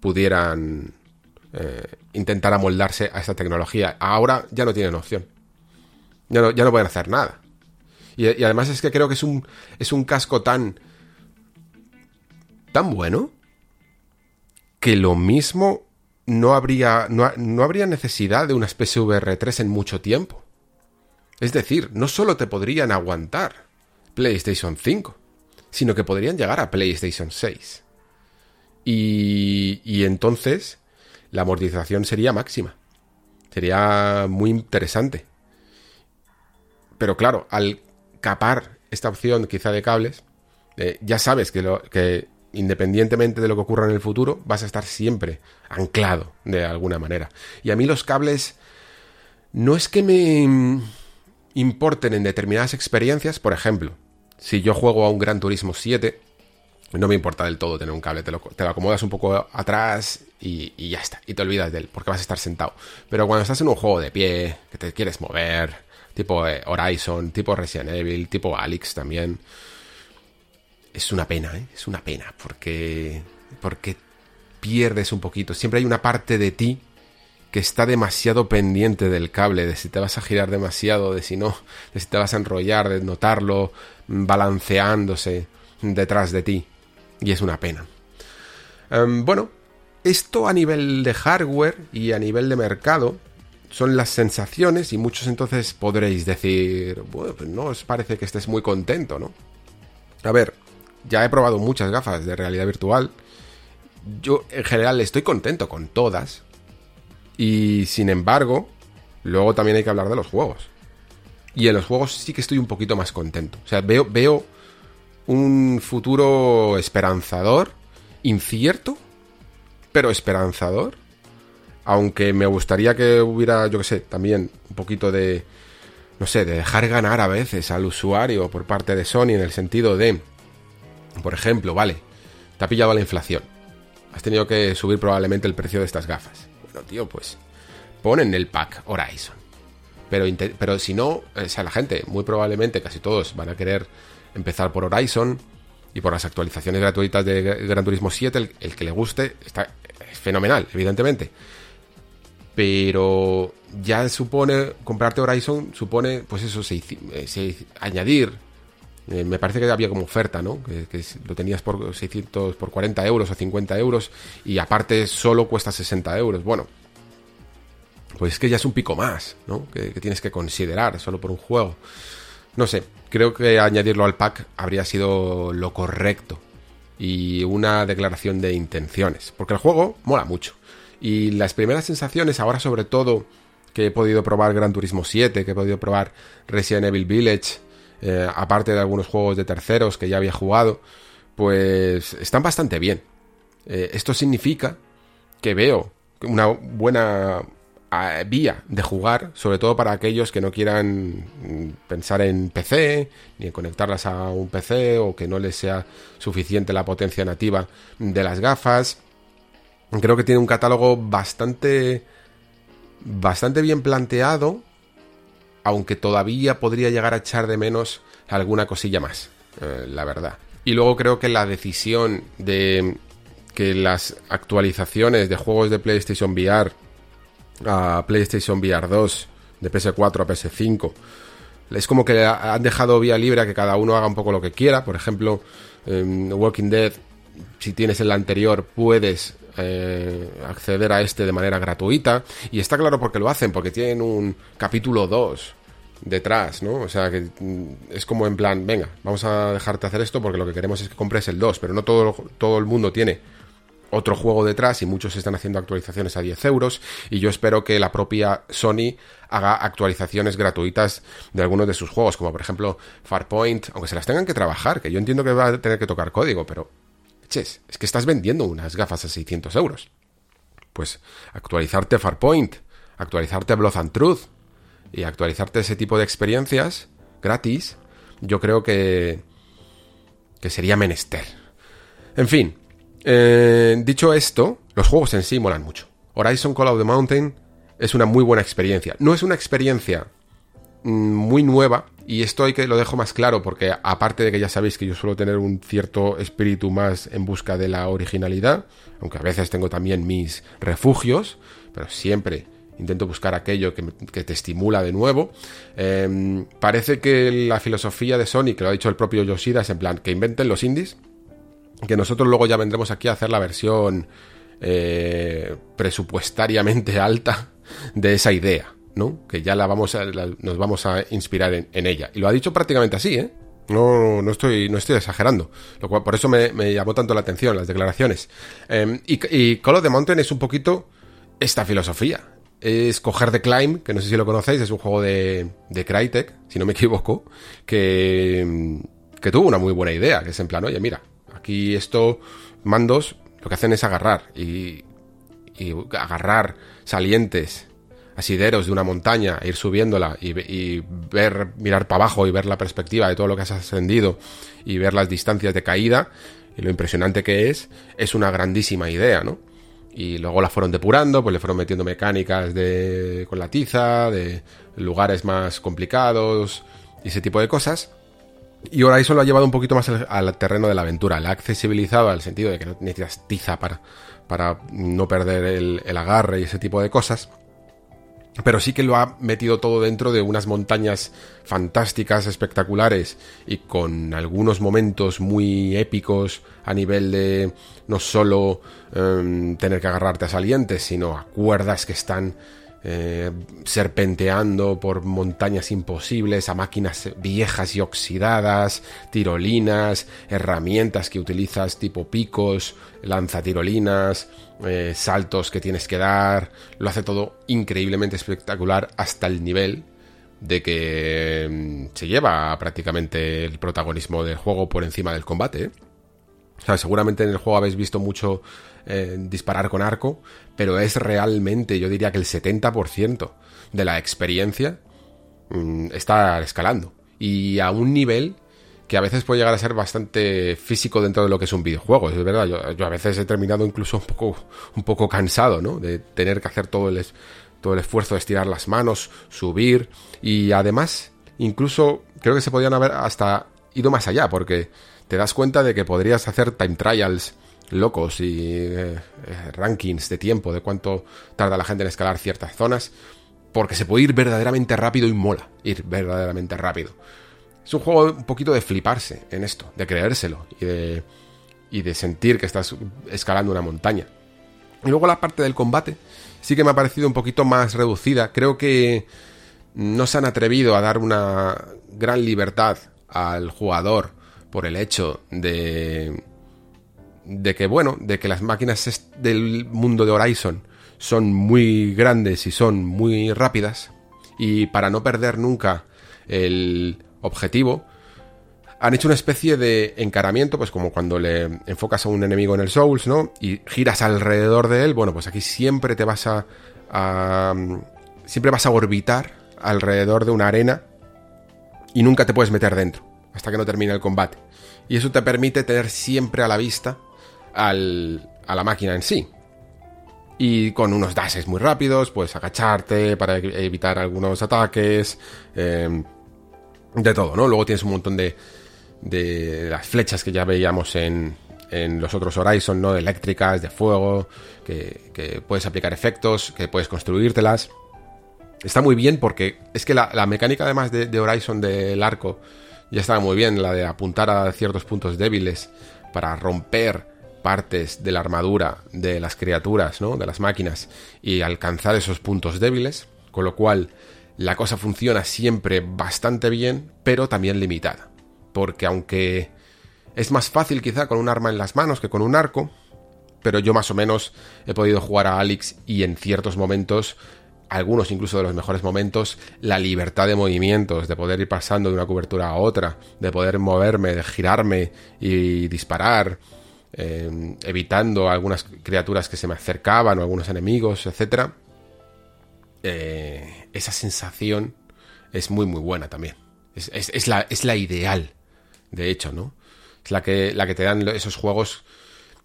pudieran eh, intentar amoldarse a esta tecnología. Ahora ya no tienen opción. Ya no, ya no pueden hacer nada. Y, además es que creo que es un, es un casco tan... tan bueno que lo mismo no habría, no, no habría necesidad de una especie VR3 en mucho tiempo. Es decir, no solo te podrían aguantar PlayStation 5, sino que podrían llegar a PlayStation 6. Y, y entonces la amortización sería máxima. Sería muy interesante. Pero claro, al capar esta opción quizá de cables, eh, ya sabes que, lo, que independientemente de lo que ocurra en el futuro, vas a estar siempre anclado de alguna manera. Y a mí los cables no es que me importen en determinadas experiencias, por ejemplo, si yo juego a un Gran Turismo 7, no me importa del todo tener un cable, te lo, acomodas un poco atrás y, ya está, y te olvidas de él, porque vas a estar sentado. Pero cuando estás en un juego de pie, que te quieres mover, tipo eh, Horizon, tipo Resident Evil, tipo Alex también, es una pena, ¿eh? es una pena, porque, porque pierdes un poquito. Siempre hay una parte de ti que está demasiado pendiente del cable, de si te vas a girar demasiado, de si no, de si te vas a enrollar, de notarlo balanceándose detrás de ti. Y es una pena. Em, bueno, esto a nivel de hardware y a nivel de mercado son las sensaciones y muchos entonces podréis decir, bueno, pues no os parece que estés muy contento, ¿no? A ver, ya he probado muchas gafas de realidad virtual. Yo en general estoy contento con todas. Y sin embargo, luego también hay que hablar de los juegos. Y en los juegos sí que estoy un poquito más contento. O sea, veo, veo un futuro esperanzador, incierto, pero esperanzador. Aunque me gustaría que hubiera, yo qué sé, también un poquito de, no sé, de dejar ganar a veces al usuario por parte de Sony en el sentido de, por ejemplo, vale, te ha pillado la inflación. Has tenido que subir probablemente el precio de estas gafas. Bueno, tío, pues ponen el pack Horizon. Pero, pero si no, o sea, la gente, muy probablemente, casi todos van a querer empezar por Horizon y por las actualizaciones gratuitas de Gran Turismo 7, el, que le guste, está fenomenal, evidentemente. Pero ya supone, comprarte Horizon supone, pues eso, se, añadir. Eh, me parece que había como oferta, ¿no? Que, lo tenías por 600, por 40 euros o 50 euros y aparte solo cuesta 60 euros. Bueno, pues es que ya es un pico más, ¿no? Que tienes que considerar solo por un juego. No sé, creo que añadirlo al pack habría sido lo correcto y una declaración de intenciones, porque el juego mola mucho. Y las primeras sensaciones, ahora sobre todo que he podido probar Gran Turismo 7, que he podido probar Resident Evil Village, eh, aparte de algunos juegos de terceros que ya había jugado, pues están bastante bien. Eh, esto significa que veo una buena vía de jugar, sobre todo para aquellos que no quieran pensar en PC, ni en conectarlas a un PC, o que no les sea suficiente la potencia nativa de las gafas. Creo que tiene un catálogo bastante. bastante bien planteado. Aunque todavía podría llegar a echar de menos alguna cosilla más. Eh, la verdad. Y luego creo que la decisión de que las actualizaciones de juegos de PlayStation VR a PlayStation VR 2, de PS4 a PS5. Es como que han dejado vía libre a que cada uno haga un poco lo que quiera. Por ejemplo, Walking Dead, si tienes el anterior, puedes eh, acceder a este de manera gratuita. Y está claro por qué lo hacen, porque tienen un capítulo 2 detrás, ¿no? O sea, que mm, es como en plan, venga, vamos a dejarte hacer esto porque lo que queremos es que compres el 2, pero no todo, todo el mundo tiene otro juego detrás y muchos están haciendo actualizaciones a 10 euros y yo espero que la propia Sony haga actualizaciones gratuitas de algunos de sus juegos, como por ejemplo Farpoint, aunque se las tengan que trabajar, que yo entiendo que va a tener que tocar código, pero, es que estás vendiendo unas gafas a 600 euros. Pues actualizarte Farpoint, actualizarte Blood and Truth y actualizarte ese tipo de experiencias gratis, yo creo que, que sería menester. En fin, eh, dicho esto, los juegos en sí molan mucho. Horizon Call of the Mountain es una muy buena experiencia. No es una experiencia mm, muy nueva, y esto hay que lo dejo más claro porque aparte de que ya sabéis que yo suelo tener un cierto espíritu más en busca de la originalidad, aunque a veces tengo también mis refugios, pero siempre intento buscar aquello que, te estimula de nuevo. Em, parece que la filosofía de Sony, que lo ha dicho el propio Yoshida, es en plan que inventen los indies que nosotros luego ya vendremos aquí a hacer la versión eh, presupuestariamente alta de esa idea, ¿no? Que ya la vamos a, nos vamos a inspirar en, ella. Y lo ha dicho prácticamente así, ¿eh? No, no, estoy, no estoy exagerando. Lo cual, por eso me, llamó tanto la atención las declaraciones. Em, y, y, Call of the Mountain es un poquito esta filosofía. Es coger The Climb, que no sé si lo conocéis, es un juego de, Crytek, si no me equivoco, que, que tuvo una muy buena idea, que es en plan, oye, mira, Aquí esto, mandos, lo que hacen es agarrar y, agarrar salientes, asideros de una montaña, ir subiéndola y, ver, mirar para abajo y ver la perspectiva de todo lo que has ascendido y ver las distancias de caída y lo impresionante que es, es una grandísima idea, ¿no? Y luego la fueron depurando, pues le fueron metiendo mecánicas de, con la tiza, de lugares más complicados y ese tipo de cosas. Y Horizon lo ha llevado un poquito más al, terreno de la aventura. La ha accesibilizado al sentido de que no necesitas tiza para, para no perder el, agarre y ese tipo de cosas. Pero sí que lo ha metido todo dentro de unas montañas fantásticas, espectaculares y con algunos momentos muy épicos a nivel de no solo em, tener que agarrarte a salientes, sino a cuerdas que están eh, serpenteando por montañas imposibles, a máquinas viejas y oxidadas, tirolinas, herramientas que utilizas tipo picos, lanzatirolinas, eh, saltos que tienes que dar, lo hace todo increíblemente espectacular hasta el nivel de que mm, se lleva prácticamente el protagonismo del juego por encima del combate. ¿eh? Seguramente en el juego habéis visto mucho eh, disparar con arco, pero es realmente, yo diría que el 70% de la experiencia mm, está escalando. Y a un nivel que a veces puede llegar a ser bastante físico dentro de lo que es un videojuego. Es verdad, yo, a veces he terminado incluso un poco, un poco cansado, ¿no? De tener que hacer todo el, todo el esfuerzo de estirar las manos, subir. Y además, incluso creo que se podían haber hasta ido más allá, porque te das cuenta de que podrías hacer time trials locos y eh, eh, rankings de tiempo de cuánto tarda la gente en escalar ciertas zonas, porque se puede ir verdaderamente rápido y mola ir verdaderamente rápido. Es un juego un poquito de fliparse en esto, de creérselo y de, y de sentir que estás escalando una montaña. Y luego la parte del combate sí que me ha parecido un poquito más reducida. Creo que no se han atrevido a dar una gran libertad al jugador por el hecho de de que, bueno, de que las máquinas del mundo de Horizon son muy grandes y son muy rápidas, y para no perder nunca el objetivo, han hecho una especie de encaramiento, pues como cuando le enfocas a un enemigo en el Souls, ¿no? Y giras alrededor de él, bueno, pues aquí siempre te vas a, siempre vas a orbitar alrededor de una arena y nunca te puedes meter dentro hasta que no termine el combate. Y eso te permite tener siempre a la vista al, a la máquina en sí. Y con unos dashes muy rápidos, puedes agacharte para evitar algunos ataques. Em, de todo, ¿no? Luego tienes un montón de, de las flechas que ya veíamos en, en los otros Horizon, ¿no? Eléctricas, de fuego, que, que, puedes aplicar efectos, que puedes construírtelas. Está muy bien porque es que la, la mecánica además de, de, Horizon del arco ya estaba muy bien, la de apuntar a ciertos puntos débiles para romper partes de la armadura de las criaturas, ¿no? De las máquinas y alcanzar esos puntos débiles, con lo cual la cosa funciona siempre bastante bien, pero también limitada. Porque aunque es más fácil quizá con un arma en las manos que con un arco, pero yo más o menos he podido jugar a Alex y en ciertos momentos, algunos incluso de los mejores momentos, la libertad de movimientos, de poder ir pasando de una cobertura a otra, de poder moverme, de girarme y disparar, eh, evitando algunas criaturas que se me acercaban o algunos enemigos, etc. Eh, esa sensación es muy muy buena también. Es, la, es la ideal, de hecho, ¿no? Es la que, la que te dan esos juegos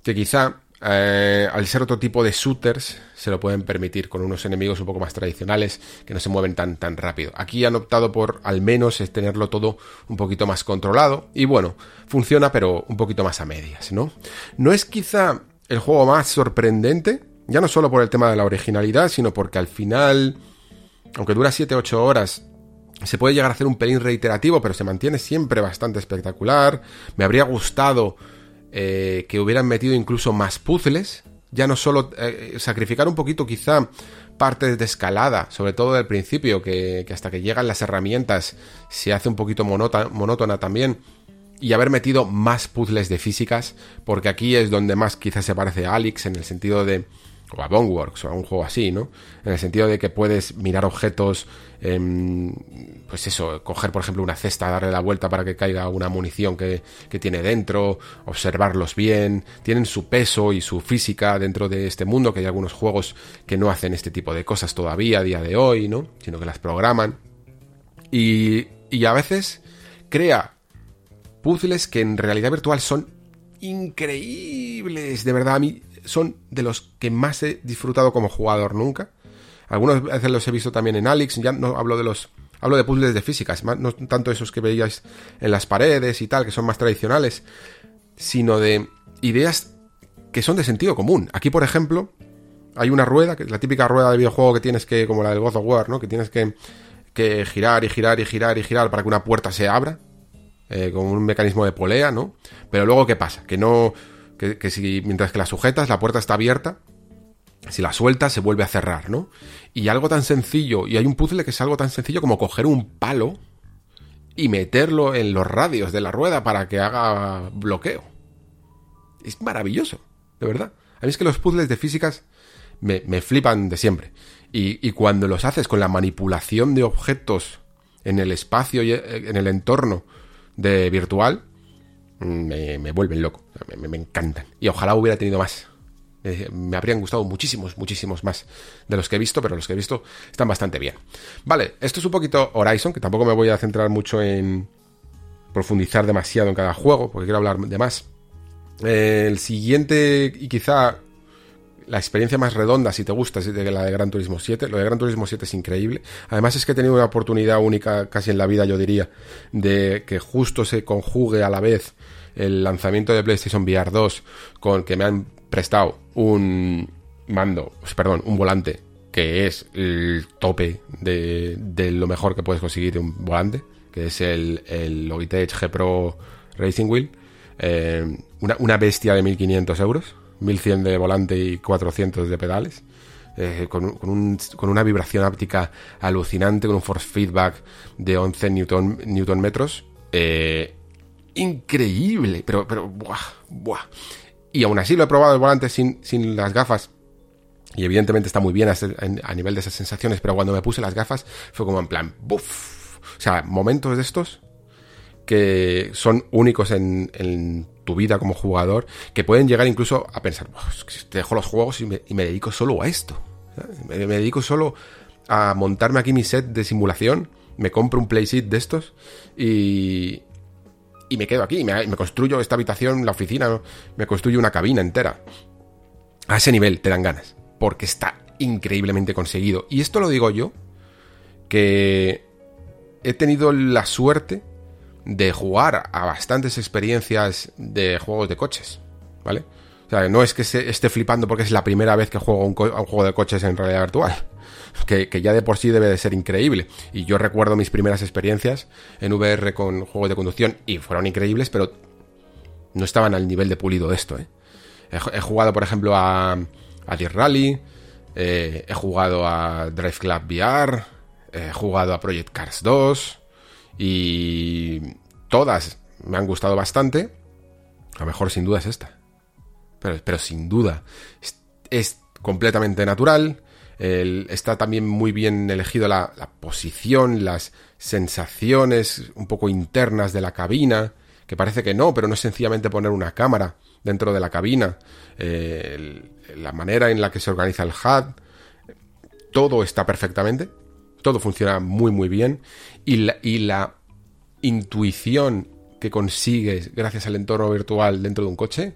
que quizá eh, al ser otro tipo de shooters, se lo pueden permitir con unos enemigos un poco más tradicionales que no se mueven tan, tan rápido. Aquí han optado por al menos tenerlo todo un poquito más controlado y bueno, funciona pero un poquito más a medias, ¿no? No es quizá el juego más sorprendente, ya no solo por el tema de la originalidad, sino porque al final, aunque dura 7-8 horas, se puede llegar a hacer un pelín reiterativo, pero se mantiene siempre bastante espectacular. Me habría gustado eh, que hubieran metido incluso más puzzles, ya no solo eh, sacrificar un poquito quizá partes de escalada, sobre todo del principio, que, hasta que llegan las herramientas se hace un poquito monótona también, y haber metido más puzzles de físicas, porque aquí es donde más quizás se parece a Alex en el sentido de o a Boneworks o a un juego así, ¿no? En el sentido de que puedes mirar objetos, pues eso, coger por ejemplo una cesta, darle la vuelta para que caiga una munición que, que, tiene dentro, observarlos bien, tienen su peso y su física dentro de este mundo, que hay algunos juegos que no hacen este tipo de cosas todavía a día de hoy, ¿no? Sino que las programan. Y, y a veces crea puzzles que en realidad virtual son increíbles, de verdad a mí son de los que más he disfrutado como jugador nunca. Algunas veces los he visto también en Alex, ya no hablo de los hablo de puzzles de físicas, no tanto esos que veíais en las paredes y tal, que son más tradicionales, sino de ideas que son de sentido común. Aquí, por ejemplo, hay una rueda, que es la típica rueda de videojuego que tienes que, como la del God of War, ¿no? Que tienes que, que girar y girar y girar y girar para que una puerta se abra, eh, con un mecanismo de polea, ¿no? Pero luego, ¿qué pasa? Que no que, si mientras que la sujetas, la puerta está abierta si la sueltas se vuelve a cerrar, ¿no? Y algo tan sencillo, y hay un puzzle que es algo tan sencillo como coger un palo y meterlo en los radios de la rueda para que haga bloqueo. Es maravilloso, de verdad. A mí es que los puzzles de físicas me, flipan de siempre. Y, cuando los haces con la manipulación de objetos en el espacio y eh, en el entorno de virtual, me, vuelven loco. Me, encantan. Y ojalá hubiera tenido más. Eh, me habrían gustado muchísimos, muchísimos más de los que he visto, pero los que he visto están bastante bien. Vale, esto es un poquito Horizon, que tampoco me voy a centrar mucho en profundizar demasiado en cada juego, porque quiero hablar de más. Eh, el siguiente, y quizá la experiencia más redonda, si te gusta, es de la de Gran Turismo 7. Lo de Gran Turismo 7 es increíble. Además es que he tenido una oportunidad única casi en la vida, yo diría, de que justo se conjugue a la vez el lanzamiento de PlayStation VR 2 con que me han prestado un mando, perdón, un volante que es el tope de, lo mejor que puedes conseguir de un volante, que es el, el Logitech G Pro Racing Wheel, eh, una, bestia de 1500 euros, 1100 de volante y 400 de pedales. Eh, con, con, una vibración áptica alucinante, con un force feedback de 11 newton, newton metros. Eh, increíble, pero, pero, buah, buah. Y aún así lo he probado el volante sin, sin las gafas. Y evidentemente está muy bien a, nivel de esas sensaciones, pero cuando me puse las gafas fue como en plan, ¡buf! O sea, momentos de estos que son únicos en, tu vida como jugador, que pueden llegar incluso a pensar, te dejo los juegos y me, dedico solo a esto. Me, me, dedico solo a montarme aquí mi set de simulación, me compro un playset de estos y, y me quedo aquí, me, me construyo esta habitación, la oficina, me construyo una cabina entera. A ese nivel te dan ganas, porque está increíblemente conseguido. Y esto lo digo yo, que he tenido la suerte de jugar a bastantes experiencias de juegos de coches, ¿vale? O sea, no es que esté flipando porque es la primera vez que juego a un juego de coches en realidad virtual que, ya de por sí debe de ser increíble. Y yo recuerdo mis primeras experiencias en VR con juegos de conducción y fueron increíbles, pero no estaban al nivel de pulido de esto. ¿eh? He, jugado, por ejemplo, a, a Rally, eh, he jugado a Drive Club VR, he jugado a Project Cars 2 y todas me han gustado bastante. A lo mejor sin duda es esta. Pero, pero sin duda es completamente natural, está también muy bien elegido la, posición, las sensaciones un poco internas de la cabina, que parece que no, pero no es sencillamente poner una cámara dentro de la cabina, eh, la manera en la que se organiza el HUD, todo está perfectamente, todo funciona muy muy bien y la, y la intuición que consigues gracias al entorno virtual dentro de un coche,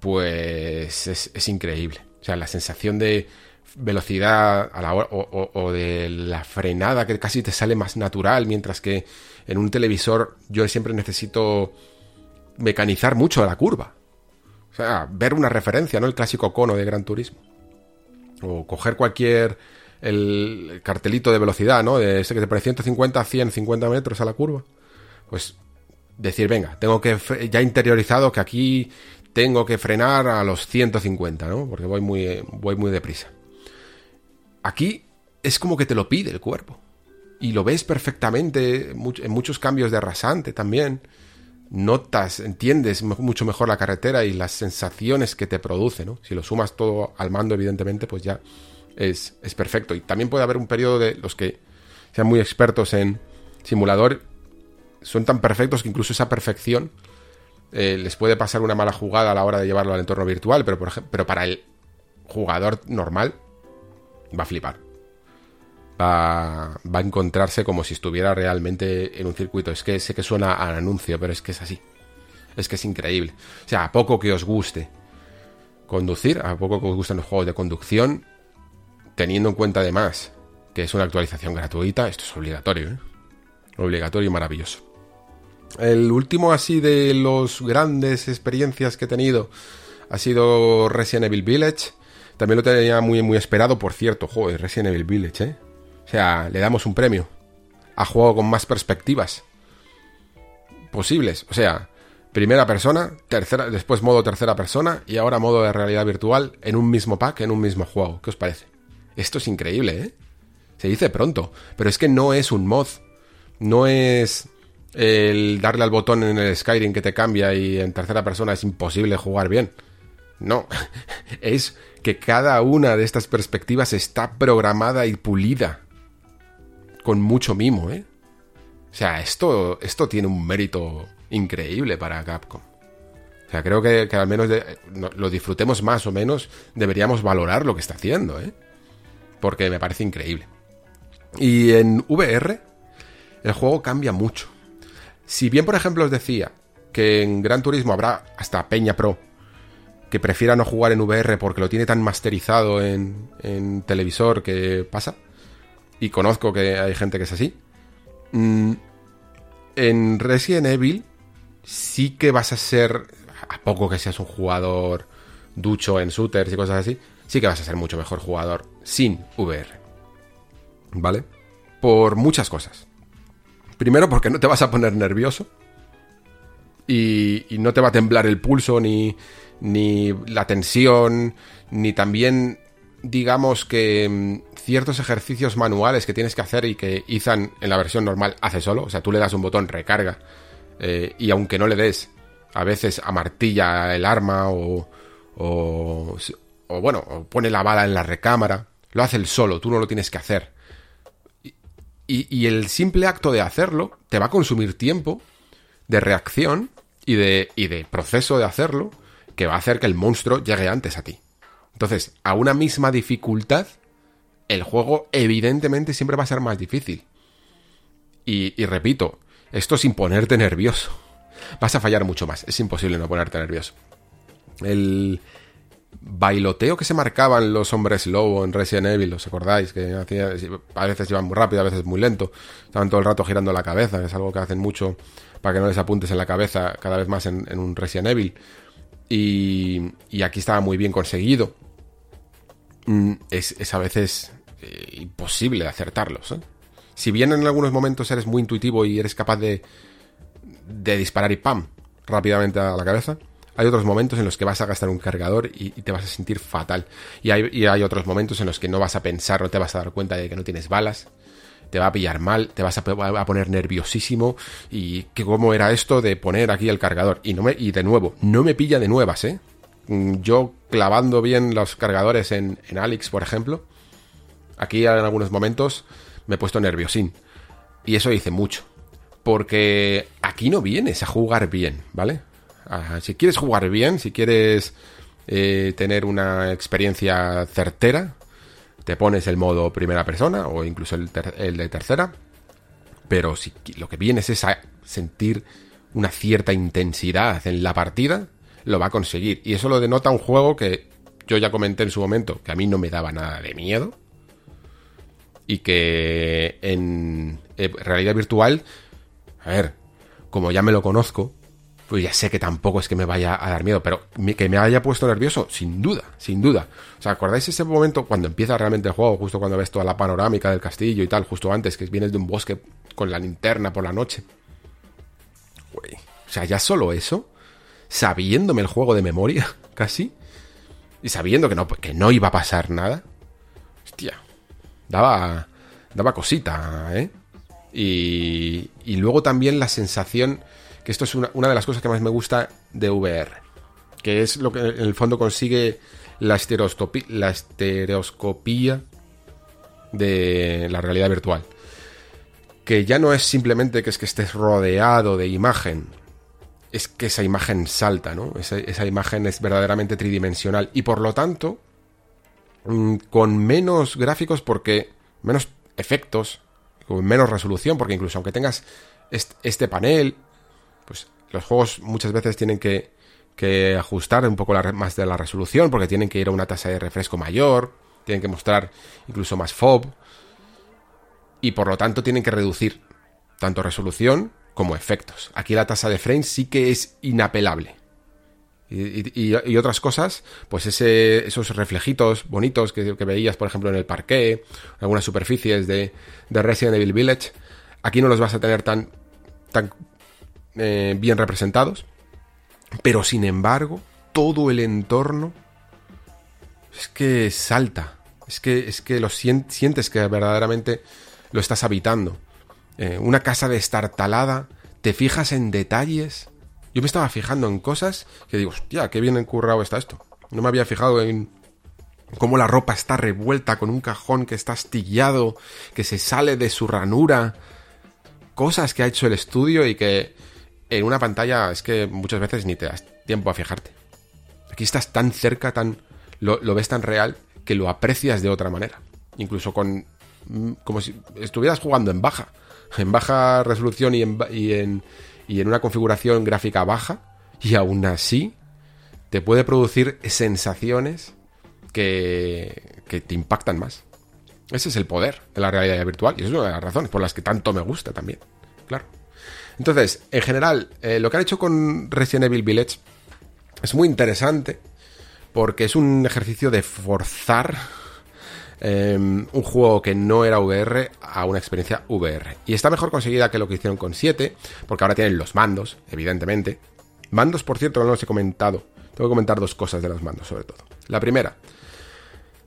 pues es, increíble. O sea, la sensación de velocidad a la hora, o, de la frenada que casi te sale más natural, mientras que en un televisor yo siempre necesito mecanizar mucho la curva. O sea, ver una referencia, ¿no? El clásico cono de Gran Turismo. O coger cualquier el cartelito de velocidad, ¿no? De ese que te pone 150 a 150 metros a la curva. Pues decir, venga, tengo que ya interiorizado que aquí tengo que frenar a los 150, ¿no? Porque voy muy voy muy deprisa. Aquí es como que te lo pide el cuerpo. Y lo ves perfectamente en muchos cambios de rasante también. Notas, entiendes mucho mejor la carretera y las sensaciones que te produce, ¿no? Si lo sumas todo al mando, evidentemente, pues ya es, es perfecto. Y también puede haber un periodo de los que sean muy expertos en simulador, son tan perfectos que incluso esa perfección eh, les puede pasar una mala jugada a la hora de llevarlo al entorno virtual, pero, por pero para el jugador normal va a flipar. Va, va, a encontrarse como si estuviera realmente en un circuito. Es que sé que suena al anuncio, pero es que es así. Es que es increíble. O sea, a poco que os guste conducir, a poco que os gusten los juegos de conducción, teniendo en cuenta además que es una actualización gratuita, esto es obligatorio, ¿eh? Obligatorio y maravilloso. El último así de los grandes experiencias que he tenido ha sido Resident Evil Village. También lo tenía muy, muy esperado, por cierto, joder, Resident Evil Village, ¿eh? O sea, le damos un premio a juego con más perspectivas posibles. O sea, Primera persona, tercera, después modo tercera persona y ahora modo de realidad virtual en un mismo pack, en un mismo juego. ¿Qué os parece? Esto es increíble, ¿eh? Se dice pronto, pero es que no es un mod. No es el darle al botón en el Skyrim que te cambia y en tercera persona es imposible jugar bien. No, es que cada una de estas perspectivas está programada y pulida. Con mucho mimo, ¿eh? O sea, esto, esto tiene un mérito increíble para Capcom. O sea, creo que, al menos lo disfrutemos más o menos, deberíamos valorar lo que está haciendo, ¿eh? Porque me parece increíble. Y en VR, el juego cambia mucho. Si bien, por ejemplo, os decía que en Gran Turismo habrá hasta Peña Pro que prefiera no jugar en VR porque lo tiene tan masterizado en, en televisor que pasa, y conozco que hay gente que es así, mm, en Resident Evil sí que vas a ser, a poco que seas un jugador ducho en shooters y cosas así, sí que vas a ser mucho mejor jugador sin VR. ¿Vale? Por muchas cosas. Primero porque no te vas a poner nervioso. Y, no te va a temblar el pulso, ni, ni la tensión, ni también, digamos que mm, ciertos ejercicios manuales que tienes que hacer y que Ethan en la versión normal hace solo. O sea, tú le das un botón recarga eh, y aunque no le des, a veces amartilla el arma o, o, o bueno, o pone la bala en la recámara. Lo hace él solo, tú no lo tienes que hacer. Y, el simple acto de hacerlo te va a consumir tiempo de reacción y de, y de proceso de hacerlo que va a hacer que el monstruo llegue antes a ti. Entonces, a una misma dificultad, el juego evidentemente siempre va a ser más difícil. Y, y, repito, esto sin ponerte nervioso. Vas a fallar mucho más, es imposible no ponerte nervioso. El, bailoteo que se marcaban los hombres lobo en Resident Evil, ¿os acordáis? Que a veces iban muy rápido, a veces muy lento. Estaban todo el rato girando la cabeza, es algo que hacen mucho para que no les apuntes en la cabeza cada vez más en, un Resident Evil. Y, y, aquí estaba muy bien conseguido. Mm, es, a veces eh, imposible acertarlos. ¿eh? Si bien en algunos momentos eres muy intuitivo y eres capaz de, de disparar y ¡pam! rápidamente a la cabeza, hay otros momentos en los que vas a gastar un cargador y, te vas a sentir fatal. Y hay, otros momentos en los que no vas a pensar, no te vas a dar cuenta de que no tienes balas. Te va a pillar mal, te vas a, poner nerviosísimo. Y que cómo era esto de poner aquí el cargador. Y, no me, y de nuevo, no me pilla de nuevas, ¿eh? Mm, yo clavando bien los cargadores en, en Alex, por ejemplo. Aquí en algunos momentos me he puesto nerviosín. Y eso dice mucho. Porque aquí no vienes a jugar bien, ¿vale? Si quieres jugar bien, si quieres eh, tener una experiencia certera, te pones el modo primera persona o incluso el, de tercera. Pero si lo que vienes es a sentir una cierta intensidad en la partida, lo va a conseguir. Y eso lo denota un juego que yo ya comenté en su momento, que a mí no me daba nada de miedo. Y que en realidad virtual, a ver, como ya me lo conozco, pues ya sé que tampoco es que me vaya a dar miedo, pero que me haya puesto nervioso, sin duda, sin duda. O sea, ¿acordáis ese momento cuando empieza realmente el juego, justo cuando ves toda la panorámica del castillo y tal, justo antes, que vienes de un bosque con la linterna por la noche? o sea, ya solo eso, sabiéndome el juego de memoria, casi, y sabiendo que no, que no iba a pasar nada, hostia, daba, daba cosita, ¿eh? Y, y luego también la sensación esto es una, de las cosas que más me gusta de VR, que es lo que en el fondo consigue la, la estereoscopía de la realidad virtual. Que ya no es simplemente que es que estés rodeado de imagen, es que esa imagen salta, ¿no? Esa, imagen es verdaderamente tridimensional y por lo tanto, mm, con menos gráficos porque menos efectos, con menos resolución, porque incluso aunque tengas este panel los juegos muchas veces tienen que, ajustar un poco más de la resolución porque tienen que ir a una tasa de refresco mayor, tienen que mostrar incluso más FOB y por lo tanto tienen que reducir tanto resolución como efectos. Aquí la tasa de frames sí que es inapelable. Y, otras cosas, pues esos reflejitos bonitos que, veías, por ejemplo, en el parqué, algunas superficies de, de Resident Evil Village, aquí no los vas a tener tan eh, bien representados. Pero sin embargo, todo el entorno es que salta. Es que, es que lo sientes que verdaderamente lo estás habitando. Eh, una casa destartalada, te fijas en detalles. Yo me estaba fijando en cosas que digo, hostia, qué bien encurrado está esto. No me había fijado en cómo la ropa está revuelta con un cajón que está astillado, que se sale de su ranura. Cosas que ha hecho el estudio y que en una pantalla es que muchas veces ni te das tiempo a fijarte. Aquí estás tan cerca, tan lo, ves tan real que lo aprecias de otra manera. Incluso con mm, como si estuvieras jugando en baja, en baja resolución y en, y en, y en una configuración gráfica baja, y aún así te puede producir sensaciones que, que te impactan más. Ese es el poder de la realidad virtual y es una de las razones por las que tanto me gusta también. Claro. Entonces, en general, eh, lo que han hecho con Resident Evil Village es muy interesante porque es un ejercicio de forzar em, un juego que no era VR a una experiencia VR. Y está mejor conseguida que lo que hicieron con 7, porque ahora tienen los mandos, evidentemente. Mandos, por cierto, no los he comentado. Tengo que comentar dos cosas de los mandos, sobre todo. La primera,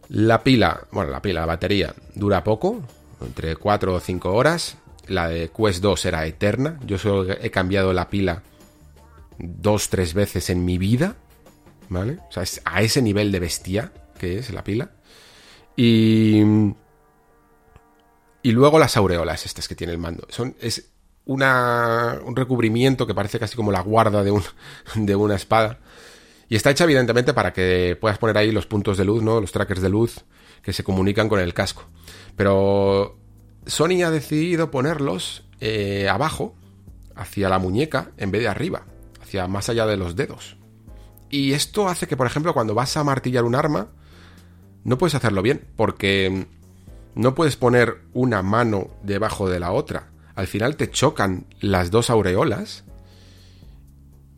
la pila, bueno, la pila, la batería, dura poco, entre 4 o 5 horas. La de Quest 2 era eterna. Yo solo he cambiado la pila dos, tres veces en mi vida. ¿Vale? O sea, es a ese nivel de bestia que es la pila. Y. Y luego las aureolas, estas que tiene el mando. Son, es una, un recubrimiento que parece casi como la guarda de, un, de una espada. Y está hecha evidentemente para que puedas poner ahí los puntos de luz, ¿no? Los trackers de luz que se comunican con el casco. Pero Sony ha decidido ponerlos eh, abajo, hacia la muñeca, en vez de arriba, hacia más allá de los dedos. Y esto hace que, por ejemplo, cuando vas a martillar un arma, no puedes hacerlo bien, porque no puedes poner una mano debajo de la otra. Al final te chocan las dos aureolas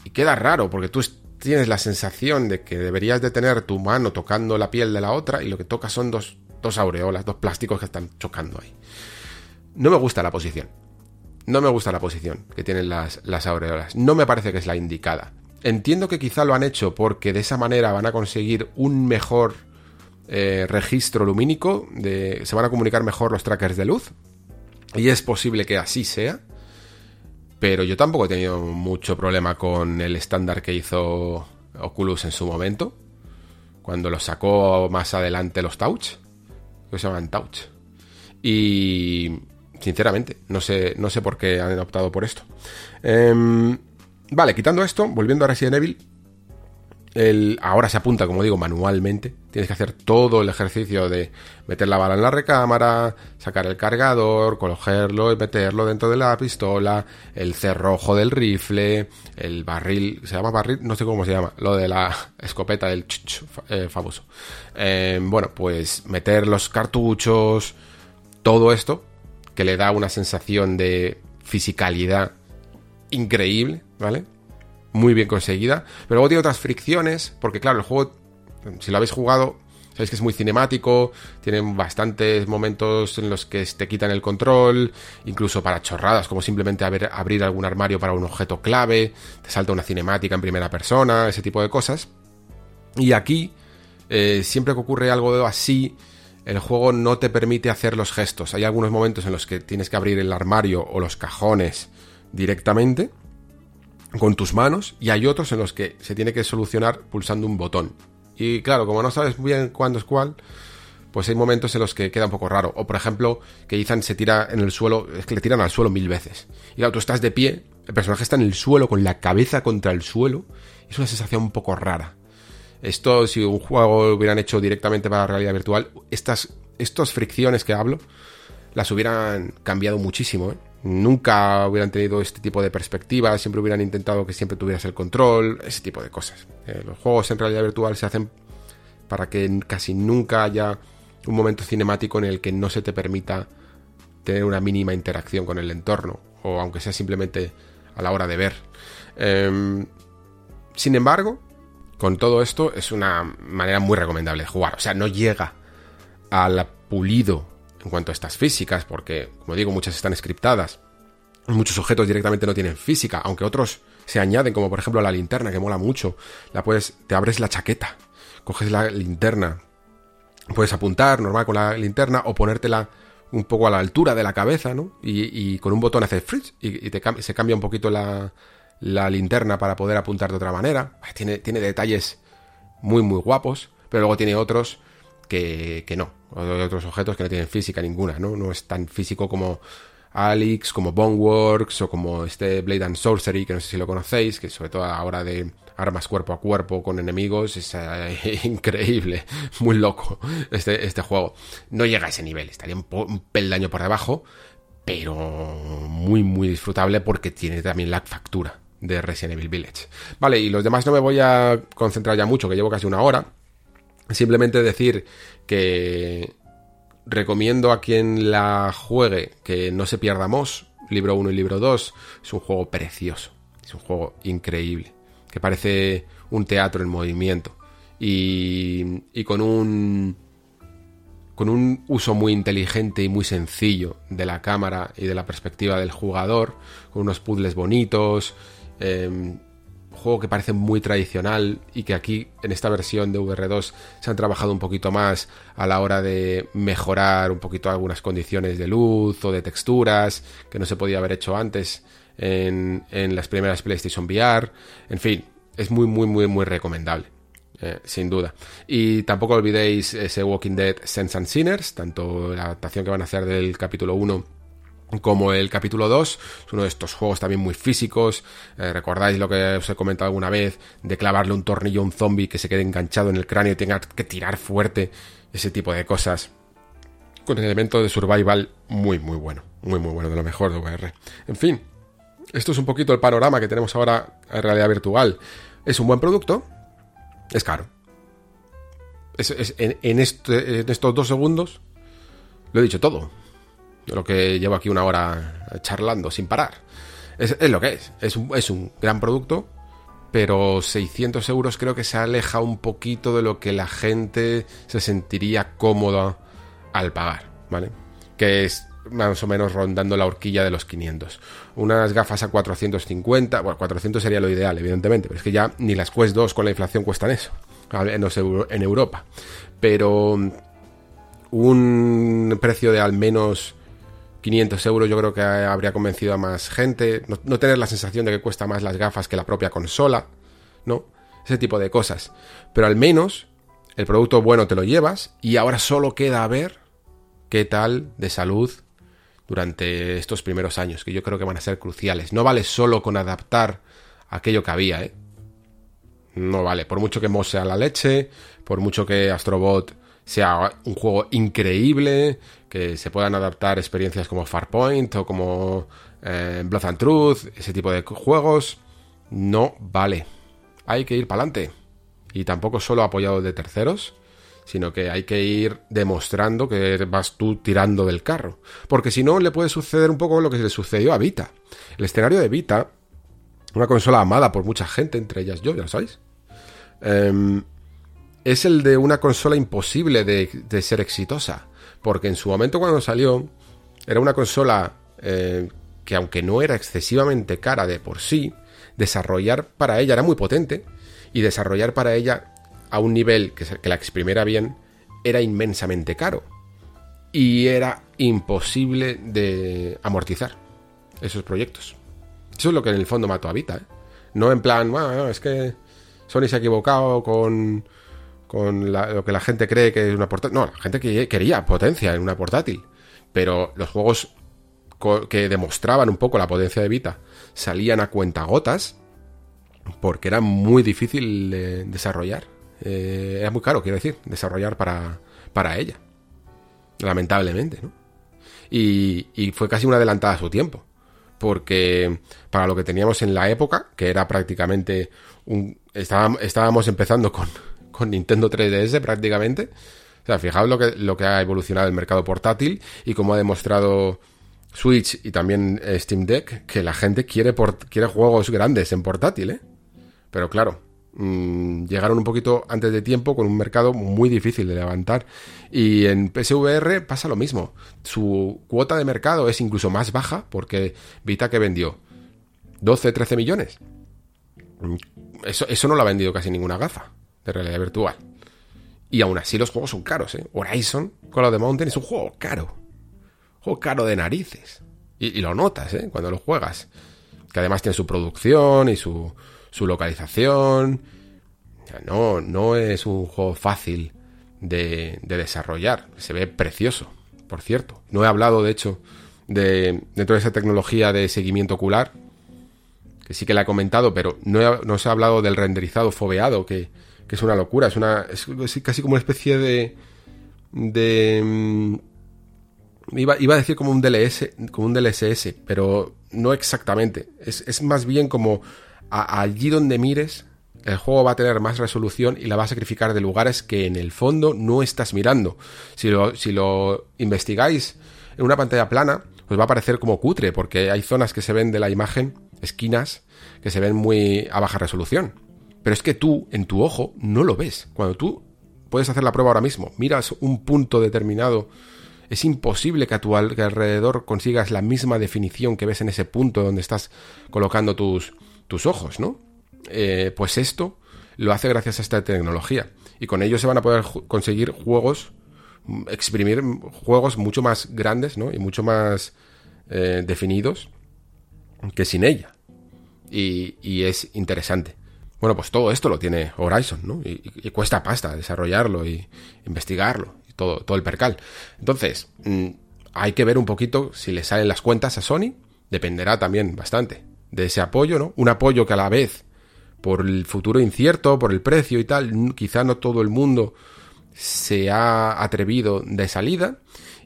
y queda raro, porque tú tienes la sensación de que deberías de tener tu mano tocando la piel de la otra y lo que tocas son dos, dos aureolas, dos plásticos que están chocando ahí. No me gusta la posición. No me gusta la posición que tienen las, las. No me parece que es la indicada. Entiendo que quizá lo han hecho porque de esa manera van a conseguir un mejor eh, registro lumínico, se van a comunicar mejor los trackers de luz. Y es posible que así sea. Pero yo tampoco he tenido mucho problema con el estándar que hizo Oculus en su momento. Cuando lo sacó más adelante los Touch. Que se llaman Touch. Y Sinceramente, no sé, no sé por qué han optado por esto. Em, vale, quitando esto, volviendo a Resident Evil, el, ahora se apunta, como digo, manualmente. Tienes que hacer todo el ejercicio de meter la bala en la recámara, sacar el cargador, cogerlo y meterlo dentro de la pistola, el cerrojo del rifle, el barril, ¿se llama barril? No sé cómo se llama, lo de la escopeta del ch, eh, famoso. Em, bueno, pues meter los cartuchos, todo esto que le da una sensación de fisicalidad increíble, ¿vale? Muy bien conseguida. Pero luego tiene otras fricciones, porque claro, el juego, si lo habéis jugado, sabéis que es muy cinemático, tienen bastantes momentos en los que te quitan el control, incluso para chorradas, como simplemente abrir algún armario para un objeto clave, te salta una cinemática en primera persona, ese tipo de cosas. Y aquí, eh, siempre que ocurre algo así, el juego no te permite hacer los gestos. Hay algunos momentos en los que tienes que abrir el armario o los cajones directamente con tus manos y hay otros en los que se tiene que solucionar pulsando un botón. Y claro, como no sabes bien cuándo es cuál, pues hay momentos en los que queda un poco raro. O por ejemplo, que Ethan se tira en el suelo, es que le tiran al suelo mil veces. Y claro, tú estás de pie, el personaje está en el suelo con la cabeza contra el suelo. Es una sensación un poco rara. Esto, si un juego lo hubieran hecho directamente para la realidad virtual, estas, fricciones que hablo, las hubieran cambiado muchísimo. ¿eh? Nunca hubieran tenido este tipo de perspectivas, siempre hubieran intentado que siempre tuvieras el control, ese tipo de cosas. Eh, los juegos en realidad virtual se hacen para que casi nunca haya un momento cinemático en el que no se te permita tener una mínima interacción con el entorno, o aunque sea simplemente a la hora de ver. Em, sin embargo, con todo esto es una manera muy recomendable de jugar. O sea, no llega al pulido en cuanto a estas físicas, porque, como digo, muchas están scriptadas Muchos objetos directamente no tienen física, aunque otros se añaden, como por ejemplo la linterna, que mola mucho. La puedes, te abres la chaqueta, coges la linterna, puedes apuntar normal con la linterna o ponértela un poco a la altura de la cabeza, ¿no? Y, con un botón hace frizz y, te, se cambia un poquito la, la, linterna para poder apuntar de otra manera. Tiene, tiene detalles muy, muy guapos, pero luego tiene otros que, que no. Otros objetos que no tienen física ninguna, ¿no? No es tan físico como Alex, como Boneworks o como este Blade and Sorcery, que no sé si lo conocéis, que sobre todo a hora de armas cuerpo a cuerpo con enemigos es eh, increíble, muy loco este, este juego. No llega a ese nivel, estaría un, un peldaño por debajo, pero muy muy disfrutable porque tiene también la factura de Resident Evil Village. Vale, y los demás no me voy a concentrar ya mucho, que llevo casi una hora. Simplemente decir que recomiendo a quien la juegue que no se pierda Moss, libro 1 y libro 2. Es un juego precioso, es un juego increíble, que parece un teatro en movimiento y, y con un con un uso muy inteligente y muy sencillo de la cámara y de la perspectiva del jugador, con unos puzzles bonitos, eh, juego que parece muy tradicional y que aquí en esta versión de VR2 se han trabajado un poquito más a la hora de mejorar un poquito algunas condiciones de luz o de texturas que no se podía haber hecho antes en, las primeras PlayStation VR. En fin, es muy, muy, muy, muy recomendable. Eh, sin duda. Y tampoco olvidéis ese Walking Dead Sense and Sinners, tanto la adaptación que van a hacer del capítulo 1 como el capítulo 2, es uno de estos juegos también muy físicos. Eh, Recordáis lo que os he comentado alguna vez de clavarle un tornillo a un zombie que se quede enganchado en el cráneo y tenga que tirar fuerte, ese tipo de cosas. Con el elemento de survival muy, muy bueno, muy, muy bueno, de lo mejor de VR. En fin, esto es un poquito el panorama que tenemos ahora en realidad virtual. Es un buen producto, es caro. en, este, en estos dos segundos lo he dicho todo lo que llevo aquí una hora charlando sin parar. Es, lo que es. Es un, es un, gran producto, pero 600 euros creo que se aleja un poquito de lo que la gente se sentiría cómoda al pagar, ¿vale? Que es más o menos rondando la horquilla de los 500. Unas gafas a 450, bueno, 400 sería lo ideal, evidentemente, pero es que ya ni las Quest 2 con la inflación cuestan eso, en Europa. Pero un precio de al menos 500 euros yo creo que habría convencido a más gente, no, tener la sensación de que cuesta más las gafas que la propia consola, ¿no? Ese tipo de cosas. Pero al menos el producto bueno te lo llevas y ahora solo queda ver qué tal de salud durante estos primeros años, que yo creo que van a ser cruciales. No vale solo con adaptar aquello que había, ¿eh? No vale, por mucho que Moss sea la leche, por mucho que Astrobot sea un juego increíble, que se puedan adaptar experiencias como Farpoint o como eh, Blood and Truth, ese tipo de juegos, no vale. Hay que ir para adelante. Y tampoco solo apoyado de terceros, sino que hay que ir demostrando que vas tú tirando del carro. Porque si no, le puede suceder un poco lo que le sucedió a Vita. El escenario de Vita, una consola amada por mucha gente, entre ellas yo, ya lo sabéis. Em, es el de una consola imposible de, ser exitosa. Porque en su momento cuando salió, era una consola eh, que aunque no era excesivamente cara de por sí, desarrollar para ella era muy potente y desarrollar para ella a un nivel que, que la exprimiera bien era inmensamente caro. Y era imposible de amortizar esos proyectos. Eso es lo que en el fondo mató a Vita. ¿eh? No en plan, bueno, es que Sony se ha equivocado con, con lo que la gente cree que es una portátil. No, la gente quería potencia en una portátil. Pero los juegos que demostraban un poco la potencia de Vita salían a cuentagotas porque era muy difícil de desarrollar. Eh, era muy caro, quiero decir, desarrollar para, para ella. Lamentablemente, ¿no? Y, y fue casi una adelantada a su tiempo. Porque para lo que teníamos en la época, que era prácticamente un. estábamos empezando con, con Nintendo 3DS prácticamente. O sea, fijaos lo que, ha evolucionado el mercado portátil y cómo ha demostrado Switch y también Steam Deck que la gente quiere, quiere juegos grandes en portátil, ¿eh? Pero claro, mm, llegaron un poquito antes de tiempo con un mercado muy difícil de levantar. Y en PSVR pasa lo mismo. Su cuota de mercado es incluso más baja porque Vita que vendió 12, 13 millones. Mm, eso, eso no lo ha vendido casi ninguna gafa de realidad virtual. Y aún así los juegos son caros, ¿eh? Horizon, Call of the Mountain, es un juego caro. Juego caro de narices. Y, lo notas, ¿eh? Cuando lo juegas. Que además tiene su producción y su, su localización. No, no es un juego fácil de, de, desarrollar. Se ve precioso, por cierto. No he hablado, de hecho, de, de toda esa tecnología de seguimiento ocular. Que sí que la he comentado, pero no, no se ha hablado del renderizado foveado que, que es una locura, es una es, casi como una especie de de mm, iba, iba, a decir como un DLS, como un DLSS, pero no exactamente. Es, más bien como allí donde mires, el juego va a tener más resolución y la va a sacrificar de lugares que en el fondo no estás mirando. Si lo, si lo investigáis en una pantalla plana, os va a parecer como cutre, porque hay zonas que se ven de la imagen, esquinas, que se ven muy a baja resolución. Pero es que tú, en tu ojo, no lo ves. Cuando tú puedes hacer la prueba ahora mismo, miras un punto determinado, es imposible que a tu alrededor consigas la misma definición que ves en ese punto donde estás colocando tus, tus ojos, ¿no? Eh, pues esto lo hace gracias a esta tecnología. Y con ello se van a poder conseguir juegos, exprimir juegos mucho más grandes, ¿no? Y mucho más eh, definidos que sin ella. y es interesante. Bueno, pues todo esto lo tiene Horizon, ¿no? Y, cuesta pasta desarrollarlo y investigarlo y todo, todo el percal. Entonces, mm, hay que ver un poquito si le salen las cuentas a Sony. Dependerá también bastante de ese apoyo, ¿no? Un apoyo que a la vez, por el futuro incierto, por el precio y tal, quizá no todo el mundo se ha atrevido de salida.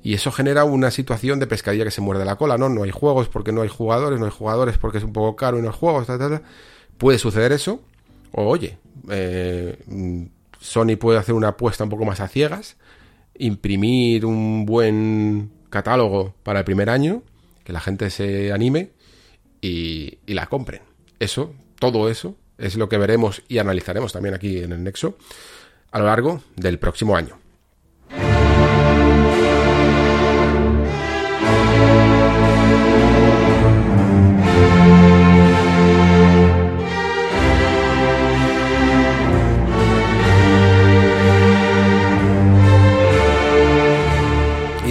Y eso genera una situación de pescadilla que se muerde la cola, ¿no? No hay juegos porque no hay jugadores, no hay jugadores porque es un poco caro y no hay juegos, tal, tal. Puede suceder eso, oye, eh, Sony puede hacer una apuesta un poco más a ciegas, imprimir un buen catálogo para el primer año, que la gente se anime y, y la compren. Eso, todo eso, es lo que veremos y analizaremos también aquí en el Nexo a lo largo del próximo año.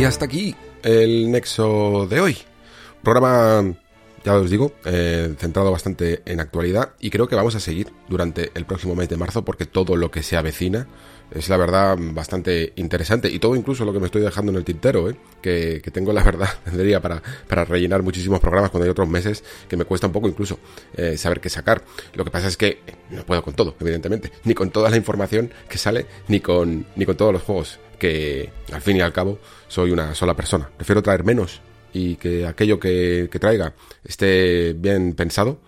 Hasta aquí el nexo de hoy. Programa, ya os digo, eh, centrado bastante en actualidad y creo que vamos a seguir durante el próximo mes de marzo porque todo lo que se avecina es la verdad bastante interesante y todo incluso lo que me estoy dejando en el tintero, ¿eh? que, tengo la verdad, tendría para, para rellenar muchísimos programas cuando hay otros meses que me cuesta un poco incluso eh, saber qué sacar. Lo que pasa es que no puedo con todo, evidentemente, ni con toda la información que sale, ni con, ni con todos los juegos que al fin y al cabo soy una sola persona. Prefiero traer menos y que aquello que, traiga esté bien pensado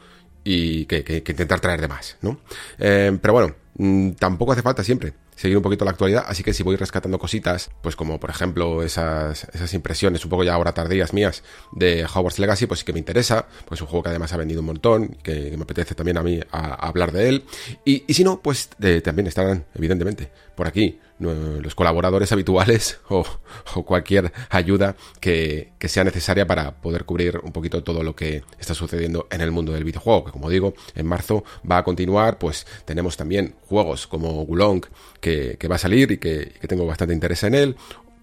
y que, intentar traer de más, ¿no? Eh, pero bueno, mm, tampoco hace falta siempre seguir un poquito la actualidad, así que si voy rescatando cositas, pues como por ejemplo esas, esas impresiones un poco ya ahora tardías mías de Hogwarts Legacy, pues sí que me interesa, pues es un juego que además ha vendido un montón, que, me apetece también a mí hablar de él, y, si no, pues eh, también estarán, evidentemente, por aquí los colaboradores habituales o, cualquier ayuda que, sea necesaria para poder cubrir un poquito todo lo que está sucediendo en el mundo del videojuego, que como digo, en marzo va a continuar, pues tenemos también juegos como Gulong que, va a salir y que, que tengo bastante interés en él,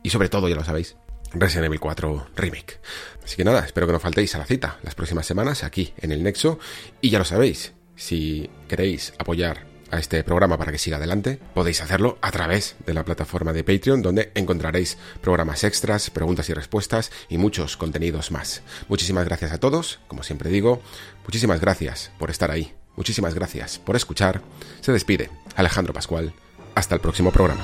y sobre todo, ya lo sabéis, Resident Evil 4 Remake. Así que nada, espero que no faltéis a la cita las próximas semanas aquí en el Nexo, y ya lo sabéis, si queréis apoyar a este programa para que siga adelante, podéis hacerlo a través de la plataforma de Patreon, donde encontraréis programas extras, preguntas y respuestas y muchos contenidos más. Muchísimas gracias a todos, como siempre digo, muchísimas gracias por estar ahí, muchísimas gracias por escuchar. Se despide Alejandro Pascual. Hasta el próximo programa.